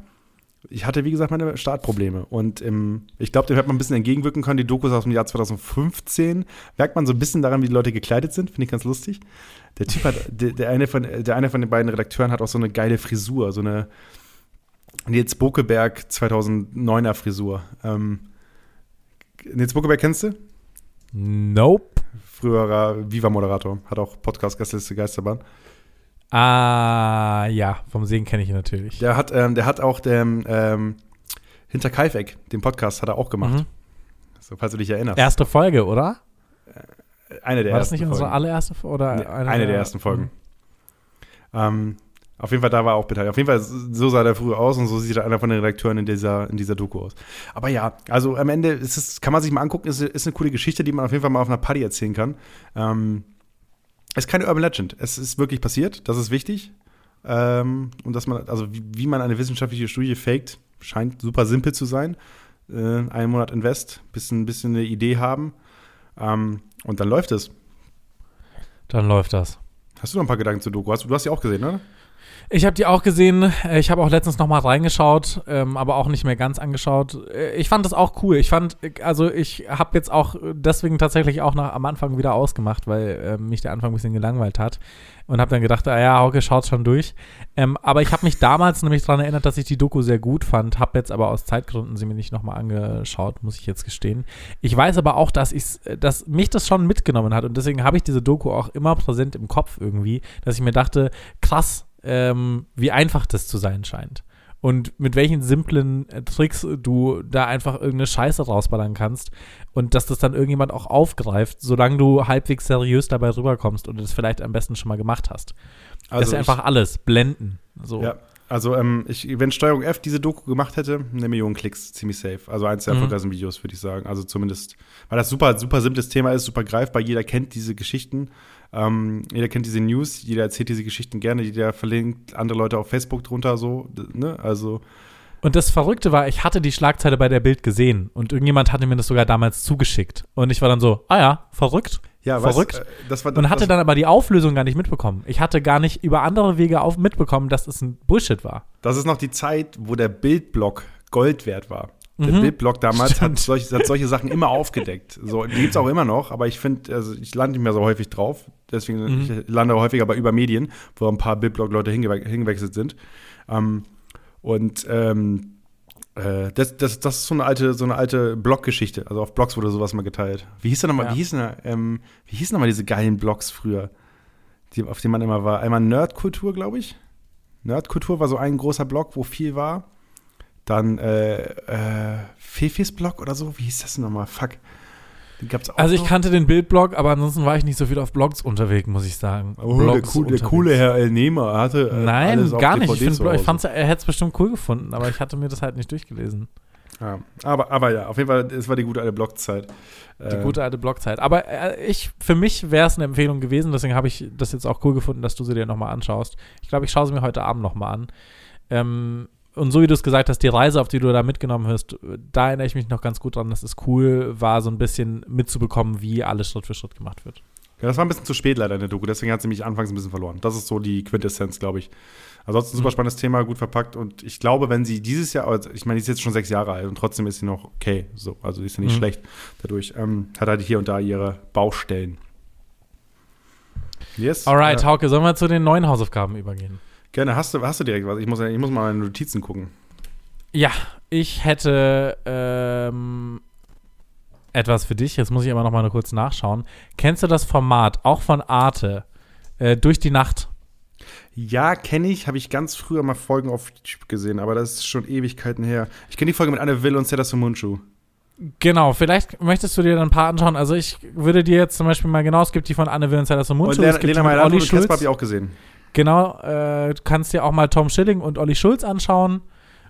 Speaker 1: ich hatte, wie gesagt, meine Startprobleme. Und im, ich glaube, dem hätte man ein bisschen entgegenwirken können. Die Dokus aus dem Jahr 2015 merkt man so ein bisschen daran, wie die Leute gekleidet sind. Finde ich ganz lustig. Der Typ hat, der, der, eine von, der eine von den beiden Redakteuren hat auch so eine geile Frisur, so eine Nils Bokeberg 2009er Frisur. Ähm, Nils Bokeberg kennst du?
Speaker 2: Nope.
Speaker 1: früherer Viva-Moderator, hat auch Podcast-Gastliste Geisterbahn.
Speaker 2: Ah, ja, vom Sehen kenne ich ihn natürlich.
Speaker 1: Der hat, ähm, der hat auch den, ähm, Hinter Kaifeck, den Podcast, hat er auch gemacht.
Speaker 2: Mhm.
Speaker 1: So, falls du dich erinnerst.
Speaker 2: Erste Folge, oder?
Speaker 1: eine der
Speaker 2: War das
Speaker 1: ersten
Speaker 2: nicht unsere
Speaker 1: Folgen.
Speaker 2: allererste Folge? Oder
Speaker 1: Nee, eine, der ersten Folgen. Ähm, auf jeden Fall, da war er auch beteiligt. Auf jeden Fall, so sah der früher aus und so sieht einer von den Redakteuren in dieser, in dieser Doku aus. Aber ja, also am Ende ist es, kann man sich mal angucken, ist, ist eine coole Geschichte, die man auf jeden Fall mal auf einer Party erzählen kann. Ähm, es ist keine Urban Legend. Es ist wirklich passiert, das ist wichtig. Ähm, und dass man, also wie, wie man eine wissenschaftliche Studie faked, scheint super simpel zu sein. Äh, einen Monat Invest, bisschen, bisschen eine Idee haben. Ähm, und dann läuft es.
Speaker 2: Dann läuft das.
Speaker 1: Hast du noch ein paar Gedanken zur Doku? Hast, du hast die auch gesehen, oder?
Speaker 2: Ich habe die auch gesehen. Äh, Ich habe auch letztens noch mal reingeschaut, ähm, aber auch nicht mehr ganz angeschaut. Äh, Ich fand das auch cool. Ich fand, äh, also ich habe jetzt auch deswegen tatsächlich auch nach, am Anfang wieder ausgemacht, weil äh, mich der Anfang ein bisschen gelangweilt hat. Und habe dann gedacht, ah ja, Hauke schaut schon durch. Ähm, aber ich habe mich damals nämlich daran erinnert, dass ich die Doku sehr gut fand. Habe jetzt aber aus Zeitgründen sie mir nicht noch mal angeschaut, muss ich jetzt gestehen. Ich weiß aber auch, dass, ich's, äh, dass mich das schon mitgenommen hat. Und deswegen habe ich diese Doku auch immer präsent im Kopf irgendwie, dass ich mir dachte, krass, ähm, wie einfach das zu sein scheint. Und mit welchen simplen Tricks du da einfach irgendeine Scheiße rausballern kannst und dass das dann irgendjemand auch aufgreift, solange du halbwegs seriös dabei rüberkommst und das vielleicht am besten schon mal gemacht hast. das ist einfach alles, blenden. So.
Speaker 1: Ja, also ähm, ich, wenn Steuerung F diese Doku gemacht hätte, eine Million Klicks, ziemlich safe. Also eins der
Speaker 2: Mhm.
Speaker 1: erfolgreichsten Videos, würde ich sagen. Also zumindest, weil das super, super simples Thema ist, super greifbar. Jeder kennt diese Geschichten. Ähm, jeder kennt diese News, jeder erzählt diese Geschichten gerne, jeder verlinkt andere Leute auf Facebook drunter, so, ne? Also,
Speaker 2: Und das Verrückte war, ich hatte die Schlagzeile bei der Bild gesehen und irgendjemand hatte mir das sogar damals zugeschickt. Und ich war dann so, ah ja, verrückt.
Speaker 1: ja,
Speaker 2: Verrückt.
Speaker 1: Weißt, äh, das war,
Speaker 2: Und hatte
Speaker 1: das,
Speaker 2: dann aber die Auflösung gar nicht mitbekommen. Ich hatte gar nicht über andere Wege auf mitbekommen, dass es ein Bullshit war.
Speaker 1: Das ist noch die Zeit, wo der Bildblock Gold wert war. Der
Speaker 2: Mhm.
Speaker 1: Bildblock damals hat solche, hat solche Sachen immer aufgedeckt. So, die gibt's auch immer noch, aber ich finde, also ich lande nicht mehr so häufig drauf. Deswegen
Speaker 2: Mhm.
Speaker 1: ich lande häufiger bei über Medien, wo ein paar Bildblock-Leute hingewe hingewechselt sind. Ähm, und ähm, äh, das, das, das ist so eine alte, so eine alte Blog-Geschichte. Also auf Blogs wurde sowas mal geteilt. Wie hieß denn nochmal,
Speaker 2: Ja.
Speaker 1: wie hießen ähm, wie hießen nochmal diese geilen Blogs früher? Die, auf denen man immer war. Einmal Nerdkultur, glaube ich. Nerdkultur war so ein großer Blog, wo viel war. Dann äh, äh, Fefis Blog oder so. Wie hieß das denn nochmal? Fuck. Den gab's auch
Speaker 2: Also ich
Speaker 1: noch.
Speaker 2: kannte den Bildblog, aber ansonsten war ich nicht so viel auf Blogs unterwegs, muss ich sagen.
Speaker 1: Oh, der, cool, der coole Herr El Nehmer hatte äh,
Speaker 2: Nein, gar nicht. Ich,
Speaker 1: DVD zu
Speaker 2: Blog- ich fand's, er hätte es bestimmt cool gefunden, aber ich hatte mir das halt nicht durchgelesen.
Speaker 1: ja. aber, aber ja, auf jeden Fall, es war die gute alte Blogzeit.
Speaker 2: Die
Speaker 1: Äh,
Speaker 2: gute alte Blogzeit. Aber äh, ich, für mich wäre es eine Empfehlung gewesen, deswegen habe ich das jetzt auch cool gefunden, dass du sie dir nochmal anschaust. Ich glaube, ich schaue sie mir heute Abend nochmal an. Ähm, und so wie du es gesagt hast, die Reise, auf die du da mitgenommen hast, da erinnere ich mich noch ganz gut dran, dass es cool war, so ein bisschen mitzubekommen, wie alles Schritt für Schritt gemacht wird.
Speaker 1: Ja, das war ein bisschen zu spät leider in der Doku, deswegen hat sie mich anfangs ein bisschen verloren. Das ist so die Quintessenz, glaube ich. Ansonsten super
Speaker 2: Mhm.
Speaker 1: spannendes Thema, gut verpackt und ich glaube, wenn sie dieses Jahr, also ich meine, die ist jetzt schon sechs Jahre alt und trotzdem ist sie noch okay, so, also die ist ja nicht
Speaker 2: Mhm.
Speaker 1: schlecht dadurch. Ähm, hat halt hier und da ihre Baustellen. Yes.
Speaker 2: Alright,
Speaker 1: Äh,
Speaker 2: Hauke, sollen wir zu den neuen Hausaufgaben übergehen?
Speaker 1: Gerne, hast du, hast du direkt was? Ich muss, ich muss mal meine Notizen gucken.
Speaker 2: Ja, ich hätte ähm, etwas für dich. Jetzt muss ich aber noch mal kurz nachschauen. Kennst du das Format, auch von Arte, äh, durch die Nacht?
Speaker 1: Ja, kenne ich, habe ich ganz früher mal Folgen auf YouTube gesehen, aber das ist schon Ewigkeiten her. Ich kenne die Folge mit Anne Will und Seda Sumunchu.
Speaker 2: Genau, vielleicht möchtest du dir dann ein paar anschauen. Also ich würde dir jetzt zum Beispiel mal genau, es gibt die von Anne Will und Zellers und
Speaker 1: Und
Speaker 2: Mundschuh,
Speaker 1: Lena,
Speaker 2: es gibt
Speaker 1: Lena Meyer und
Speaker 2: Schulz.
Speaker 1: habe ich auch gesehen.
Speaker 2: Genau, äh, du kannst dir auch mal Tom Schilling und Olli Schulz anschauen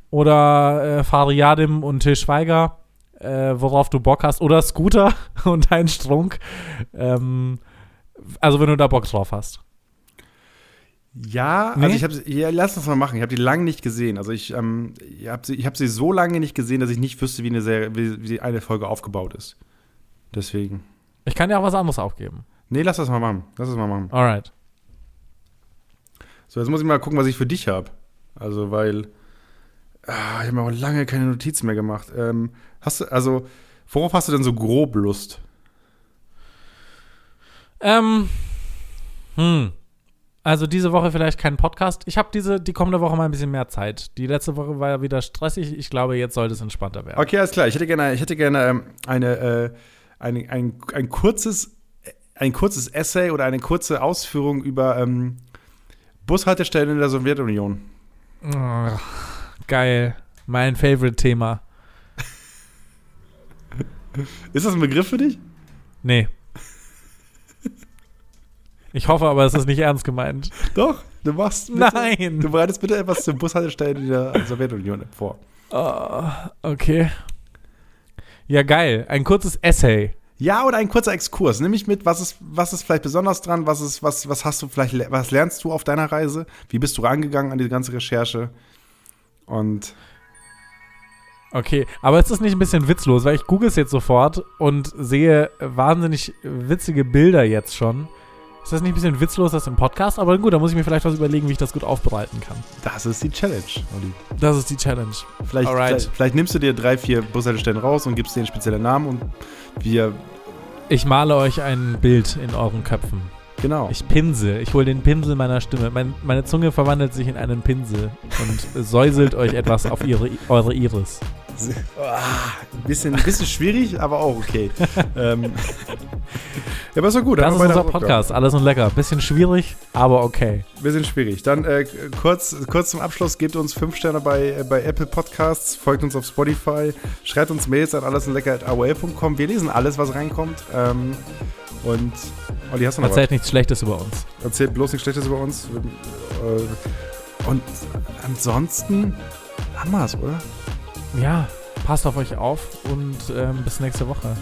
Speaker 2: oder äh, Fari Yadim und Till Schweiger, äh, worauf du Bock hast, oder Scooter und ein Strunk. Ähm, also wenn du da Bock drauf hast.
Speaker 1: Ja,
Speaker 2: Nee?
Speaker 1: also ich habe ja, lass uns mal machen. Ich habe die lange nicht gesehen. Also ich, ähm, ich habe sie, ich hab sie so lange nicht gesehen, dass ich nicht wüsste, wie eine, Serie, wie, wie eine Folge aufgebaut ist. Deswegen.
Speaker 2: Ich kann dir auch was anderes aufgeben.
Speaker 1: Nee, lass das mal machen. Lass das mal machen.
Speaker 2: Alright.
Speaker 1: So, jetzt muss ich mal gucken, was ich für dich habe. Also, weil ah, ich habe mir auch lange keine Notizen mehr gemacht. Ähm, hast du, also, worauf hast du denn so grob Lust?
Speaker 2: Ähm, hm. Also diese Woche vielleicht kein Podcast. Ich habe diese die kommende Woche mal ein bisschen mehr Zeit. Die letzte Woche war ja wieder stressig. Ich glaube, jetzt sollte es entspannter werden.
Speaker 1: Okay, alles klar. Ich hätte gerne, ich hätte gerne ähm, eine, äh, eine, ein, ein, kurzes, ein kurzes Essay oder eine kurze Ausführung über ähm, Bushaltestellen in der Sowjetunion.
Speaker 2: Oh, geil. Mein Favorite-Thema.
Speaker 1: Ist das ein Begriff für dich?
Speaker 2: Nee. Ich hoffe aber, es ist nicht ernst gemeint.
Speaker 1: Doch, du machst. Bitte,
Speaker 2: Nein.
Speaker 1: Du bereitest bitte etwas zu Bushaltestellen in der Sowjetunion vor.
Speaker 2: Oh, okay. Ja, geil. Ein kurzes Essay.
Speaker 1: Ja, oder ein kurzer Exkurs. Nimm mich mit, was ist, was ist vielleicht besonders dran? Was ist, was, was hast du vielleicht, le- was lernst du auf deiner Reise? Wie bist du rangegangen an die ganze Recherche? Und
Speaker 2: Okay, aber ist das nicht ein bisschen witzlos, weil ich google es jetzt sofort und sehe wahnsinnig witzige Bilder jetzt schon. Ist das nicht ein bisschen witzlos, das im Podcast? Aber gut, da muss ich mir vielleicht was überlegen, wie ich das gut aufbereiten kann.
Speaker 1: das ist die Challenge, Olli.
Speaker 2: Das ist die Challenge.
Speaker 1: Vielleicht, vielleicht, vielleicht nimmst du dir drei, vier Bushaltestellen raus und gibst denen spezielle Namen und wir,
Speaker 2: Ich male euch ein Bild in euren Köpfen.
Speaker 1: genau.
Speaker 2: Ich pinsel. Ich hole den Pinsel meiner Stimme. Mein, meine Zunge verwandelt sich in einen Pinsel und säuselt euch etwas auf ihre, eure Iris.
Speaker 1: Ein bisschen, ein bisschen schwierig, aber auch okay. ähm, ja, aber ist doch gut.
Speaker 2: Das ist unser. Podcast. Alles und lecker. Bisschen schwierig, aber okay.
Speaker 1: Bisschen schwierig. Dann äh, kurz, kurz zum Abschluss, gebt uns fünf Sterne bei, äh, bei Apple Podcasts, folgt uns auf Spotify, schreibt uns Mails an alleslecker.aol.com. Wir lesen alles, was reinkommt. Ähm, und Olli, hast du noch
Speaker 2: Erzählt nichts Schlechtes über uns.
Speaker 1: was? Erzählt bloß nichts Schlechtes über uns. Und ansonsten haben wir es, oder?
Speaker 2: Ja, passt auf euch auf und ähm, bis nächste Woche.